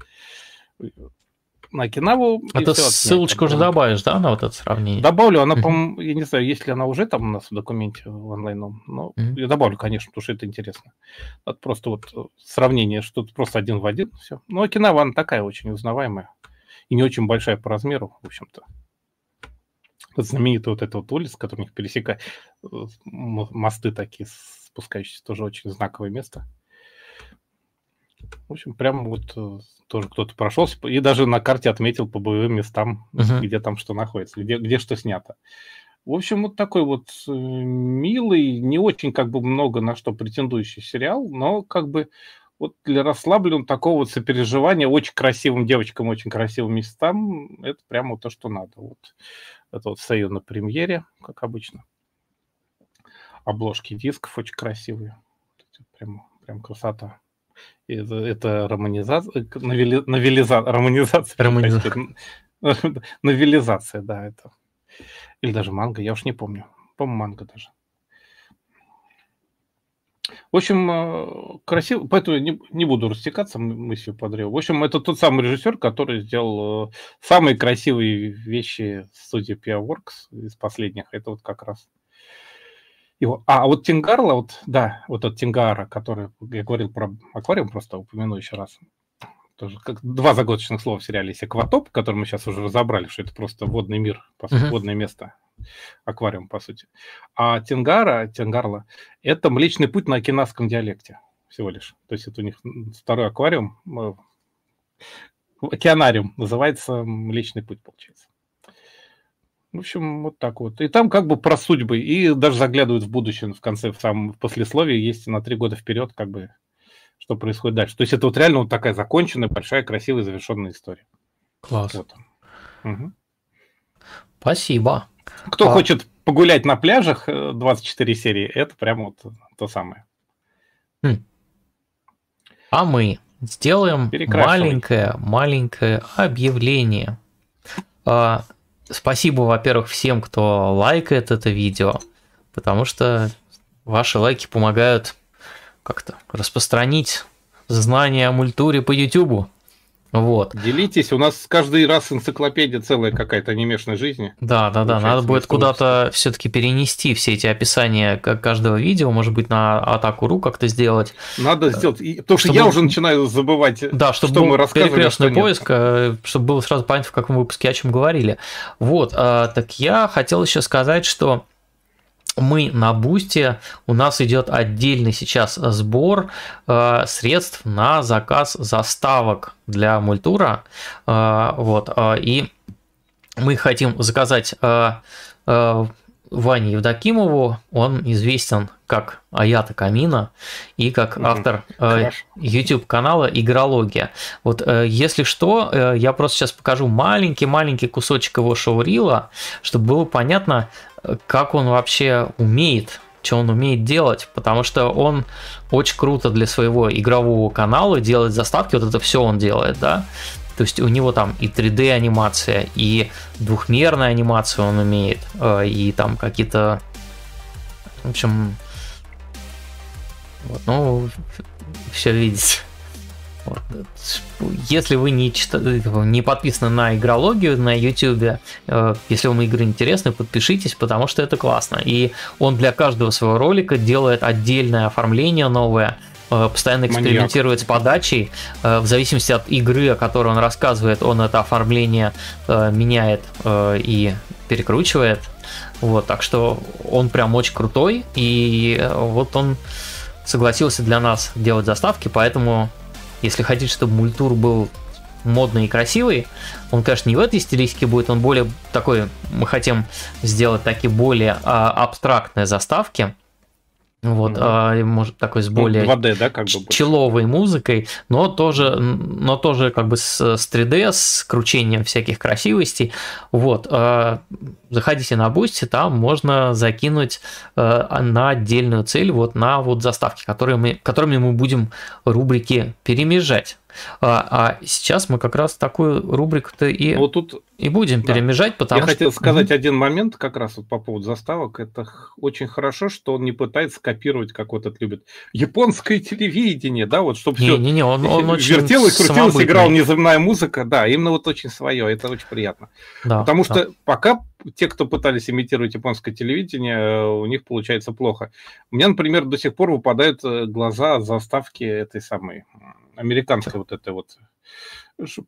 на Окинаву. А ты ссылочку уже добавишь, да, на вот это сравнение? Добавлю, она, по-моему, я не знаю, есть ли она уже там у нас в документе в онлайном, но я добавлю, конечно, потому что это интересно. Это просто вот э, сравнение, что тут просто один в один, все. Но Окинава, она такая очень узнаваемая и не очень большая по размеру, в общем-то. Знаменитый вот этот вот улица, который у них пересекает, э, мосты такие спускающиеся, тоже очень знаковое место. В общем, прям вот э, тоже кто-то прошелся и даже на карте отметил по боевым местам, uh-huh. где там что находится, где, где что снято. В общем, вот такой вот э, милый, не очень как бы много на что претендующий сериал, но как бы вот для расслабленного такого вот сопереживания очень красивым девочкам, очень красивым местам, это прямо то, что надо. Вот это вот стою на премьере, как обычно. Обложки дисков очень красивые. Прям, прям красота. Это, это романизация, новели, новелиза, романизация. Романизация. Новелизация, да, это. Или даже манга, я уж не помню. По-моему, манга даже. В общем, э, красиво, поэтому не, не буду растекаться мыслью подряд. В общем, это тот самый режиссер, который сделал э, самые красивые вещи студии Pia Works из последних. Это вот как раз его. А, вот Тингарла, вот, да, вот этот Тингара, который, я говорил про аквариум, просто упомяну еще раз. Тоже как два загадочных слова в сериале есть акватоп, который мы сейчас уже разобрали, что это просто водный мир, по сути, uh-huh. водное место, аквариум, по сути. А Тингара, Тингарла, это Млечный путь на окинавском диалекте всего лишь. То есть это у них второй аквариум, э, океанариум, называется Млечный путь, получается. В общем, вот так вот. И там как бы про судьбы, и даже заглядывают в будущее в конце, в самом в послесловии есть на три года вперед, как бы, что происходит дальше. То есть это вот реально вот такая законченная, большая, красивая, завершенная история. Класс. Вот. Угу. Спасибо. Кто а... хочет погулять на пляжах 24 э, серии, это прямо вот то самое. Хм. А мы сделаем маленькое, маленькое объявление. А, Спасибо, во-первых, всем, кто лайкает это видео, потому что ваши лайки помогают как-то распространить знания о мультуре по YouTube. Вот. Делитесь, у нас каждый раз энциклопедия целая какая-то анимешной жизни. Да, да, да, надо будет куда-то все-таки перенести все эти описания каждого видео, может быть, на атаку.ру как-то сделать. Надо сделать, потому что я уже начинаю забывать, да, чтобы что мы рассказывали. Перекрестный поиск, э, чтобы было сразу понятно, в каком выпуске о чем говорили. Вот, а, так я хотел еще сказать, что мы на Бусте, у нас идет отдельный сейчас сбор э, средств на заказ заставок для мультура. Э, вот, э, и мы хотим заказать э, э, Ване Евдокимову, он известен как Аята Камина и как автор э, YouTube канала Игрология. Вот э, если что, э, я просто сейчас покажу маленький-маленький кусочек его шоурила, чтобы было понятно, как он вообще умеет, что он умеет делать, потому что он очень круто для своего игрового канала делает заставки, вот это все он делает, да. То есть у него там и 3D анимация, и двухмерная анимация он умеет, э, и там какие-то, в общем, вот, ну, все видите. Если вы не, читали, не подписаны на игрологию на YouTube, э, если вам игры интересны, подпишитесь, потому что это классно. И он для каждого своего ролика делает отдельное оформление новое, постоянно экспериментирует Маньяк. с подачей. Э, в зависимости от игры, о которой он рассказывает, он это оформление э, меняет и перекручивает. Вот, так что он прям очень крутой, и вот он согласился для нас делать заставки, поэтому если хотите, чтобы мультур был модный и красивый. Он, конечно, не в этой стилистике будет, он более такой, мы хотим сделать такие более а, абстрактные заставки. Вот, mm-hmm. а, может, такой с ну, более 2D, да, как бы человой музыкой, но тоже, но тоже как бы с, с 3D, с кручением всяких красивостей. Вот, а, заходите на Boosty, там можно закинуть а, на отдельную цель, вот на вот заставки, которые мы, которыми мы будем рубрики перемежать. А, а сейчас мы как раз такую рубрику-то и, вот тут, и будем да. перемежать, потому Я что... хотел сказать один момент как раз вот по поводу заставок. Это очень хорошо, что он не пытается копировать, как вот это любит, японское телевидение, да, вот чтобы все не, не, он, он очень вертелось, крутилось, играл неземная музыка, да, именно вот очень свое, это очень приятно. Да, Потому да. что пока те, кто пытались имитировать японское телевидение, у них получается плохо. У меня, например, до сих пор выпадают э, глаза заставки этой самой американская вот эта вот.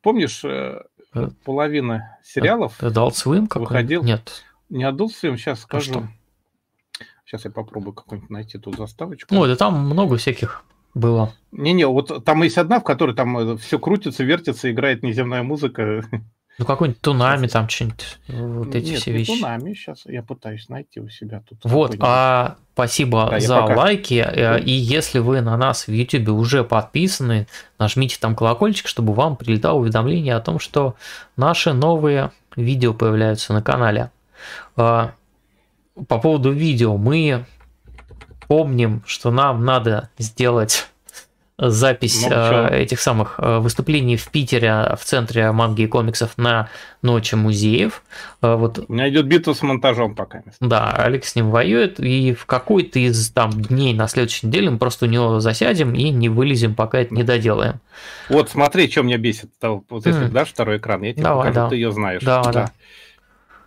Помнишь, э, э, половина сериалов Adult Swim выходил? Нет. Не Adult Swim, сейчас а скажу. А сейчас я попробую какую-нибудь найти тут заставочку. Ой, да там много всяких было. Не-не, вот там есть одна, в которой там э, все крутится, вертится, играет неземная музыка. Ну, какой-нибудь Тунами там что-нибудь, вот эти Нет, все вещи. Тунами, сейчас я пытаюсь найти у себя тут. Вот, а спасибо да, за пока... лайки, э, и если вы на нас в YouTube уже подписаны, нажмите там колокольчик, чтобы вам прилетало уведомление о том, что наши новые видео появляются на канале. А, по поводу видео, мы помним, что нам надо сделать запись э, этих самых э, выступлений в Питере в центре манги и комиксов на Ночи музеев. Э, вот. У меня идет битва с монтажом пока. Да, Алекс с ним воюет, и в какой-то из там дней на следующей неделе мы просто у него засядем и не вылезем, пока это не доделаем. Вот смотри, что меня бесит. Вот если mm. дашь второй экран, я тебе Давай, покажу, да. ты ее знаешь. Да, да. да.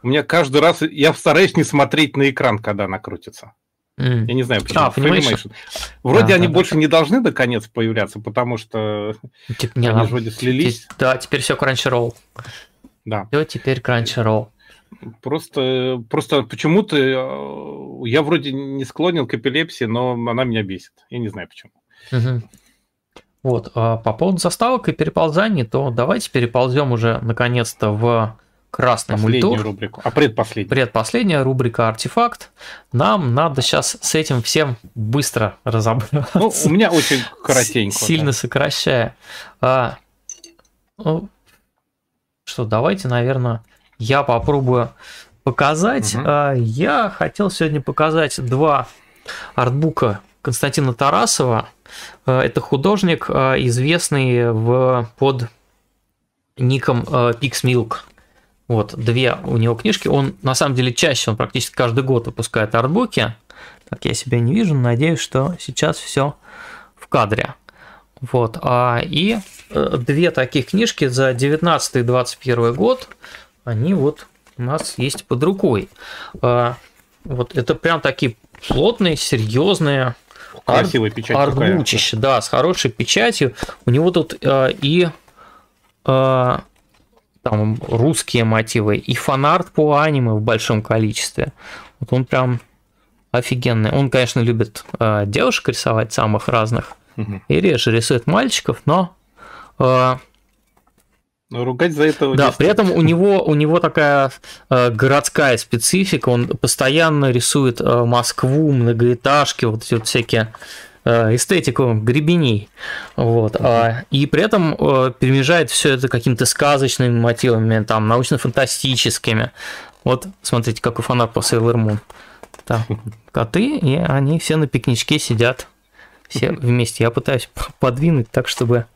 У меня каждый раз, я стараюсь не смотреть на экран, когда она крутится. Mm. Я не знаю, почему. А, Funimation. Вроде да, они да, больше да. не должны наконец появляться, потому что Тип, не, они же вроде слились. Да, теперь все Crunchyroll. Да. Все теперь Crunchyroll. Просто, просто почему-то э, я вроде не склонен к эпилепсии, но она меня бесит. Я не знаю почему. Угу. Вот, а по поводу заставок и переползаний, то давайте переползем уже наконец-то в красный Последнюю мультур. рубрику. А предпоследняя? Предпоследняя рубрика «Артефакт». Нам надо сейчас с этим всем быстро разобраться. Ну, у меня очень коротенько. Сильно да. сокращая. А, ну, что, давайте, наверное, я попробую показать. Угу. А, я хотел сегодня показать два артбука Константина Тарасова. А, это художник, а, известный в, под ником а, Pixmilk. Вот, две у него книжки. Он, на самом деле, чаще, он практически каждый год выпускает артбуки. Так, я себя не вижу, надеюсь, что сейчас все в кадре. Вот, а, и э, две таких книжки за 19 и 21 год, они вот у нас есть под рукой. А, вот это прям такие плотные, серьезные Красивая печать арбучище, да, с хорошей печатью. У него тут а, и а, там русские мотивы, и фанарт по аниме в большом количестве. Вот он прям офигенный. Он, конечно, любит э, девушек рисовать самых разных, угу. и реже рисует мальчиков, но... Э, но ругать за это... Да, при этом у него, у него такая э, городская специфика, он постоянно рисует э, Москву, многоэтажки, вот эти вот всякие эстетику гребеней. Вот. Mm-hmm. И при этом э, перемежает все это какими-то сказочными мотивами, там, научно-фантастическими. Вот, смотрите, как у фанат по Sailor Moon. Там коты, и они все на пикничке сидят. Все вместе. Я пытаюсь подвинуть так, чтобы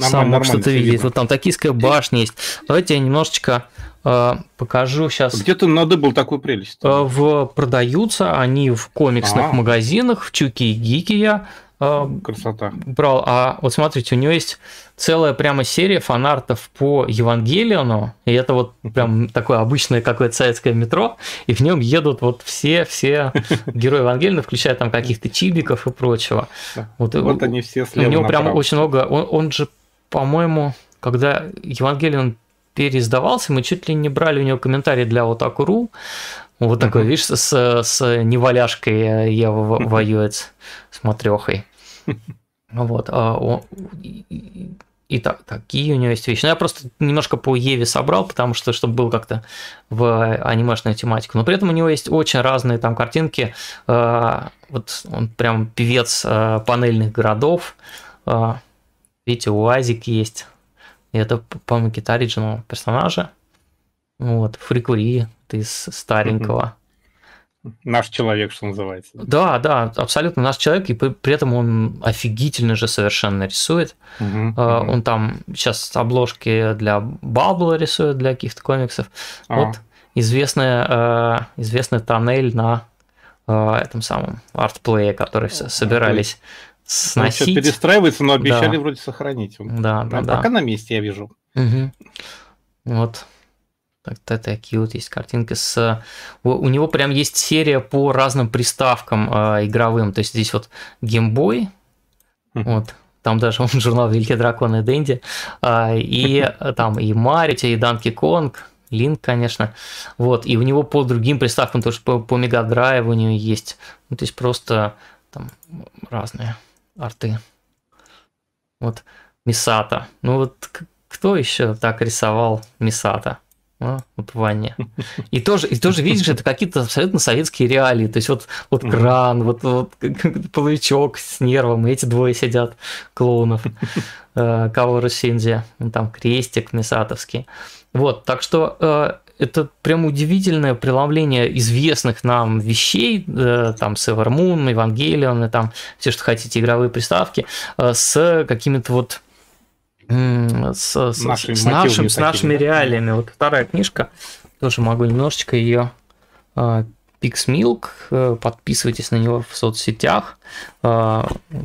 сам мог что-то видеть. Вот там Токийская башня есть. Давайте я немножечко э, покажу сейчас. Где ты надыбал такую прелесть? Э, в, продаются они в комиксных А-а-а. магазинах, в Чуки и Гики я Красота. брал. А вот смотрите, у него есть целая прямо серия фанартов по Евангелиону, и это вот прям такое обычное какое-то советское метро, и в нем едут вот все, все герои Евангелина, включая там каких-то чибиков и прочего. Вот, вот они все У него прям очень много, он, он же, по-моему, когда Евангелион переиздавался, мы чуть ли не брали у него комментарии для вот Акуру, вот такой, видишь, с, с неваляшкой Ева воюет с матрехой. Вот. А, о, и, и так, такие у него есть вещи. Ну, я просто немножко по Еве собрал, потому что, чтобы был как-то в анимешную тематику. Но при этом у него есть очень разные там картинки. А, вот он прям певец а, панельных городов. Видите, УАЗик есть. Это, по-моему, Китариджинал персонажа. Вот, Фури-кури, это из старенького. Наш человек, что называется. Да, да, абсолютно наш человек, и при, этом он офигительно же совершенно рисует. Uh-huh. Он там сейчас обложки для Бабла рисует, для каких-то комиксов. Uh-huh. Вот известная, э, известный тоннель на э, этом самом артплее, который все собирались сносить. Он перестраивается, но обещали да. вроде сохранить. Да, да, да. Пока на месте, я вижу. Угу. Вот. Так, такие вот есть картинки с... У него прям есть серия по разным приставкам э, игровым. То есть здесь вот геймбой, mm-hmm. вот, там даже он журнал Великие драконы и Дэнди, э, и там и Марити, и Данки Конг, Линк, конечно. Вот, и у него по другим приставкам, тоже по, по Мега Драйву у него есть. Ну, то есть просто там разные арты. Вот, Мисата. Ну вот кто еще так рисовал Мисата? А, вот Ваня. И тоже, и тоже видишь, это какие-то абсолютно советские реалии. То есть вот, вот кран, вот, вот половичок с нервом, и эти двое сидят, клоунов. Э, Кавара Синзи, там крестик Мисатовский. Вот, так что э, это прям удивительное преломление известных нам вещей, э, там Север Мун, Евангелион, и там все, что хотите, игровые приставки, с какими-то вот с, с, нашими, с, нашим, с нашими такими, реалиями. Вот вторая книжка, тоже могу немножечко ее Пиксмилк, э, подписывайтесь на него в соцсетях.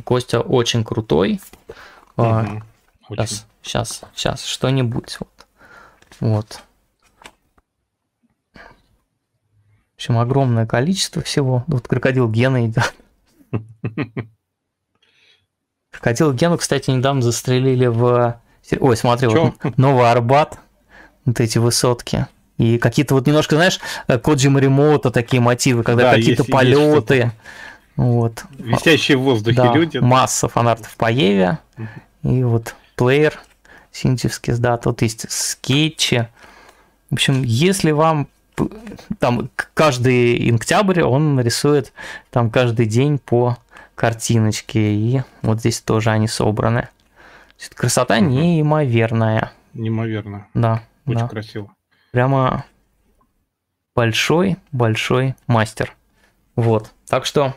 Костя очень крутой. Угу. Сейчас, сейчас, сейчас, что-нибудь. Вот. вот. В общем, огромное количество всего. Вот крокодил Гена идет. Крокодил Гену, кстати, недавно застрелили в... Ой, смотри, вот Новый Арбат, вот эти высотки. И какие-то вот немножко, знаешь, Коджи Маримото такие мотивы, когда да, какие-то есть, полеты. Есть вот. Висящие в воздухе да, люди. Масса фанартов по Еве. И вот плеер синтевский, да, тут есть скетчи. В общем, если вам там каждый октябрь он рисует там каждый день по картиночке, и вот здесь тоже они собраны. Красота угу. неимоверная. Неимоверно. Да. Очень да. красиво. Прямо большой-большой мастер. Вот. Так что...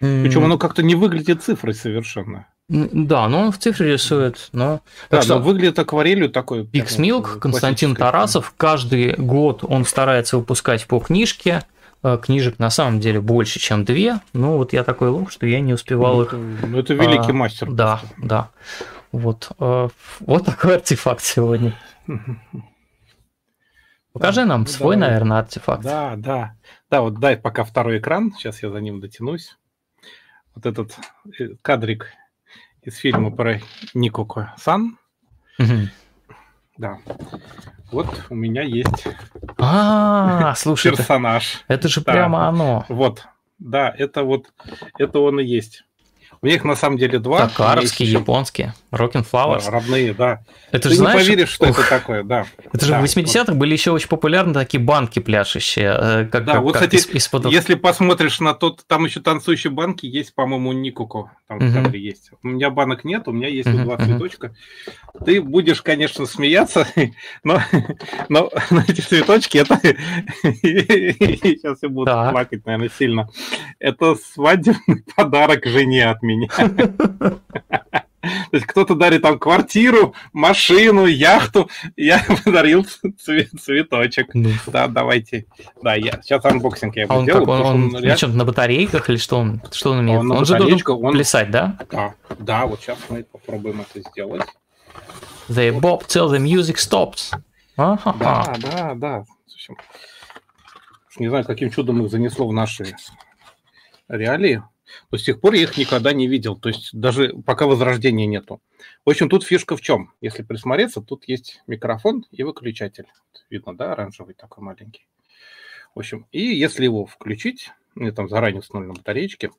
Причем оно как-то не выглядит цифрой совершенно. Да, но он в цифре рисует, но... Да, что, но выглядит акварелью такой... Пиксмилк, Константин Тарасов, каждый год он старается выпускать по книжке, э, книжек на самом деле больше, чем две. Ну, вот я такой лох, что я не успевал ну, их. Ну, это великий а, мастер. Да, просто. да. Вот, а, вот такой артефакт сегодня. Покажи нам ну, свой, давай. наверное, артефакт. Да, да. Да, вот дай пока второй экран. Сейчас я за ним дотянусь. Вот этот кадрик из фильма про Никоко Сан. Угу. Да. Вот у меня есть а, слушай, персонаж. Это же прямо оно. Вот, да, это вот, это он и есть. У них на самом деле два. Токаровские, японские. Rockin' Flowers. Да, родные, да. Это Ты же, не знаешь, поверишь, что ух, это такое, да. Это же да. в 80-х были еще очень популярны такие банки пляшущие. Э, как, да, как, вот, как кстати, из, из если посмотришь на тот, там еще танцующие банки есть, по-моему, у Никуко. Там в кадре есть. У меня банок нет, у меня есть uh-huh, два цветочка. Uh-huh. Ты будешь, конечно, смеяться, но, но, но эти цветочки, это... Сейчас я буду так. плакать, наверное, сильно. Это свадебный подарок жене от меня. То есть кто-то дарит там квартиру, машину, яхту, я подарил цвет, цветочек. Ну. Да, давайте. Да, я сейчас unboxing я а он сделаю. Как, он, он, он реально... на батарейках или что он, что он имеет? Он, он же должен он... плясать, да? Да, да, вот сейчас мы попробуем это сделать. They bop till the music stops. А-ха-ха. Да, да, да. Общем, не знаю, каким чудом их занесло в наши реалии. Но с тех пор я их никогда не видел. То есть даже пока возрождения нету. В общем, тут фишка в чем? Если присмотреться, тут есть микрофон и выключатель. Видно, да, оранжевый такой маленький. В общем, и если его включить, мне там заранее установлено на батареечке,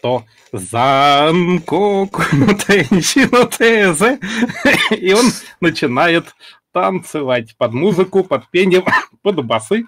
то Занкок и он начинает танцевать под музыку, под пение, под басы.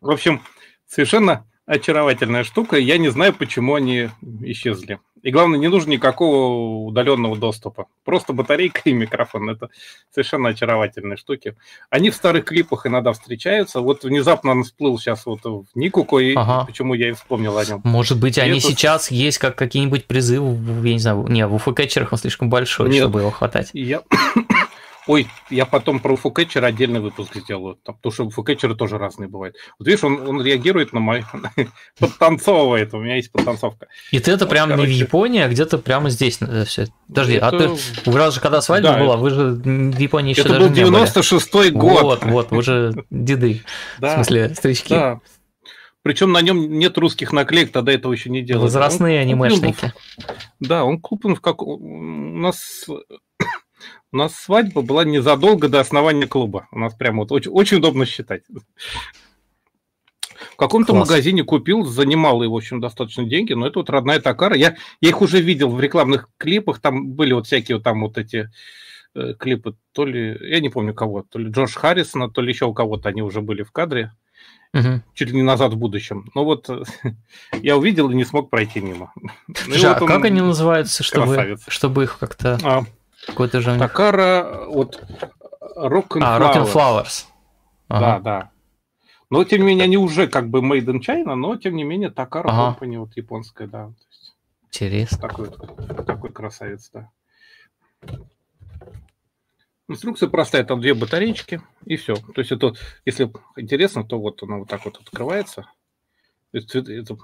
В общем, совершенно очаровательная штука. Я не знаю, почему они исчезли. И главное, не нужно никакого удаленного доступа. Просто батарейка и микрофон. Это совершенно очаровательные штуки. Они в старых клипах иногда встречаются. Вот внезапно он всплыл сейчас вот в Никуко, и ага. почему я и вспомнил о нем. Может быть, и они это... сейчас есть как какие-нибудь призывы, я не знаю, не, в уф-кетчерах он слишком большой, Нет, чтобы его хватать. Я... Ой, я потом про фукетчер отдельный выпуск сделаю, потому что фукетчеры тоже разные бывают. Вот видишь, он, он реагирует на мой... подтанцовывает, у меня есть подтанцовка. И ты это вот, прям короче... не в Японии, а где-то прямо здесь э, все. Подожди, а это... а ты... У вас же когда свадьба да, была, вы же в Японии еще это даже был 96-й год. Вот, вот, вы же деды. Да. В смысле, старички. Да. Причем на нем нет русских наклеек, тогда этого еще не делали. Возрастные он анимешники. Да, он куплен в как... У нас у нас свадьба была незадолго до основания клуба. У нас прямо вот очень, очень удобно считать. В каком-то Класс. магазине купил, занимал его, в общем, достаточно деньги, но это вот родная Такара. Я, я их уже видел в рекламных клипах, там были вот всякие вот там вот эти э, клипы, то ли, я не помню кого, то ли Джош Харрисона, то ли еще у кого-то они уже были в кадре, угу. чуть ли не назад в будущем. Но вот я увидел и не смог пройти мимо. Слушай, а вот как они называются, чтобы, чтобы их как-то... А, какой-то же Такара, вот Rock and а, Flowers. Rock and Flowers. Ага. Да, да. Но, тем не менее, они уже как бы made in China, но, тем не менее, Такара ага. Company, вот японская, да. Интересно. Такой, такой красавец, да. Инструкция простая, там две батареечки, и все. То есть это, если интересно, то вот она вот так вот открывается. То есть это,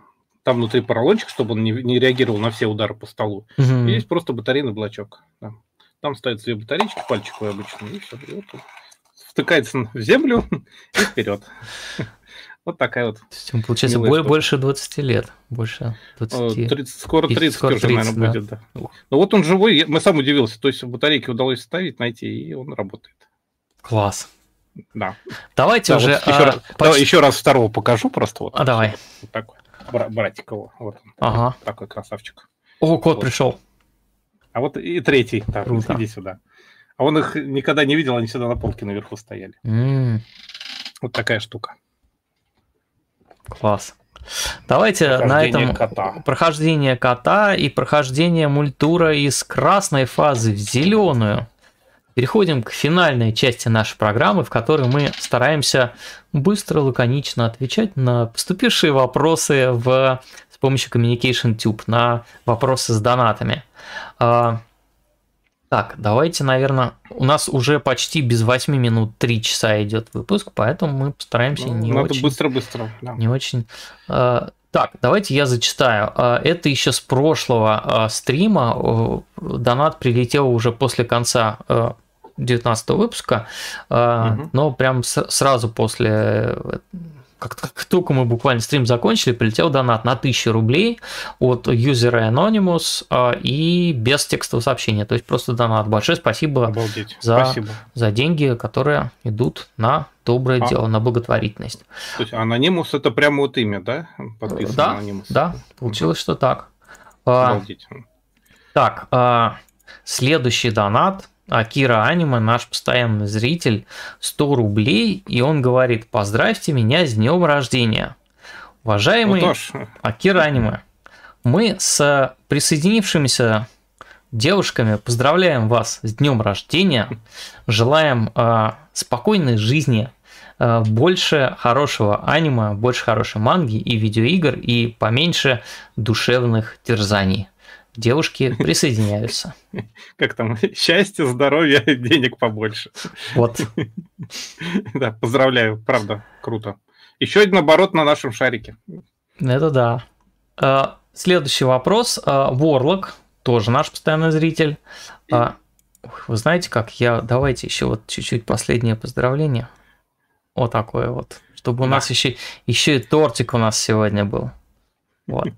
там внутри поролончик, чтобы он не, не реагировал на все удары по столу. Угу. И есть просто батарейный блочок. Да. Там ставятся две батарейки, пальчиковые обычно, и все. И вот втыкается в землю и вперед. Вот такая вот. Ему, получается, более, больше 20 лет. Больше 20. 30, скоро 30 скоро уже, 30, наверное, да. будет, да. Ну вот он живой, мы сам удивился. То есть батарейки удалось ставить, найти, и он работает. Класс. Да. Давайте да, уже... Вот еще, а, раз, почти... давай, еще раз второго покажу просто. Вот, а давай. Вот такой. Братик его. Вот он. Ага. Такой красавчик. О, кот вот. пришел. А вот и третий, так, Круто. иди сюда. А он их никогда не видел, они всегда на полке наверху стояли. Mm. Вот такая штука. Класс. Давайте на этом кота. прохождение кота и прохождение мультура из красной фазы в зеленую. Переходим к финальной части нашей программы, в которой мы стараемся быстро, лаконично отвечать на поступившие вопросы в, помощью Communication Tube, на вопросы с донатами. А, так, давайте, наверное, у нас уже почти без 8 минут 3 часа идет выпуск, поэтому мы постараемся ну, не надо очень... быстро-быстро. Да. Не очень... А, так, давайте я зачитаю. А, это еще с прошлого стрима. Донат прилетел уже после конца 19 выпуска, угу. но прям сразу после как, как только мы буквально стрим закончили, прилетел донат на 1000 рублей от юзера Anonymous а, и без текстового сообщения. То есть просто донат. Большое спасибо, Обалдеть. За, спасибо. за деньги, которые идут на доброе а, дело, на благотворительность. То есть Anonymous это прямо вот имя, да? Подписано да, Anonymous. да, получилось, что так. А, Обалдеть. Так, следующий донат Акира Аниме, наш постоянный зритель, 100 рублей, и он говорит, поздравьте меня с днем рождения. Уважаемый вот Акира Аниме, мы с присоединившимися девушками поздравляем вас с днем рождения, желаем э, спокойной жизни, Э, больше хорошего аниме, больше хорошей манги и видеоигр, и поменьше душевных терзаний. Девушки присоединяются. Как там? Счастье, здоровье, денег побольше. Вот. Да, поздравляю, правда, круто. Еще один оборот на нашем шарике. Это да. Э, следующий вопрос. Ворлок, тоже наш постоянный зритель. Вы знаете как, я давайте еще вот чуть-чуть последнее поздравление. Вот такое вот. Чтобы у нас еще, еще и тортик у нас сегодня был. Вот.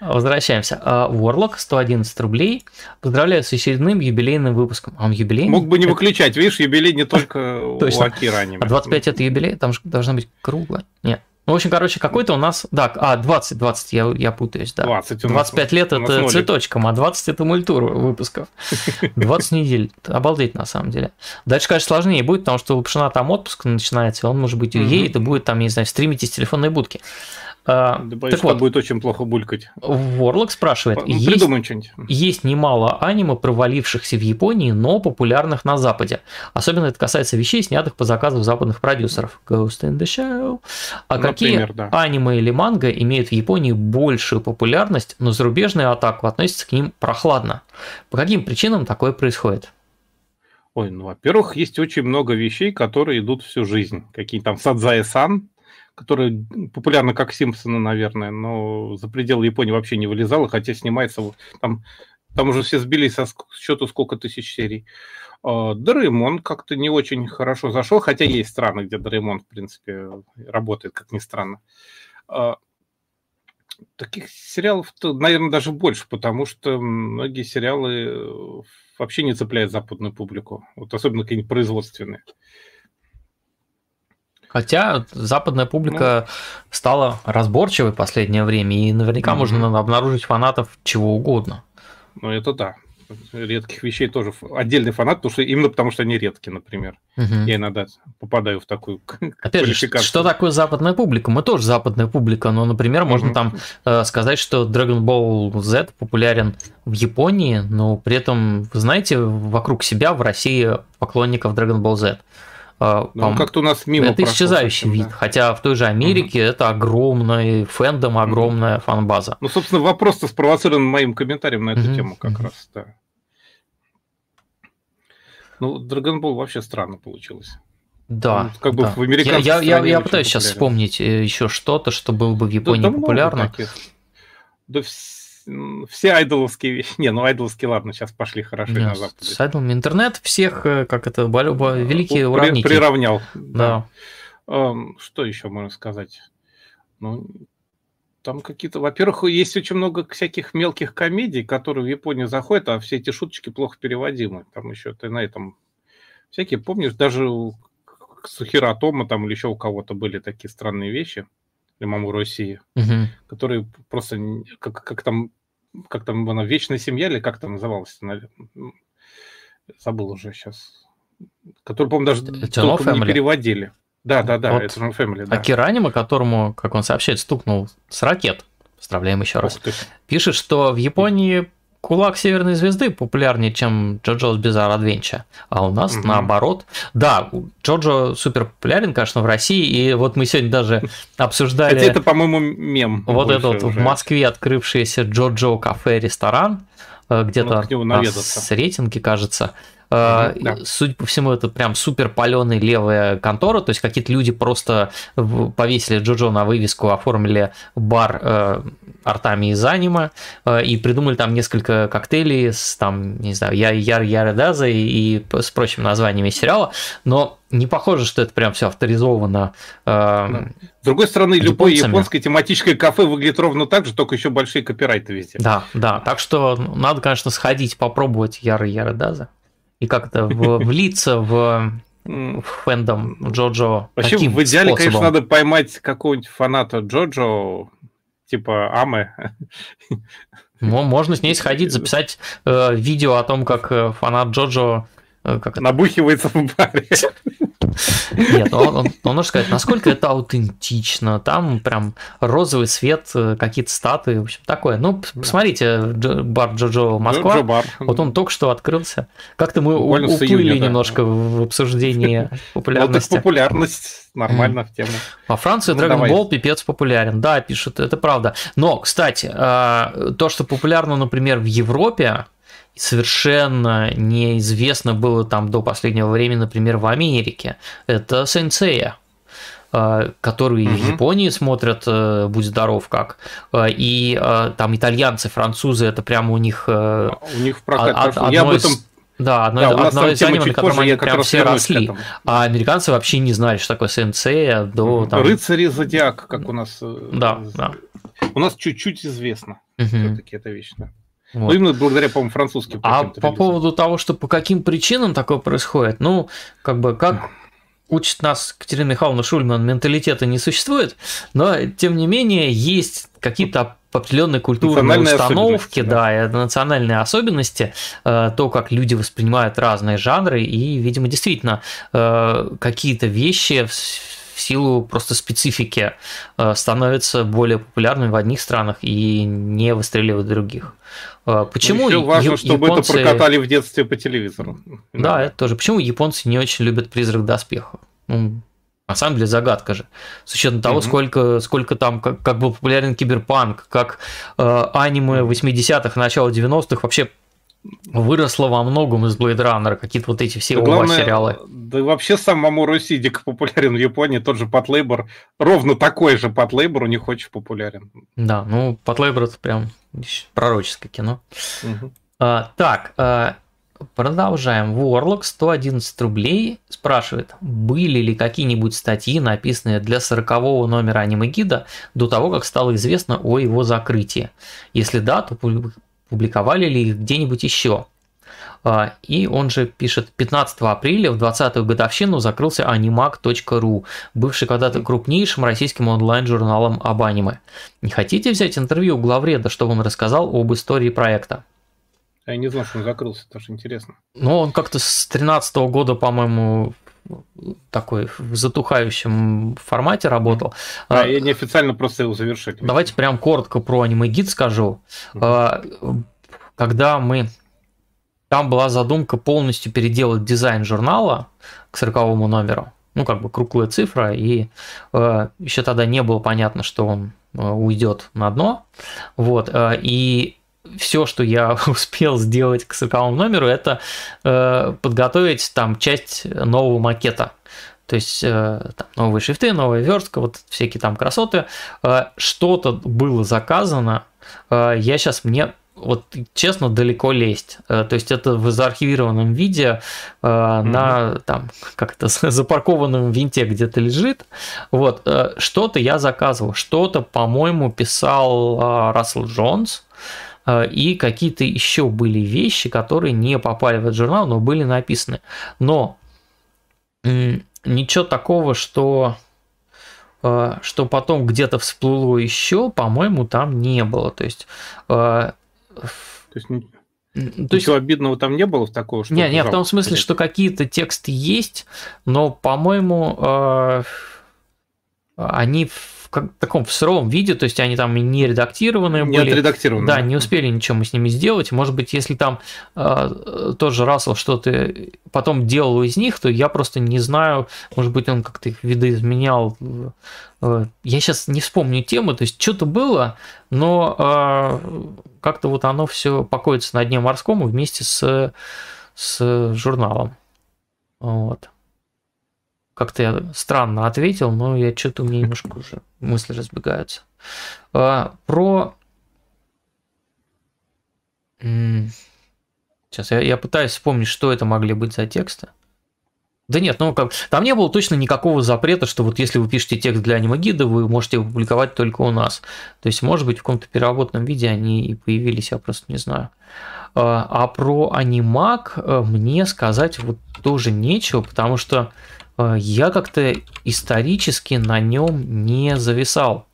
Возвращаемся. Ворлок, 111 рублей. Поздравляю с очередным юбилейным выпуском. А он юбилейный? Мог бы не выключать, видишь, юбилей не только у Акира аниме. А 25 это юбилей? Там же должно быть кругло. Нет. Ну, в общем, короче, какой-то у нас... Да, а, 20, 20, я, я путаюсь, да. 20 25 лет это нолик. цветочком, а 20 это мультур выпусков. 20 недель. Обалдеть, на самом деле. Дальше, конечно, сложнее будет, потому что у Пшена там отпуск начинается, он, может быть, уедет и будет там, не знаю, стримить из телефонной будки. А, да, боюсь, так вот, будет очень плохо булькать. Ворлок спрашивает, ну, есть, что-нибудь. есть немало аниме, провалившихся в Японии, но популярных на Западе. Особенно это касается вещей, снятых по заказу западных продюсеров. Ghost in the Shell. А Например, какие да. аниме или манга имеют в Японии большую популярность, но зарубежные атаку относятся к ним прохладно? По каким причинам такое происходит? Ой, ну, во-первых, есть очень много вещей, которые идут всю жизнь. Какие там Садзая-сан, которая популярна как Симпсоны, наверное, но за пределы Японии вообще не вылезала, хотя снимается там, там уже все сбились со счету сколько тысяч серий. А, Дораэмон как-то не очень хорошо зашел, хотя есть страны, где Дораэмон, в принципе, работает, как ни странно. А, таких сериалов, наверное, даже больше, потому что многие сериалы вообще не цепляют западную публику, вот особенно какие-нибудь производственные. Хотя западная публика ну, стала разборчивой в последнее время, и наверняка угу. можно обнаружить фанатов чего угодно. Ну, это да. Редких вещей тоже отдельный фанат, потому что именно потому что они редкие, например. Угу. Я иногда попадаю в такую Опять же, что такое западная публика? Мы тоже западная публика, но, например, можно угу. там э, сказать, что Dragon Ball Z популярен в Японии, но при этом, вы знаете, вокруг себя в России поклонников Dragon Ball Z. ну, как-то у нас мимо Это исчезающий вид, да. хотя в той же Америке угу. это огромный фэндом, огромная угу. фан-база. Ну, собственно, вопрос-то спровоцирован моим комментарием на эту угу. тему как угу. раз, да. Ну, Dragon Ball вообще странно получилось. Да. Ну, как да. бы в американском Я, я, я, я пытаюсь сейчас вспомнить э, еще что-то, что было бы в Японии да, популярно. Да, все айдоловские вещи. Не, ну айдоловские, ладно, сейчас пошли хорошо Нет, на Западе. С айдолами интернет всех, э, как это, великие уравнители. Приравнял. Да. да. Что еще можно сказать? Ну, там какие-то... Во-первых, есть очень много всяких мелких комедий, которые в Японию заходят, а все эти шуточки плохо переводимы. Там еще ты на этом... Всякие, помнишь, даже у Сухира Тома там или еще у кого-то были такие странные вещи маму России, угу. которые просто как, как там как там она вечная семья или как там называлась, забыл уже сейчас, который, по-моему, даже толком не переводили. Да, да, да, вот это же Family, да. Акиранима, которому, как он сообщает, стукнул с ракет, поздравляем еще раз, пишет, что в Японии Кулак Северной Звезды популярнее, чем Джоджо's Bizarre Adventure. А у нас угу. наоборот. Да, Джоджо супер популярен, конечно, в России. И вот мы сегодня даже обсуждали... Хотя это, по-моему, мем. Вот этот уже. в Москве открывшийся Джоджо кафе-ресторан. Э, где-то ну, с рейтинги, кажется. Uh, да. Судя по всему, это прям супер паленая левая контора, то есть какие-то люди просто повесили Джоджо на вывеску, оформили бар э, артами из аниме э, и придумали там несколько коктейлей с там, не знаю, я Яр Яр Даза и, и с прочими названиями сериала, но не похоже, что это прям все авторизовано. Э. С другой стороны, любое японское тематическое кафе выглядит ровно так же, только еще большие копирайты везде. Да, да, так что надо, конечно, сходить, попробовать Яр Яр Даза и как-то влиться в фэндом Джоджо. Вообще, в идеале, способом. конечно, надо поймать какого-нибудь фаната Джоджо, типа Амы. Можно с ней сходить, записать э, видео о том, как э, фанат Джоджо э, как Набухивается в баре. Нет, он, он, он может сказать, насколько это аутентично. Там прям розовый свет, э, какие-то статуи, в общем, такое. Ну, посмотрите, бар Джоджо Москва. Джо бар. Вот он только что открылся. Как-то мы Буквально уплыли июня, немножко да. в обсуждении популярности. Вот популярность нормально в тему. Во Франции ну, Dragon Ball пипец популярен. Да, пишут, это правда. Но, кстати, э, то, что популярно, например, в Европе, совершенно неизвестно было там до последнего времени, например, в Америке. Это сенсея который угу. в Японии смотрят э, «Будь здоров» как, э, и э, там итальянцы, французы, это прямо у них... У них в прокат. А, я об этом да, одно, да, одно из аниме, на котором они прям все росли. А американцы вообще не знали, что такое сенсея до... Там... Рыцари Зодиак, как у нас... Да, да. У нас чуть-чуть известно угу. все-таки эта вещь, да. Вот. Ну, именно благодаря, по-моему, французским. А по поводу того, что по каким причинам такое происходит, ну, как бы, как учит нас Катерина Михайловна Шульман, менталитета не существует, но, тем не менее, есть какие-то определенные культурные установки, да, и национальные особенности, э, то, как люди воспринимают разные жанры, и, видимо, действительно, э, какие-то вещи в силу просто специфики э, становятся более популярными в одних странах и не выстреливают в других. Э, почему Еще важно, я- чтобы японцы... это прокатали в детстве по телевизору. Да, это тоже. Почему японцы не очень любят призрак доспеха? Ну, на самом деле загадка же. С учетом того, mm сколько, сколько там, как, как был популярен киберпанк, как э, аниме 80-х, начало 90-х вообще выросло во многом из Blade Runner, какие-то вот эти все да главное, сериалы. Да и вообще сам Мамору Си дико популярен в Японии, тот же Патлейбор, ровно такой же Патлейбор у них очень популярен. Да, ну Патлейбор это прям пророческое кино. Угу. А, так, а, продолжаем. Warlock 111 рублей спрашивает, были ли какие-нибудь статьи, написанные для 40 номера аниме-гида до того, как стало известно о его закрытии? Если да, то публиковали ли их где-нибудь еще. А, и он же пишет, 15 апреля в 20-ю годовщину закрылся animac.ru, бывший когда-то крупнейшим российским онлайн-журналом об аниме. Не хотите взять интервью у главреда, чтобы он рассказал об истории проекта? Я не знал, что он закрылся, тоже интересно. Ну, он как-то с 13 -го года, по-моему, такой в затухающем формате работал. А, а я неофициально просто его завершили. Давайте прям коротко про аниме-гид скажу. Угу. Когда мы... Там была задумка полностью переделать дизайн журнала к 40 номеру. Ну, как бы круглая цифра, и э, еще тогда не было понятно, что он э, уйдет на дно. Вот, э, и все, что я успел сделать к 40 номеру, это э, подготовить там часть нового макета. То есть э, там, новые шрифты, новая верстка, вот всякие там красоты. Э, что-то было заказано. Э, я сейчас мне вот честно далеко лезть. Э, то есть это в заархивированном виде э, mm-hmm. на там как-то запаркованном винте где-то лежит. Вот э, что-то я заказывал, что-то, по-моему, писал э, Рассел Джонс. Э, и какие-то еще были вещи, которые не попали в этот журнал, но были написаны. Но ничего такого, что э, что потом где-то всплыло еще, по-моему, там не было. То есть, э, то есть то Ничего есть... обидного там не было в такого, что... Не, не, в том смысле, что какие-то тексты есть, но, по-моему, они как, таком в сыром виде, то есть они там не редактированные не были. Отредактированы. Да, не успели ничего мы с ними сделать. Может быть, если там э, тоже Рассел что-то потом делал из них, то я просто не знаю, может быть, он как-то их видоизменял. Э, я сейчас не вспомню тему, то есть что-то было, но э, как-то вот оно все покоится на дне морском вместе с, с журналом. Вот. Как-то я странно ответил, но я что-то у меня немножко уже мысли разбегаются. А, про... Сейчас я, я пытаюсь вспомнить, что это могли быть за тексты. Да нет, ну как, там не было точно никакого запрета, что вот если вы пишете текст для аниме-гида, вы можете его публиковать только у нас. То есть, может быть, в каком-то переработанном виде они и появились, я просто не знаю. А, а про анимак э, мне сказать вот тоже нечего, потому что я как-то исторически на нем не зависал.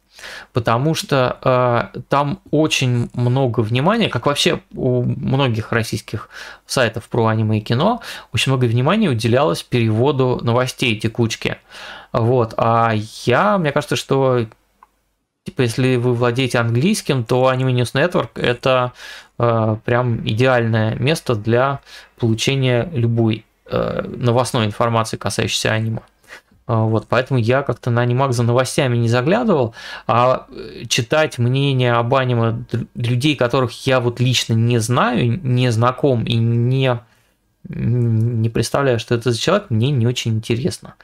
потому что э, там очень много внимания, как вообще у многих российских сайтов про аниме и кино, очень много внимания уделялось переводу новостей текучки. Вот, а я, мне кажется, что типа, если вы владеете английским, то Anime News Network это э, прям идеальное место для получения любой э, новостной информации, касающейся аниме. А, вот, поэтому я как-то на анимак за новостями не заглядывал, а э, читать мнение об аниме людей, которых я вот лично не знаю, не знаком и не, не представляю, что это за человек, мне не очень интересно.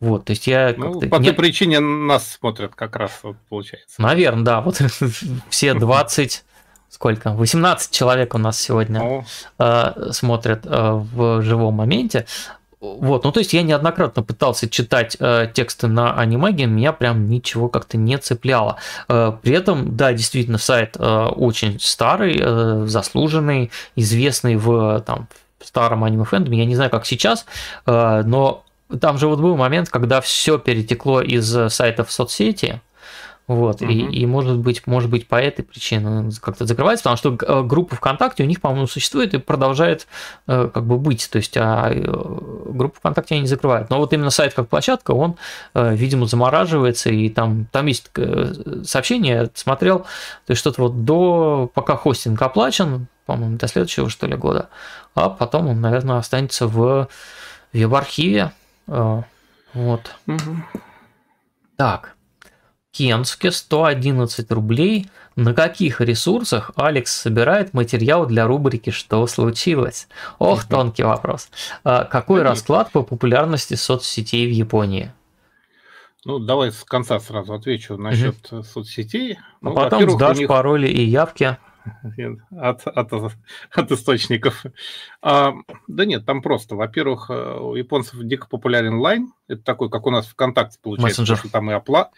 Вот, то есть я ну, по той не... причине нас смотрят как раз, вот, получается. Наверное, да, вот все 20, сколько, 18 человек у нас сегодня э, смотрят э, в живом моменте. Вот, ну то есть я неоднократно пытался читать э, тексты на анимаге, меня прям ничего как-то не цепляло. Э, при этом, да, действительно, сайт э, очень старый, э, заслуженный, известный в там, старом аниме фэндоме, я не знаю, как сейчас, э, но там же вот был момент, когда все перетекло из э, сайтов соцсети, вот, угу. и, и может быть, может быть, по этой причине как-то закрывается, потому что э, группа ВКонтакте у них, по-моему, существует и продолжает э, как бы быть. То есть, а группу ВКонтакте они не закрывают. Но вот именно сайт как площадка, он, видимо, замораживается, и там, там есть сообщение, смотрел, то есть что-то вот до, пока хостинг оплачен, по-моему, до следующего, что ли, года, а потом он, наверное, останется в веб-архиве, вот. Угу. Так. Кенске 111 рублей. На каких ресурсах Алекс собирает материал для рубрики «Что случилось?» Ох, тонкий вопрос. А какой расклад по популярности соцсетей в Японии? Ну, давай с конца сразу отвечу насчет угу. соцсетей. А ну, потом сдашь них... пароли и явки от, от, от источников. А, да нет, там просто, во-первых, э, у японцев дико популярен лайн. Это такой, как у нас ВКонтакте получается. Мессенджер. Там и опла...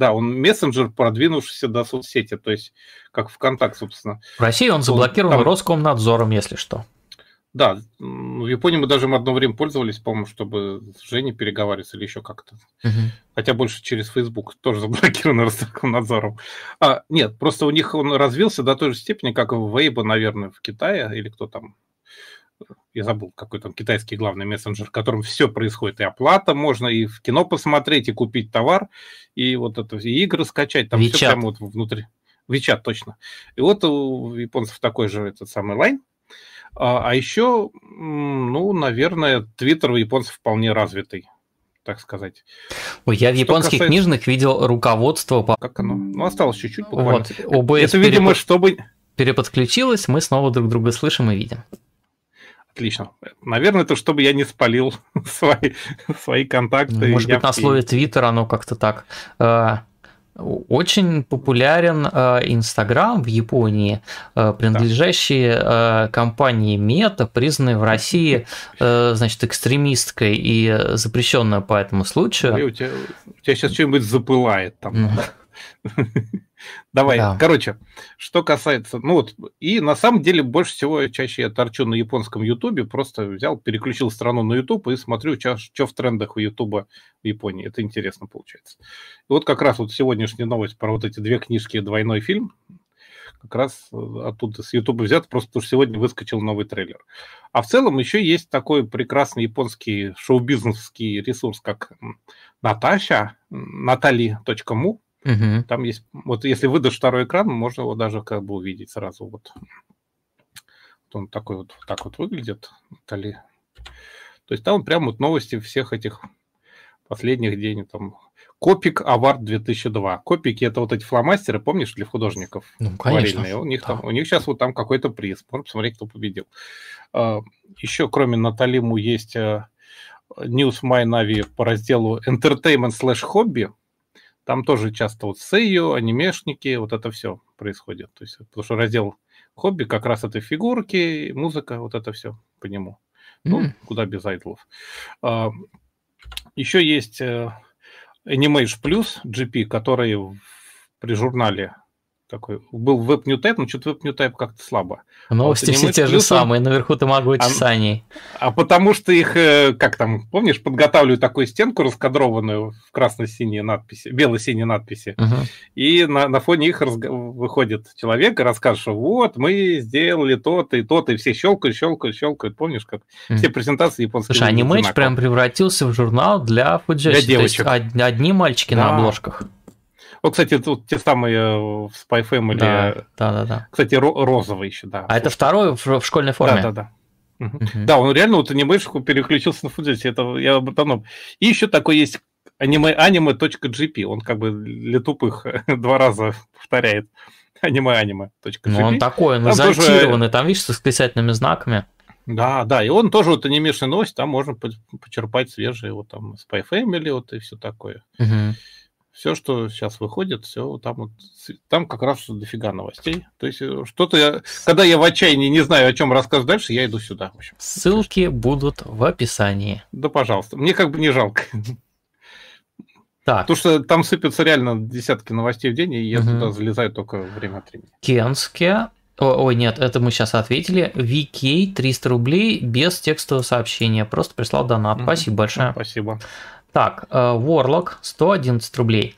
Да, он мессенджер, продвинувшийся до соцсети, то есть как ВКонтакт, собственно. В России он заблокирован там... Роскомнадзором, если что. Да, в Японии мы даже одно время пользовались, по-моему, чтобы с Женей переговариваться или еще как-то. Угу. Хотя больше через Facebook, тоже заблокировано Роскомнадзором. А, нет, просто у них он развился до той же степени, как в Weibo, наверное, в Китае, или кто там, я забыл, какой там китайский главный мессенджер, в котором все происходит, и оплата можно, и в кино посмотреть, и купить товар, и вот это, и игры скачать, там Вичат. все прямо вот внутри. Вичат, точно. И вот у японцев такой же этот самый лайн, а, а еще, ну, наверное, твиттер у японцев вполне развитый так сказать. Ой, я в Что японских касается... книжных видел руководство по... Как оно? Ну, осталось чуть-чуть буквально. Вот. OBS Это, видимо, перепод... чтобы... Переподключилось, мы снова друг друга слышим и видим. Отлично. Наверное, это чтобы я не спалил свои, свои контакты. Может быть, на слове Твиттер оно как-то так э, очень популярен э, Инстаграм в Японии, э, принадлежащий да. компании Мета, признанной в России, значит, экстремисткой и запрещенная по этому случаю. Ой, у, тебя, у тебя сейчас что-нибудь запылает там. Давай, да. короче, что касается, ну вот, и на самом деле больше всего чаще я торчу на японском ютубе, просто взял, переключил страну на ютуб и смотрю, что в трендах у ютуба в Японии. Это интересно получается. И вот как раз вот сегодняшняя новость про вот эти две книжки и двойной фильм, как раз э, оттуда с Ютуба взят, просто потому что сегодня выскочил новый трейлер. А в целом еще есть такой прекрасный японский шоу-бизнесский ресурс, как Наташа, натали.му, Угу. Там есть, вот если выдашь второй экран, можно его даже как бы увидеть сразу. Вот, вот он такой вот, вот так вот выглядит. Тали. То есть там прям вот новости всех этих последних дней. Там Копик Авард 2002. Копики это вот эти фломастеры, помнишь, для художников? Ну, конечно. У них, да. там, у них сейчас вот там какой-то приз. Можно посмотреть, кто победил. А, Еще кроме Наталиму есть э, News My Navi по разделу Entertainment slash Hobby. Там тоже часто вот сейю, анимешники, вот это все происходит. То есть, потому что раздел хобби как раз это фигурки, музыка, вот это все по нему. Ну, mm. куда без айдлов. А, еще есть э, Animage Plus GP, который при журнале такой. Был веб New Type, но что-то веб New Type как-то слабо. Новости а вот все те же самые, наверху Тамагочи а, Сани. А потому что их, э, как там, помнишь, подготавливают такую стенку раскадрованную в красно-синей надписи, бело-синей надписи, угу. и на, на фоне их разг... выходит человек и рассказывает, что вот, мы сделали то-то и то-то, и все щелкают, щелкают, щелкают. Помнишь, как угу. все презентации японские Слушай, анимэч прям превратился в журнал для фуджи. Для девочек. Есть одни мальчики да. на обложках. Вот, кстати, тут те самые э, в Spy Family. Да, да, да. да. Кстати, розовый еще, да. А это второй в, в школьной форме? Да, да, да. Угу. Угу. Да, он реально вот анимешку переключился на фудзете. Это я давно. И еще такой есть аниме anime.gp. Он как бы для тупых два раза повторяет аниме anime.gp. Ну, он такой, он изолированный, тоже... там, видишь, с восклицательными знаками. Да, да, и он тоже вот анимешный носит, там можно почерпать свежие, вот там Spy Family, вот и все такое. Угу все, что сейчас выходит, все там вот, там как раз дофига новостей. То есть э, что-то я, когда я в отчаянии не знаю, о чем рассказывать дальше, я иду сюда. В общем. Ссылки будут в описании. Да, пожалуйста. Мне как бы не жалко. Так. Потому что там сыпятся реально десятки новостей в день, и я угу. туда залезаю только время от времени. Кенске. ой, нет, это мы сейчас ответили. VK 300 рублей без текстового сообщения. Просто прислал донат. Угу. Спасибо большое. Спасибо. Так, Warlock э, 111 рублей.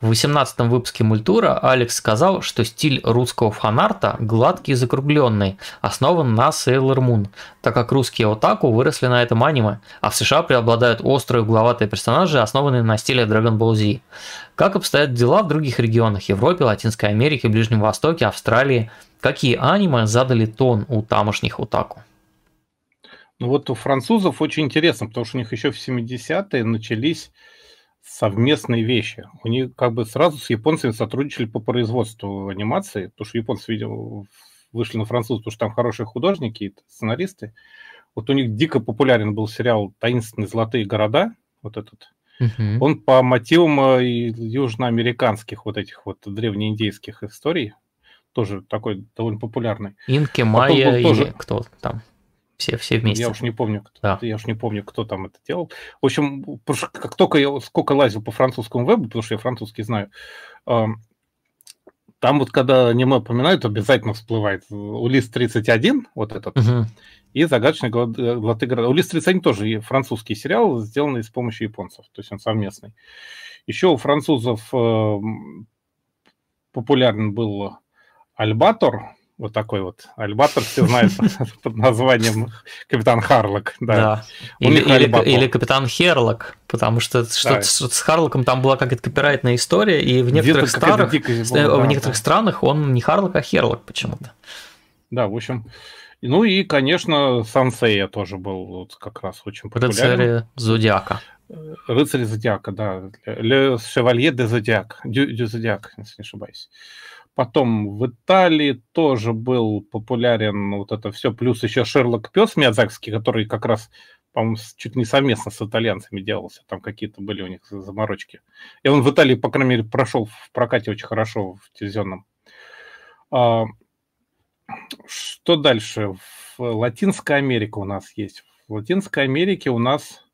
В 18 выпуске Мультура Алекс сказал, что стиль русского фанарта гладкий и закругленный, основан на Sailor Moon, так как русские отаку выросли на этом аниме, а в США преобладают острые угловатые персонажи, основанные на стиле Dragon Ball Z. Как обстоят дела в других регионах Европе, Латинской Америке, Ближнем Востоке, Австралии? Какие аниме задали тон у тамошних отаку? Ну вот у французов очень интересно, потому что у них еще в 70-е начались совместные вещи. У них как бы сразу с японцами сотрудничали по производству анимации, потому что японцы, видимо, вышли на француз, потому что там хорошие художники и сценаристы. Вот у них дико популярен был сериал «Таинственные золотые города», вот этот. Угу. Он по мотивам э, южноамериканских вот этих вот древнеиндейских историй, тоже такой довольно популярный. Инки, Майя тоже... и кто там? Все, все вместе. Я уж не помню, кто, да. я уж не помню, кто там это делал. В общем, как только я сколько лазил по французскому вебу, потому что я французский знаю, там вот когда аниме упоминают, обязательно всплывает Улис 31, вот этот, угу. и загадочный Глоты города. Улис 31 тоже французский сериал, сделанный с помощью японцев, то есть он совместный. Еще у французов э, популярен был Альбатор, вот такой вот альбатор, все знают под названием Капитан Харлок. Да. да. Или, или, или Капитан Херлок, потому что что-то да. с Харлоком там была какая-то копирайтная история, и в некоторых, странах, была, в да, некоторых да. странах он не Харлок, а Херлок почему-то. Да, в общем, ну и, конечно, Сансея тоже был вот как раз очень популярен. Рыцари Зодиака. Рыцари Зодиака, да. Ле Шевалье де Зодиак, Дю, Дю Зодиак, если не ошибаюсь. Потом в Италии тоже был популярен вот это все, плюс еще Шерлок Пес Миядзакский, который как раз, по-моему, чуть не совместно с итальянцами делался, там какие-то были у них заморочки. И он в Италии, по крайней мере, прошел в прокате очень хорошо в телевизионном. А, что дальше? В Латинской Америке у нас есть. В Латинской Америке у нас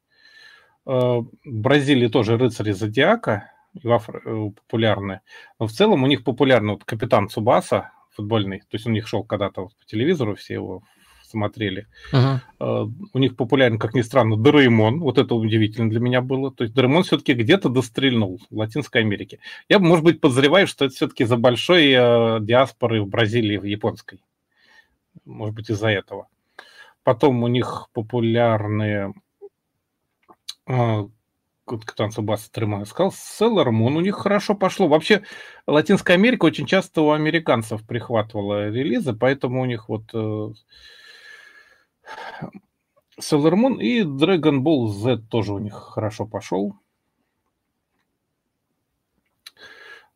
э, в Бразилии тоже рыцари Зодиака, Э, популярны. Но в целом у них популярный вот капитан Цубаса футбольный, то есть у них шел когда-то по телевизору, все его смотрели. Uh-huh. У них популярен, как ни странно, Дораэмон. Вот это удивительно для меня было. То есть Дораэмон все-таки где-то дострельнул в Латинской Америке. Я, может быть, подозреваю, что это все-таки за большой э, диаспоры в Бразилии, в японской. Может быть, из-за этого. Потом у них популярные э, капитан Сабаса Трема сказал, с Moon у них хорошо пошло. Вообще, Латинская Америка очень часто у американцев прихватывала релизы, поэтому у них вот э, Sailor и Dragon Ball Z тоже у них хорошо пошел.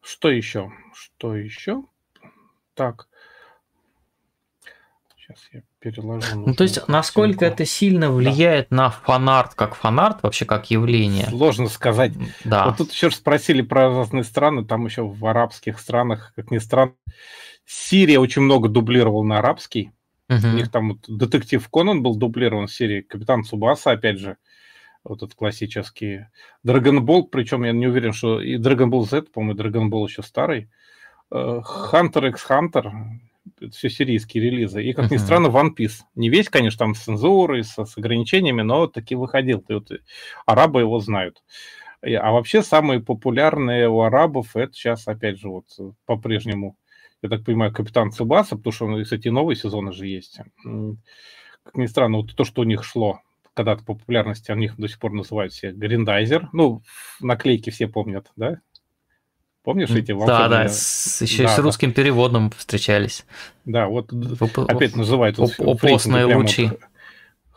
Что еще? Что еще? Так. Сейчас я переложу. Ну, то есть, насколько это сильно влияет да. на фанарт, как фанарт, вообще как явление? Сложно сказать. Да. Вот тут еще спросили про разные страны, там еще в арабских странах, как ни странно, Сирия очень много дублировал на арабский. Угу. У них там вот детектив Конан был дублирован в Сирии, Капитан Субаса, опять же, вот этот классический. Ball, причем я не уверен, что и Ball Z, по-моему, Ball еще старый, Hunter x Hunter, все сирийские релизы. И, как ни странно, One Piece. Не весь, конечно, там с цензурой, с, с ограничениями, но таки выходил. И вот арабы его знают. А вообще самые популярные у арабов это сейчас, опять же, вот по-прежнему, я так понимаю, Капитан Цубаса, потому что, кстати, новые сезоны же есть. Как ни странно, вот то, что у них шло когда-то по популярности, у них до сих пор называют все Гриндайзер. Ну, наклейки все помнят, да? Помнишь эти волшебные? Да, да, с, еще да, с русским да. переводом встречались. Да, вот Оп- опять называют... Оп- опосные лучи.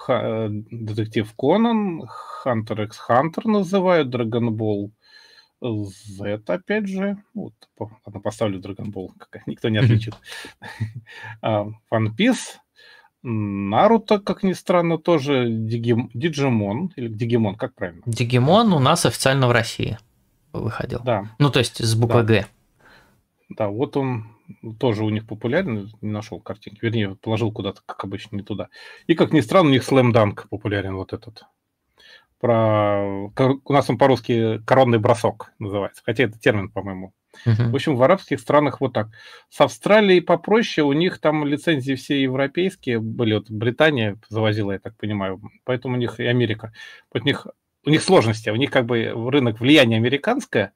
Вот, детектив Конан, Хантер x Хантер называют, Драгонбол Z, опять же. Вот, ладно, поставлю Драгонбол, никто не отличит. One Piece, Наруто, как ни странно, тоже Диджимон, или Дигимон, как правильно? Дигимон у нас официально в России выходил. Да. Ну, то есть с буквой да. Г. Да, вот он тоже у них популярен, не нашел картинки, вернее, положил куда-то, как обычно, не туда. И, как ни странно, у них Dunk популярен вот этот. Про... У нас он по-русски коронный бросок называется, хотя это термин, по-моему. Uh-huh. В общем, в арабских странах вот так. С Австралией попроще, у них там лицензии все европейские были, вот Британия завозила, я так понимаю, поэтому у них и Америка. У них у них сложности, у них как бы рынок влияния американское,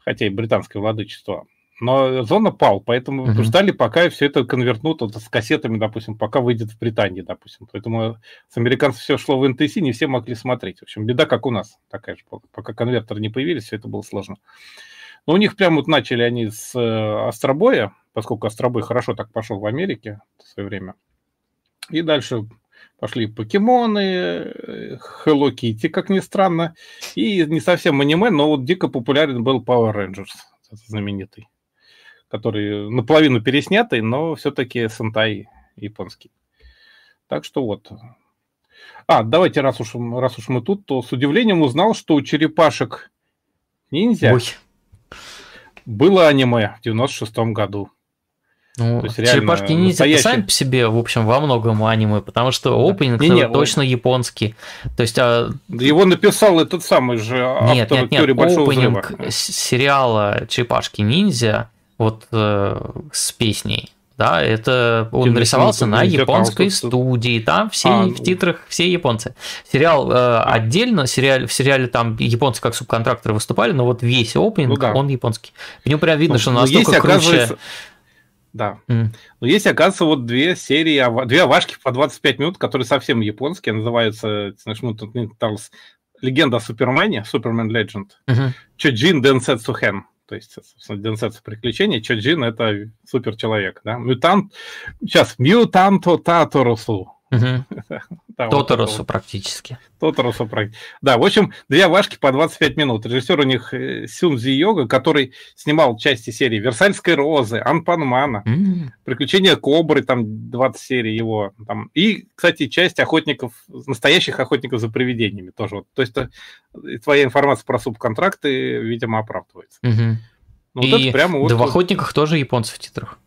хотя и британское владычество, но зона пал, поэтому uh-huh. ждали, пока все это конвертнут вот, с кассетами, допустим, пока выйдет в Британии, допустим. Поэтому с американцев все шло в NTC, не все могли смотреть. В общем, беда как у нас такая же. Пока конвертеры не появились, все это было сложно. Но у них прямо вот начали они с э, Астробоя, поскольку Астробой хорошо так пошел в Америке в свое время. И дальше Пошли покемоны, Hello Kitty, как ни странно. И не совсем аниме, но вот дико популярен был Power Rangers, знаменитый. Который наполовину переснятый, но все-таки сентай японский. Так что вот. А, давайте, раз уж, раз уж мы тут, то с удивлением узнал, что у черепашек ниндзя Ой. было аниме в 96 году. Ну, черепашки ниндзя настоящий... сами по себе, в общем, во многом аниме, потому что опенинг не, не, точно он... японский. То есть, а... Его написал этот самый же автор нет, нет, нет, опенинг взрыва. сериала Черепашки ниндзя вот э, с песней. Да, это он нарисовался на японской студии, там все а, в титрах все японцы. Сериал э, а. отдельно, сериал, в сериале там японцы как субконтракторы выступали, но вот весь опенинг, ну, да. он японский. В нем прям видно, ну, что настолько есть, круче да. Mm. Но есть, оказывается, вот две серии, две авашки по 25 минут, которые совсем японские, называются, знаешь, ну, тут легенда о Супермене, Супермен Legend, uh-huh. Чоджин Денсетсу Хэн. То есть, собственно, Денсетсу приключения. Чоджин – это суперчеловек, да. Мютант, сейчас, Мютанто Таторусу. Тоторосу вот практически. Тоторосу практически. Да, в общем, две вашки по 25 минут. Режиссер у них э, Сюнзи Йога, который снимал части серии «Версальской розы», «Анпанмана». «Приключения Кобры», там 20 серий его. Там. И, кстати, часть охотников, настоящих охотников за привидениями тоже. Вот. То есть э, твоя информация про субконтракты, видимо, оправдывается. Ну, и вот прямо вот, да в охотниках тоже японцы в титрах.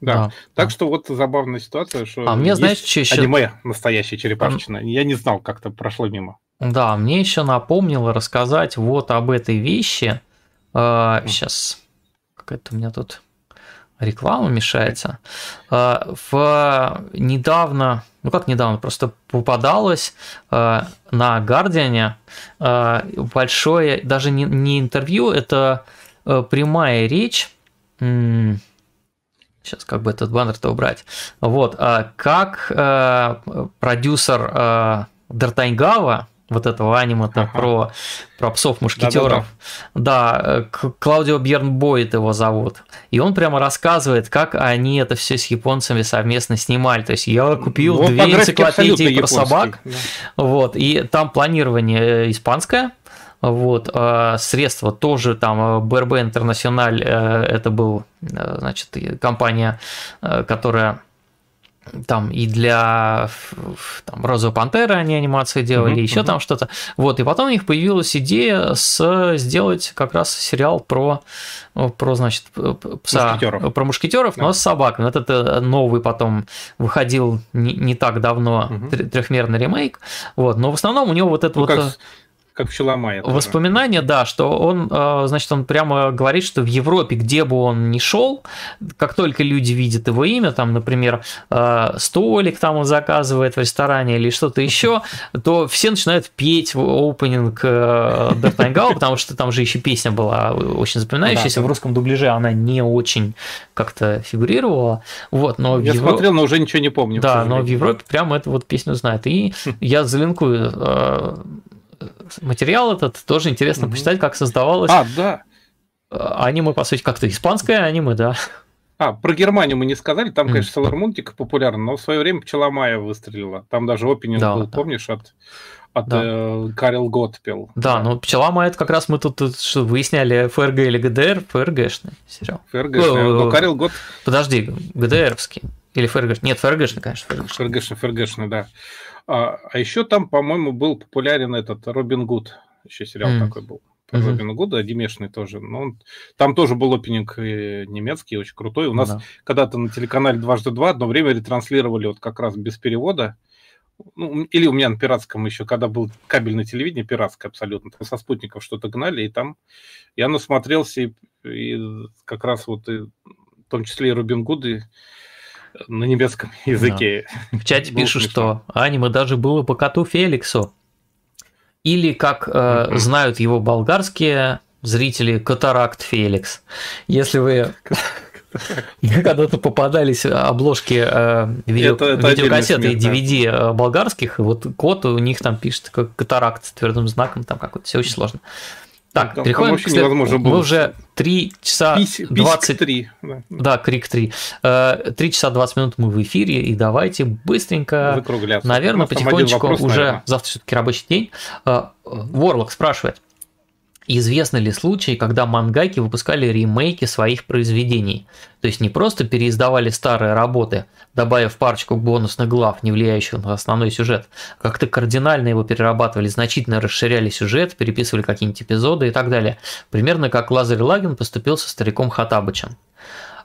Да. да. Так да. что вот забавная ситуация, что а мне, знаешь, что еще... аниме настоящее черепашечное. Я не знал, как-то прошло мимо. Да, мне еще напомнило рассказать вот об этой вещи. А, сейчас какая-то у меня тут реклама мешается. А, в недавно, ну как недавно, просто попадалось а, на Гардиане большое, даже не, не интервью, это а, прямая речь Сейчас как бы этот баннер-то убрать. Вот, а как э, продюсер э, Д'Артаньгава, вот этого аниме-то ага. про, про псов-мушкетеров. Да, да, да. Клаудио Бьернбойт его зовут. И он прямо рассказывает, как они это все с японцами совместно снимали. То есть я купил ну, две энциклопедии про собак. Да. Вот, и там планирование испанское, вот, а средства тоже там БРБ Интернациональ, э, это был, э, значит, компания, э, которая там и для там, Розовой Пантеры они анимации делали, uh-huh, еще uh-huh. там что-то. Вот, и потом у них появилась идея с, сделать как раз сериал про, про значит, пса, мушкетеров. про мушкетеров, да. но с собаками. Это новый потом выходил не, не так давно, uh-huh. трехмерный ремейк. Вот, но в основном у него вот это ну, вот... Как как Пчеломая. Воспоминания, да, что он, э, значит, он прямо говорит, что в Европе, где бы он ни шел, как только люди видят его имя, там, например, э, столик там он заказывает в ресторане или что-то еще, то все начинают петь опенинг Д'Артангау, потому что там же еще песня была очень запоминающаяся, в русском дубляже она не очень как-то фигурировала, вот, но я Евро... смотрел, но уже ничего не помню. Да, но в Европе прямо эту вот песню знают, и я залинкую материал этот, тоже интересно угу. почитать, как создавалось. А, да. Аниме, по сути, как-то испанское аниме, да. А, про Германию мы не сказали, там, конечно, Sailor Moon дико популярен, но в свое время Пчела Майя выстрелила. Там даже опенинг да, был, да. помнишь, от, от да. э, Карел Гот пел. Да, ну Пчела Майя, это как раз мы тут, тут что, выясняли, ФРГ или ГДР, ФРГшный сериал. ФРГшный, но Карел Гот... Подожди, ГДРовский. Или ФРГшный? Нет, ФРГшный, конечно, ФРГшный. ФРГшный, ФРГшный, да. А, а еще там, по-моему, был популярен этот Робин Гуд. Еще сериал mm. такой был. Про mm-hmm. Робин Гуда, анимешный тоже. Но он, там тоже был опенинг э, немецкий, очень крутой. У нас mm-hmm. когда-то на телеканале «Дважды два» одно время ретранслировали вот как раз без перевода. Ну, или у меня на пиратском еще, когда был кабельное телевидение, пиратское абсолютно, там со спутников что-то гнали, и там я насмотрелся, и, и как раз вот и, в том числе и Робин Гуды, на немецком языке. Да. В чате пишут, что аниме даже было по коту Феликсу. Или, как э, знают его болгарские зрители, Катаракт Феликс. Если вы когда-то попадались обложки э, видео, это, это видеокассеты и DVD да. Э, болгарских, и вот код у них там пишет как катаракт с твердым знаком, там какой-то, все очень сложно. Так, там, переходим там к след... невозможно было. Мы уже 3 часа Пись, 23. Да. да, крик 3. 3 э, часа 20 минут мы в эфире, и давайте быстренько, наверное, потихонечку, вопрос, уже наверное. завтра все-таки рабочий день. Ворлок спрашивает, Известны ли случаи, когда мангаки выпускали ремейки своих произведений? То есть не просто переиздавали старые работы, добавив парочку бонусных глав, не влияющих на основной сюжет, а как-то кардинально его перерабатывали, значительно расширяли сюжет, переписывали какие-нибудь эпизоды и так далее. Примерно как Лазарь Лагин поступил со стариком Хатабычем.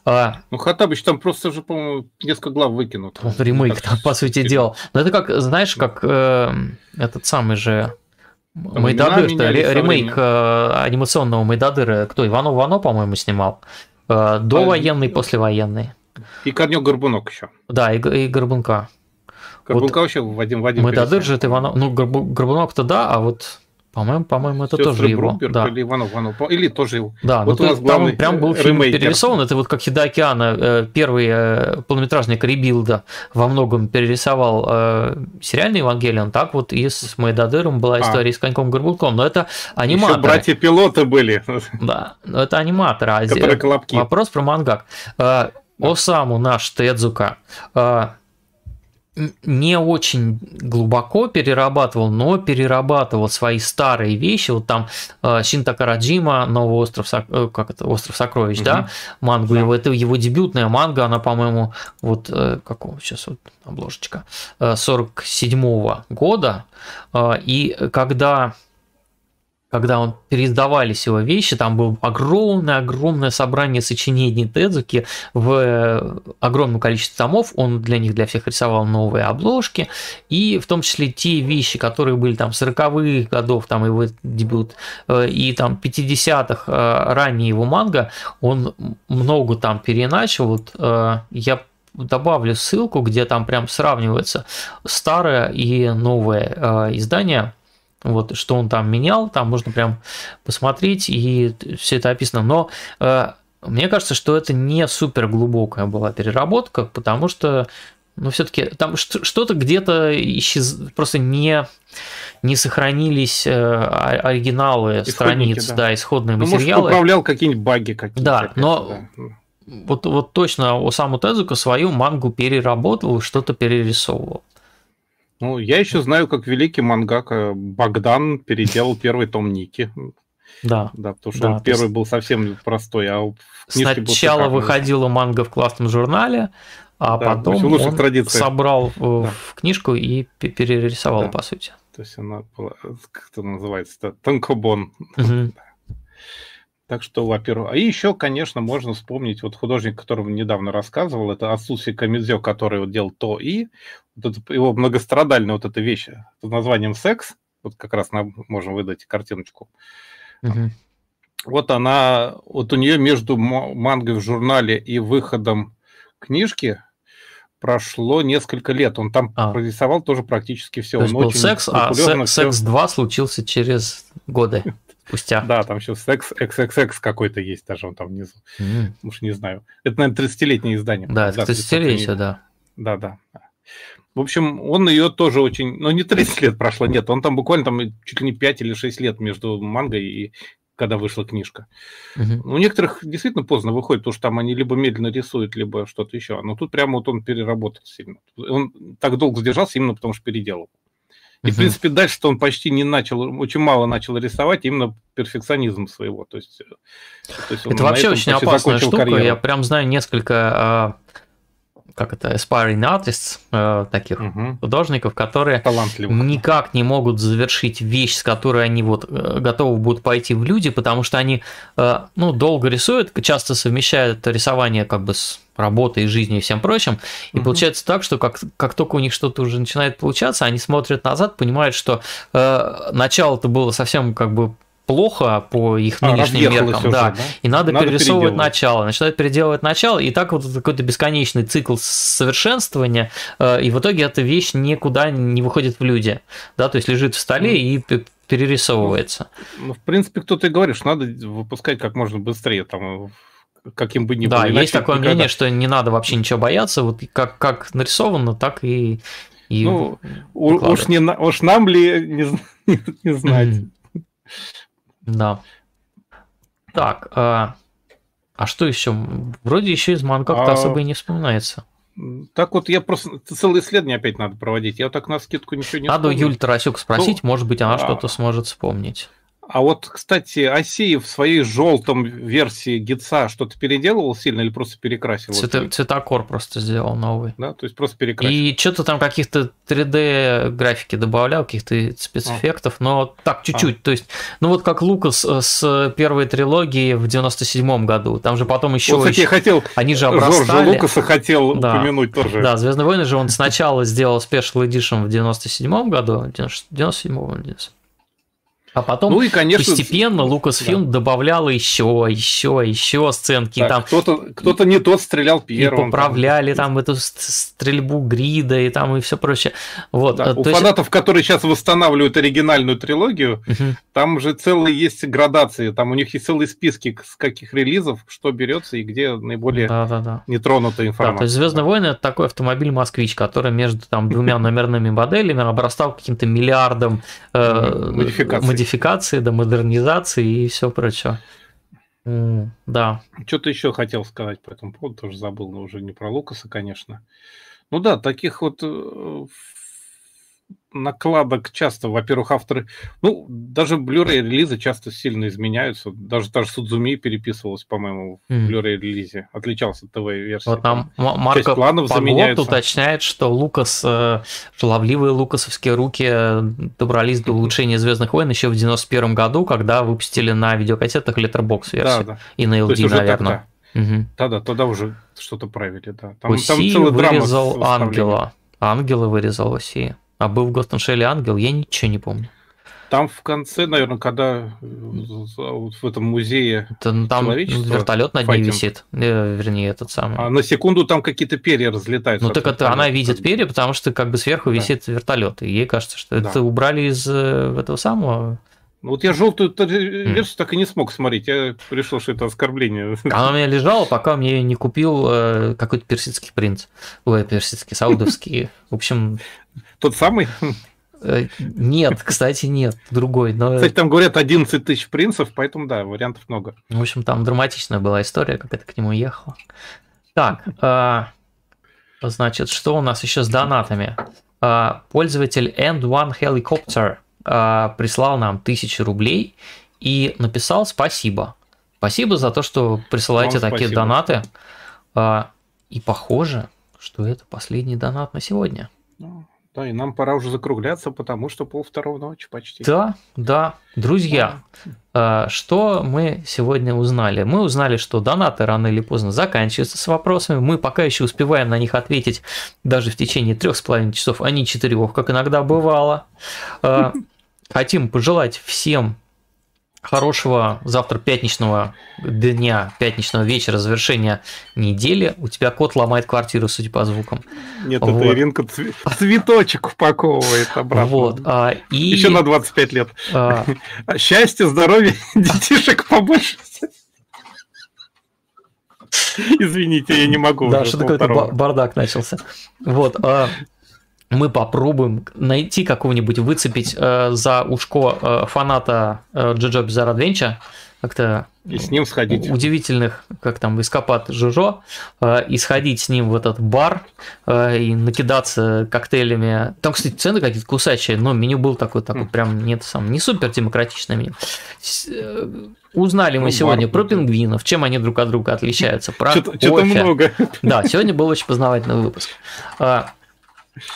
А, ну, Хатабыч там просто же, по-моему, несколько глав выкинут. Ремейк там, по сути дела. Но это как, знаешь, как э, этот самый же Майдадыр, что ремейк э, анимационного Майдадыра, кто, Иванов Вано, по-моему, снимал, э, довоенный, а, послевоенный. И Корнек Горбунок еще. Да, и, и Горбунка. Горбунка вот вообще Вадим Вадим. Майдадыр же это Иванов, ну Горбунок-то да, а вот по-моему, по-моему, это тоже его. да. Или Иванов, Иванов, или тоже его. Да, вот ну, у нас там прям был фильм перерисован. Это вот как Хида Океана, э, первый э, полнометражный Карибилда во многом перерисовал э, сериальный Евангелион. Так вот и с Майдадыром была а. история а. с коньком горбунком. Но это аниматоры. Еще братья-пилоты были. Да, но это аниматоры. А Которые колобки. Вопрос про мангак. Осаму наш Тедзука не очень глубоко перерабатывал, но перерабатывал свои старые вещи. Вот там э, Шинта Караджима, Новый остров, э, как это, остров сокровищ, угу. да, мангу да. его, это его дебютная манга, она, по-моему, вот э, какого сейчас вот обложечка, 47-го года. И когда когда он переиздавались его вещи, там было огромное-огромное собрание сочинений Тедзуки в э, огромном количестве томов, он для них, для всех рисовал новые обложки, и в том числе те вещи, которые были там 40-х годов, там его дебют, э, и там 50-х, э, ранее его манга, он много там переначал, вот я добавлю ссылку, где там прям сравнивается старое и новое издание вот, что он там менял, там можно прям посмотреть, и все это описано. Но э, мне кажется, что это не супер глубокая была переработка, потому что, ну, все-таки там что-то где-то исчез... просто не, не сохранились э, оригиналы Исходники, страниц, да. да, исходные ну, материалы. Может, поправлял какие-нибудь баги какие-то. Да, но да. Вот, вот точно Осаму Тезука свою мангу переработал, что-то перерисовывал. Ну, я еще знаю, как великий мангака Богдан переделал первый том Ники. Да. Да, потому что да, он первый есть... был совсем простой, а Сначала выходила манга в классном журнале, а да, потом он традиции. собрал да. в книжку и перерисовал, да. по сути. То есть она была, как это называется, танкобон. Угу. Так что, во-первых, а еще, конечно, можно вспомнить вот художник, которого недавно рассказывал, это Асуси Камидзё, который вот делал то и, вот это, его многострадальная вот эта вещь под названием «Секс», Вот как раз нам можем выдать картиночку. Угу. Вот она, вот у нее между мангой в журнале и выходом книжки прошло несколько лет. Он там а. прорисовал тоже практически все. То есть был секс, а секс, секс 2 случился через годы спустя. Да, там еще секс XXX какой-то есть даже он там внизу. Mm. Уж не знаю. Это, наверное, 30-летнее издание. Да, это 30-летие, да. Да, да. В общем, он ее тоже очень... Ну, не 30 лет прошло, нет. Он там буквально там чуть ли не 5 или 6 лет между мангой и когда вышла книжка. Угу. У некоторых действительно поздно выходит, потому что там они либо медленно рисуют, либо что-то еще. Но тут прямо вот он переработал сильно. Он так долго задержался именно потому, что переделал. И, угу. в принципе, дальше он почти не начал, очень мало начал рисовать именно перфекционизм своего. То есть, то есть Это вообще очень опасная штука. Карьеру. Я прям знаю несколько а, как это, aspiring artists, э, таких угу. художников, которые никак не могут завершить вещь, с которой они вот э, готовы будут пойти в люди, потому что они, э, ну, долго рисуют, часто совмещают рисование как бы с работой, жизнью и всем прочим, и угу. получается так, что как, как только у них что-то уже начинает получаться, они смотрят назад, понимают, что э, начало-то было совсем как бы плохо по их а, нынешним меркам, уже, да. да, и надо, надо перерисовывать начало, начинают переделывать начало, и так вот какой-то бесконечный цикл совершенствования, э, и в итоге эта вещь никуда не выходит в люди, да, то есть лежит в столе и перерисовывается. Ну, ну, в принципе, кто-то и говорит, что надо выпускать как можно быстрее, там, каким бы ни было. Да, есть такое никогда... мнение, что не надо вообще ничего бояться, вот как, как нарисовано, так и... и ну, уж, не, уж нам ли не, не, не знать. Да. Так, а, а что еще? Вроде еще из манг как-то а... особо и не вспоминается. Так вот, я просто целое исследование опять надо проводить. Я так на скидку ничего не Надо Юль Тарасюк спросить, ну, может быть, она а... что-то сможет вспомнить. А вот, кстати, Асеев в своей желтом версии гитса что-то переделывал сильно или просто перекрасил? Цвета, цветокор просто сделал новый. Да, то есть просто перекрасил. И что-то там каких-то 3D графики добавлял, каких-то спецэффектов, а. но так чуть-чуть. А. То есть, ну вот как Лукас с первой трилогии в 97-м году. Там же потом еще... Вот, кстати, я хотел... Они же обрастали. Жоржа Лукаса хотел да. упомянуть тоже. Да, Звездные войны же он сначала сделал Special Edition в 97-м году. 97-м, а потом ну и, конечно, постепенно Lucasfilm да. добавлял еще, еще, еще сценки. Так, там кто-то, кто-то не тот стрелял первым. И поправляли там, там эту стрельбу грида и там и все прочее. Вот. Да, у фанатов, есть... которые сейчас восстанавливают оригинальную трилогию, угу. там же целые есть градации, там у них есть целые списки с каких релизов, что берется и где наиболее да, да, да. нетронутая информация. Да, то есть Звездные войны это такой автомобиль Москвич, который между там двумя номерными моделями обрастал каким-то миллиардом э, модификаций модификации, до модернизации и все прочее. Да. Что-то еще хотел сказать по этому поводу, тоже забыл, но уже не про Лукаса, конечно. Ну да, таких вот э, накладок часто, во-первых, авторы, ну, даже Blu-ray релизы часто сильно изменяются. Даже даже Судзуми переписывалась, по-моему, в mm. Blu-ray релизе. Отличался от ТВ-версии. Вот там Марко планов Погод уточняет, что Лукас, э, шаловливые лукасовские руки э, добрались до улучшения Звездных войн еще в 91 году, когда выпустили на видеокассетах Letterbox версию. Да, да. И на LD, наверное. Угу. Да-да, тогда уже что-то правили, да. Там, Оси там целая вырезал ангела. Ангела вырезал Оси. А был в Ghost ангел, я ничего не помню. Там в конце, наверное, когда э, в этом музее Это, там вертолет над ней висит, э, вернее, этот самый. А на секунду там какие-то перья разлетаются. Ну так это она видит перья, потому что как бы сверху да. висит вертолет, и ей кажется, что да. это убрали из э, этого самого. Ну вот я желтую версию mm. так и не смог смотреть. Я решил, что это оскорбление. Она у меня лежала, пока мне не купил э, какой-то персидский принц. Ой, персидский, саудовский. В общем, тот самый? Э, нет, кстати, нет, другой. Но... Кстати, там говорят 11 тысяч принцев, поэтому да, вариантов много. В общем, там драматичная была история, как это к нему ехало. Так, а, значит, что у нас еще с донатами? А, пользователь End One Helicopter а, прислал нам тысячу рублей и написал спасибо. Спасибо за то, что присылаете Вам такие спасибо. донаты. И похоже, что это последний донат на сегодня. Ну, да, и нам пора уже закругляться, потому что пол второго ночи почти. Да, да. Друзья, да. что мы сегодня узнали? Мы узнали, что донаты рано или поздно заканчиваются с вопросами. Мы пока еще успеваем на них ответить даже в течение трех с половиной часов, а не четырех, как иногда бывало. А, хотим пожелать всем хорошего завтра пятничного дня, пятничного вечера, завершения недели. У тебя кот ломает квартиру, судя по звукам. Нет, вот. это Иринка цветочек упаковывает обратно. Вот. А, и... Еще на 25 лет. А... Счастья, здоровья, детишек побольше. Извините, я не могу. Да, что такое бардак начался. Вот. А, мы попробуем найти какого-нибудь, выцепить э, за ушко э, фаната э, Джоджо Bizarre Adventure, как-то и с ним сходить. Удивительных, как там, эскапад Жужо, э, и сходить с ним в этот бар, э, и накидаться коктейлями. Там, кстати, цены какие-то кусачие, но меню был такой, такой прям нет, сам, не супер демократичное меню. Э, узнали мы ну, сегодня бар, про пингвинов, чем они друг от друга отличаются, про Что-то много. Да, сегодня был очень познавательный выпуск.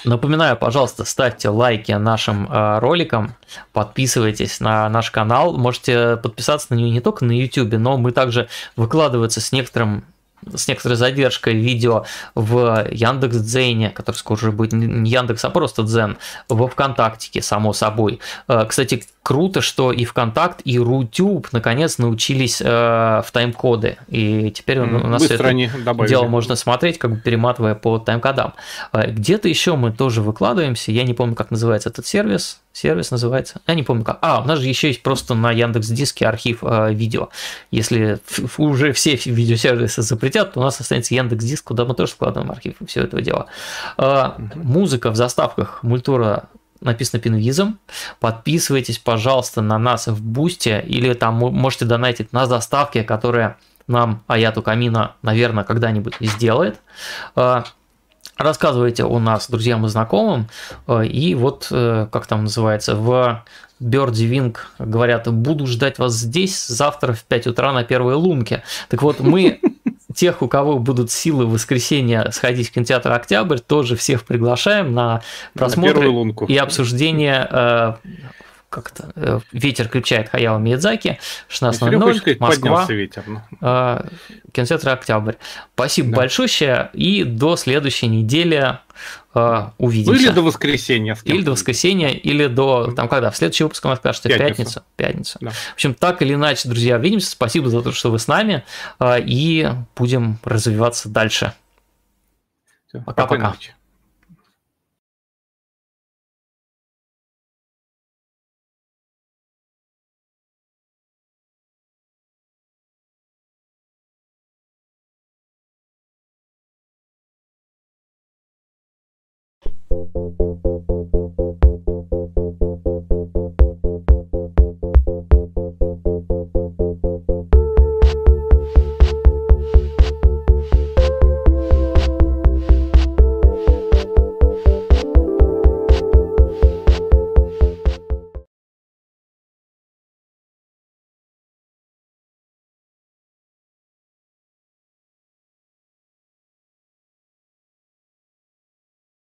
Напоминаю, пожалуйста, ставьте лайки нашим э, роликам, подписывайтесь на наш канал, можете подписаться на него не только на YouTube, но мы также выкладываются с некоторым с некоторой задержкой видео в Яндекс Дзене, который скоро уже будет не Яндекс, а просто Дзен, во ВКонтактике, само собой. Э, кстати, круто, что и ВКонтакт, и Рутюб наконец научились э, в тайм-коды. И теперь mm, у нас это дело можно смотреть, как бы перематывая по тайм-кодам. Э, где-то еще мы тоже выкладываемся. Я не помню, как называется этот сервис. Сервис называется. Я не помню как. А, у нас же еще есть просто на Яндекс Диске архив э, видео. Если уже все видеосервисы запретят, то у нас останется Яндекс Диск, куда мы тоже складываем архив все этого дела. Э, музыка в заставках мультура написано пинвизом. Подписывайтесь, пожалуйста, на нас в Бусте или там можете донатить на заставке, которая нам Аяту Камина, наверное, когда-нибудь сделает. Рассказывайте у нас друзьям и знакомым. А, и вот, э, как там называется, в Birdie Wing говорят, буду ждать вас здесь завтра в 5 утра на первой лунке. Так вот, мы тех, у кого будут силы в воскресенье сходить в кинотеатр «Октябрь», тоже всех приглашаем на просмотр на и обсуждение э, как-то э, ветер крепчает Хаяо Миядзаки 16.00 Москва ветер, ну. э, кинотеатр Октябрь спасибо да. большое и до следующей недели э, увидимся. Или до воскресенья или до воскресенья или до там когда? В следующий выпуск у нас кажется пятница. пятница. Да. в общем так или иначе друзья увидимся. Спасибо за то что вы с нами и будем развиваться дальше. Пока-пока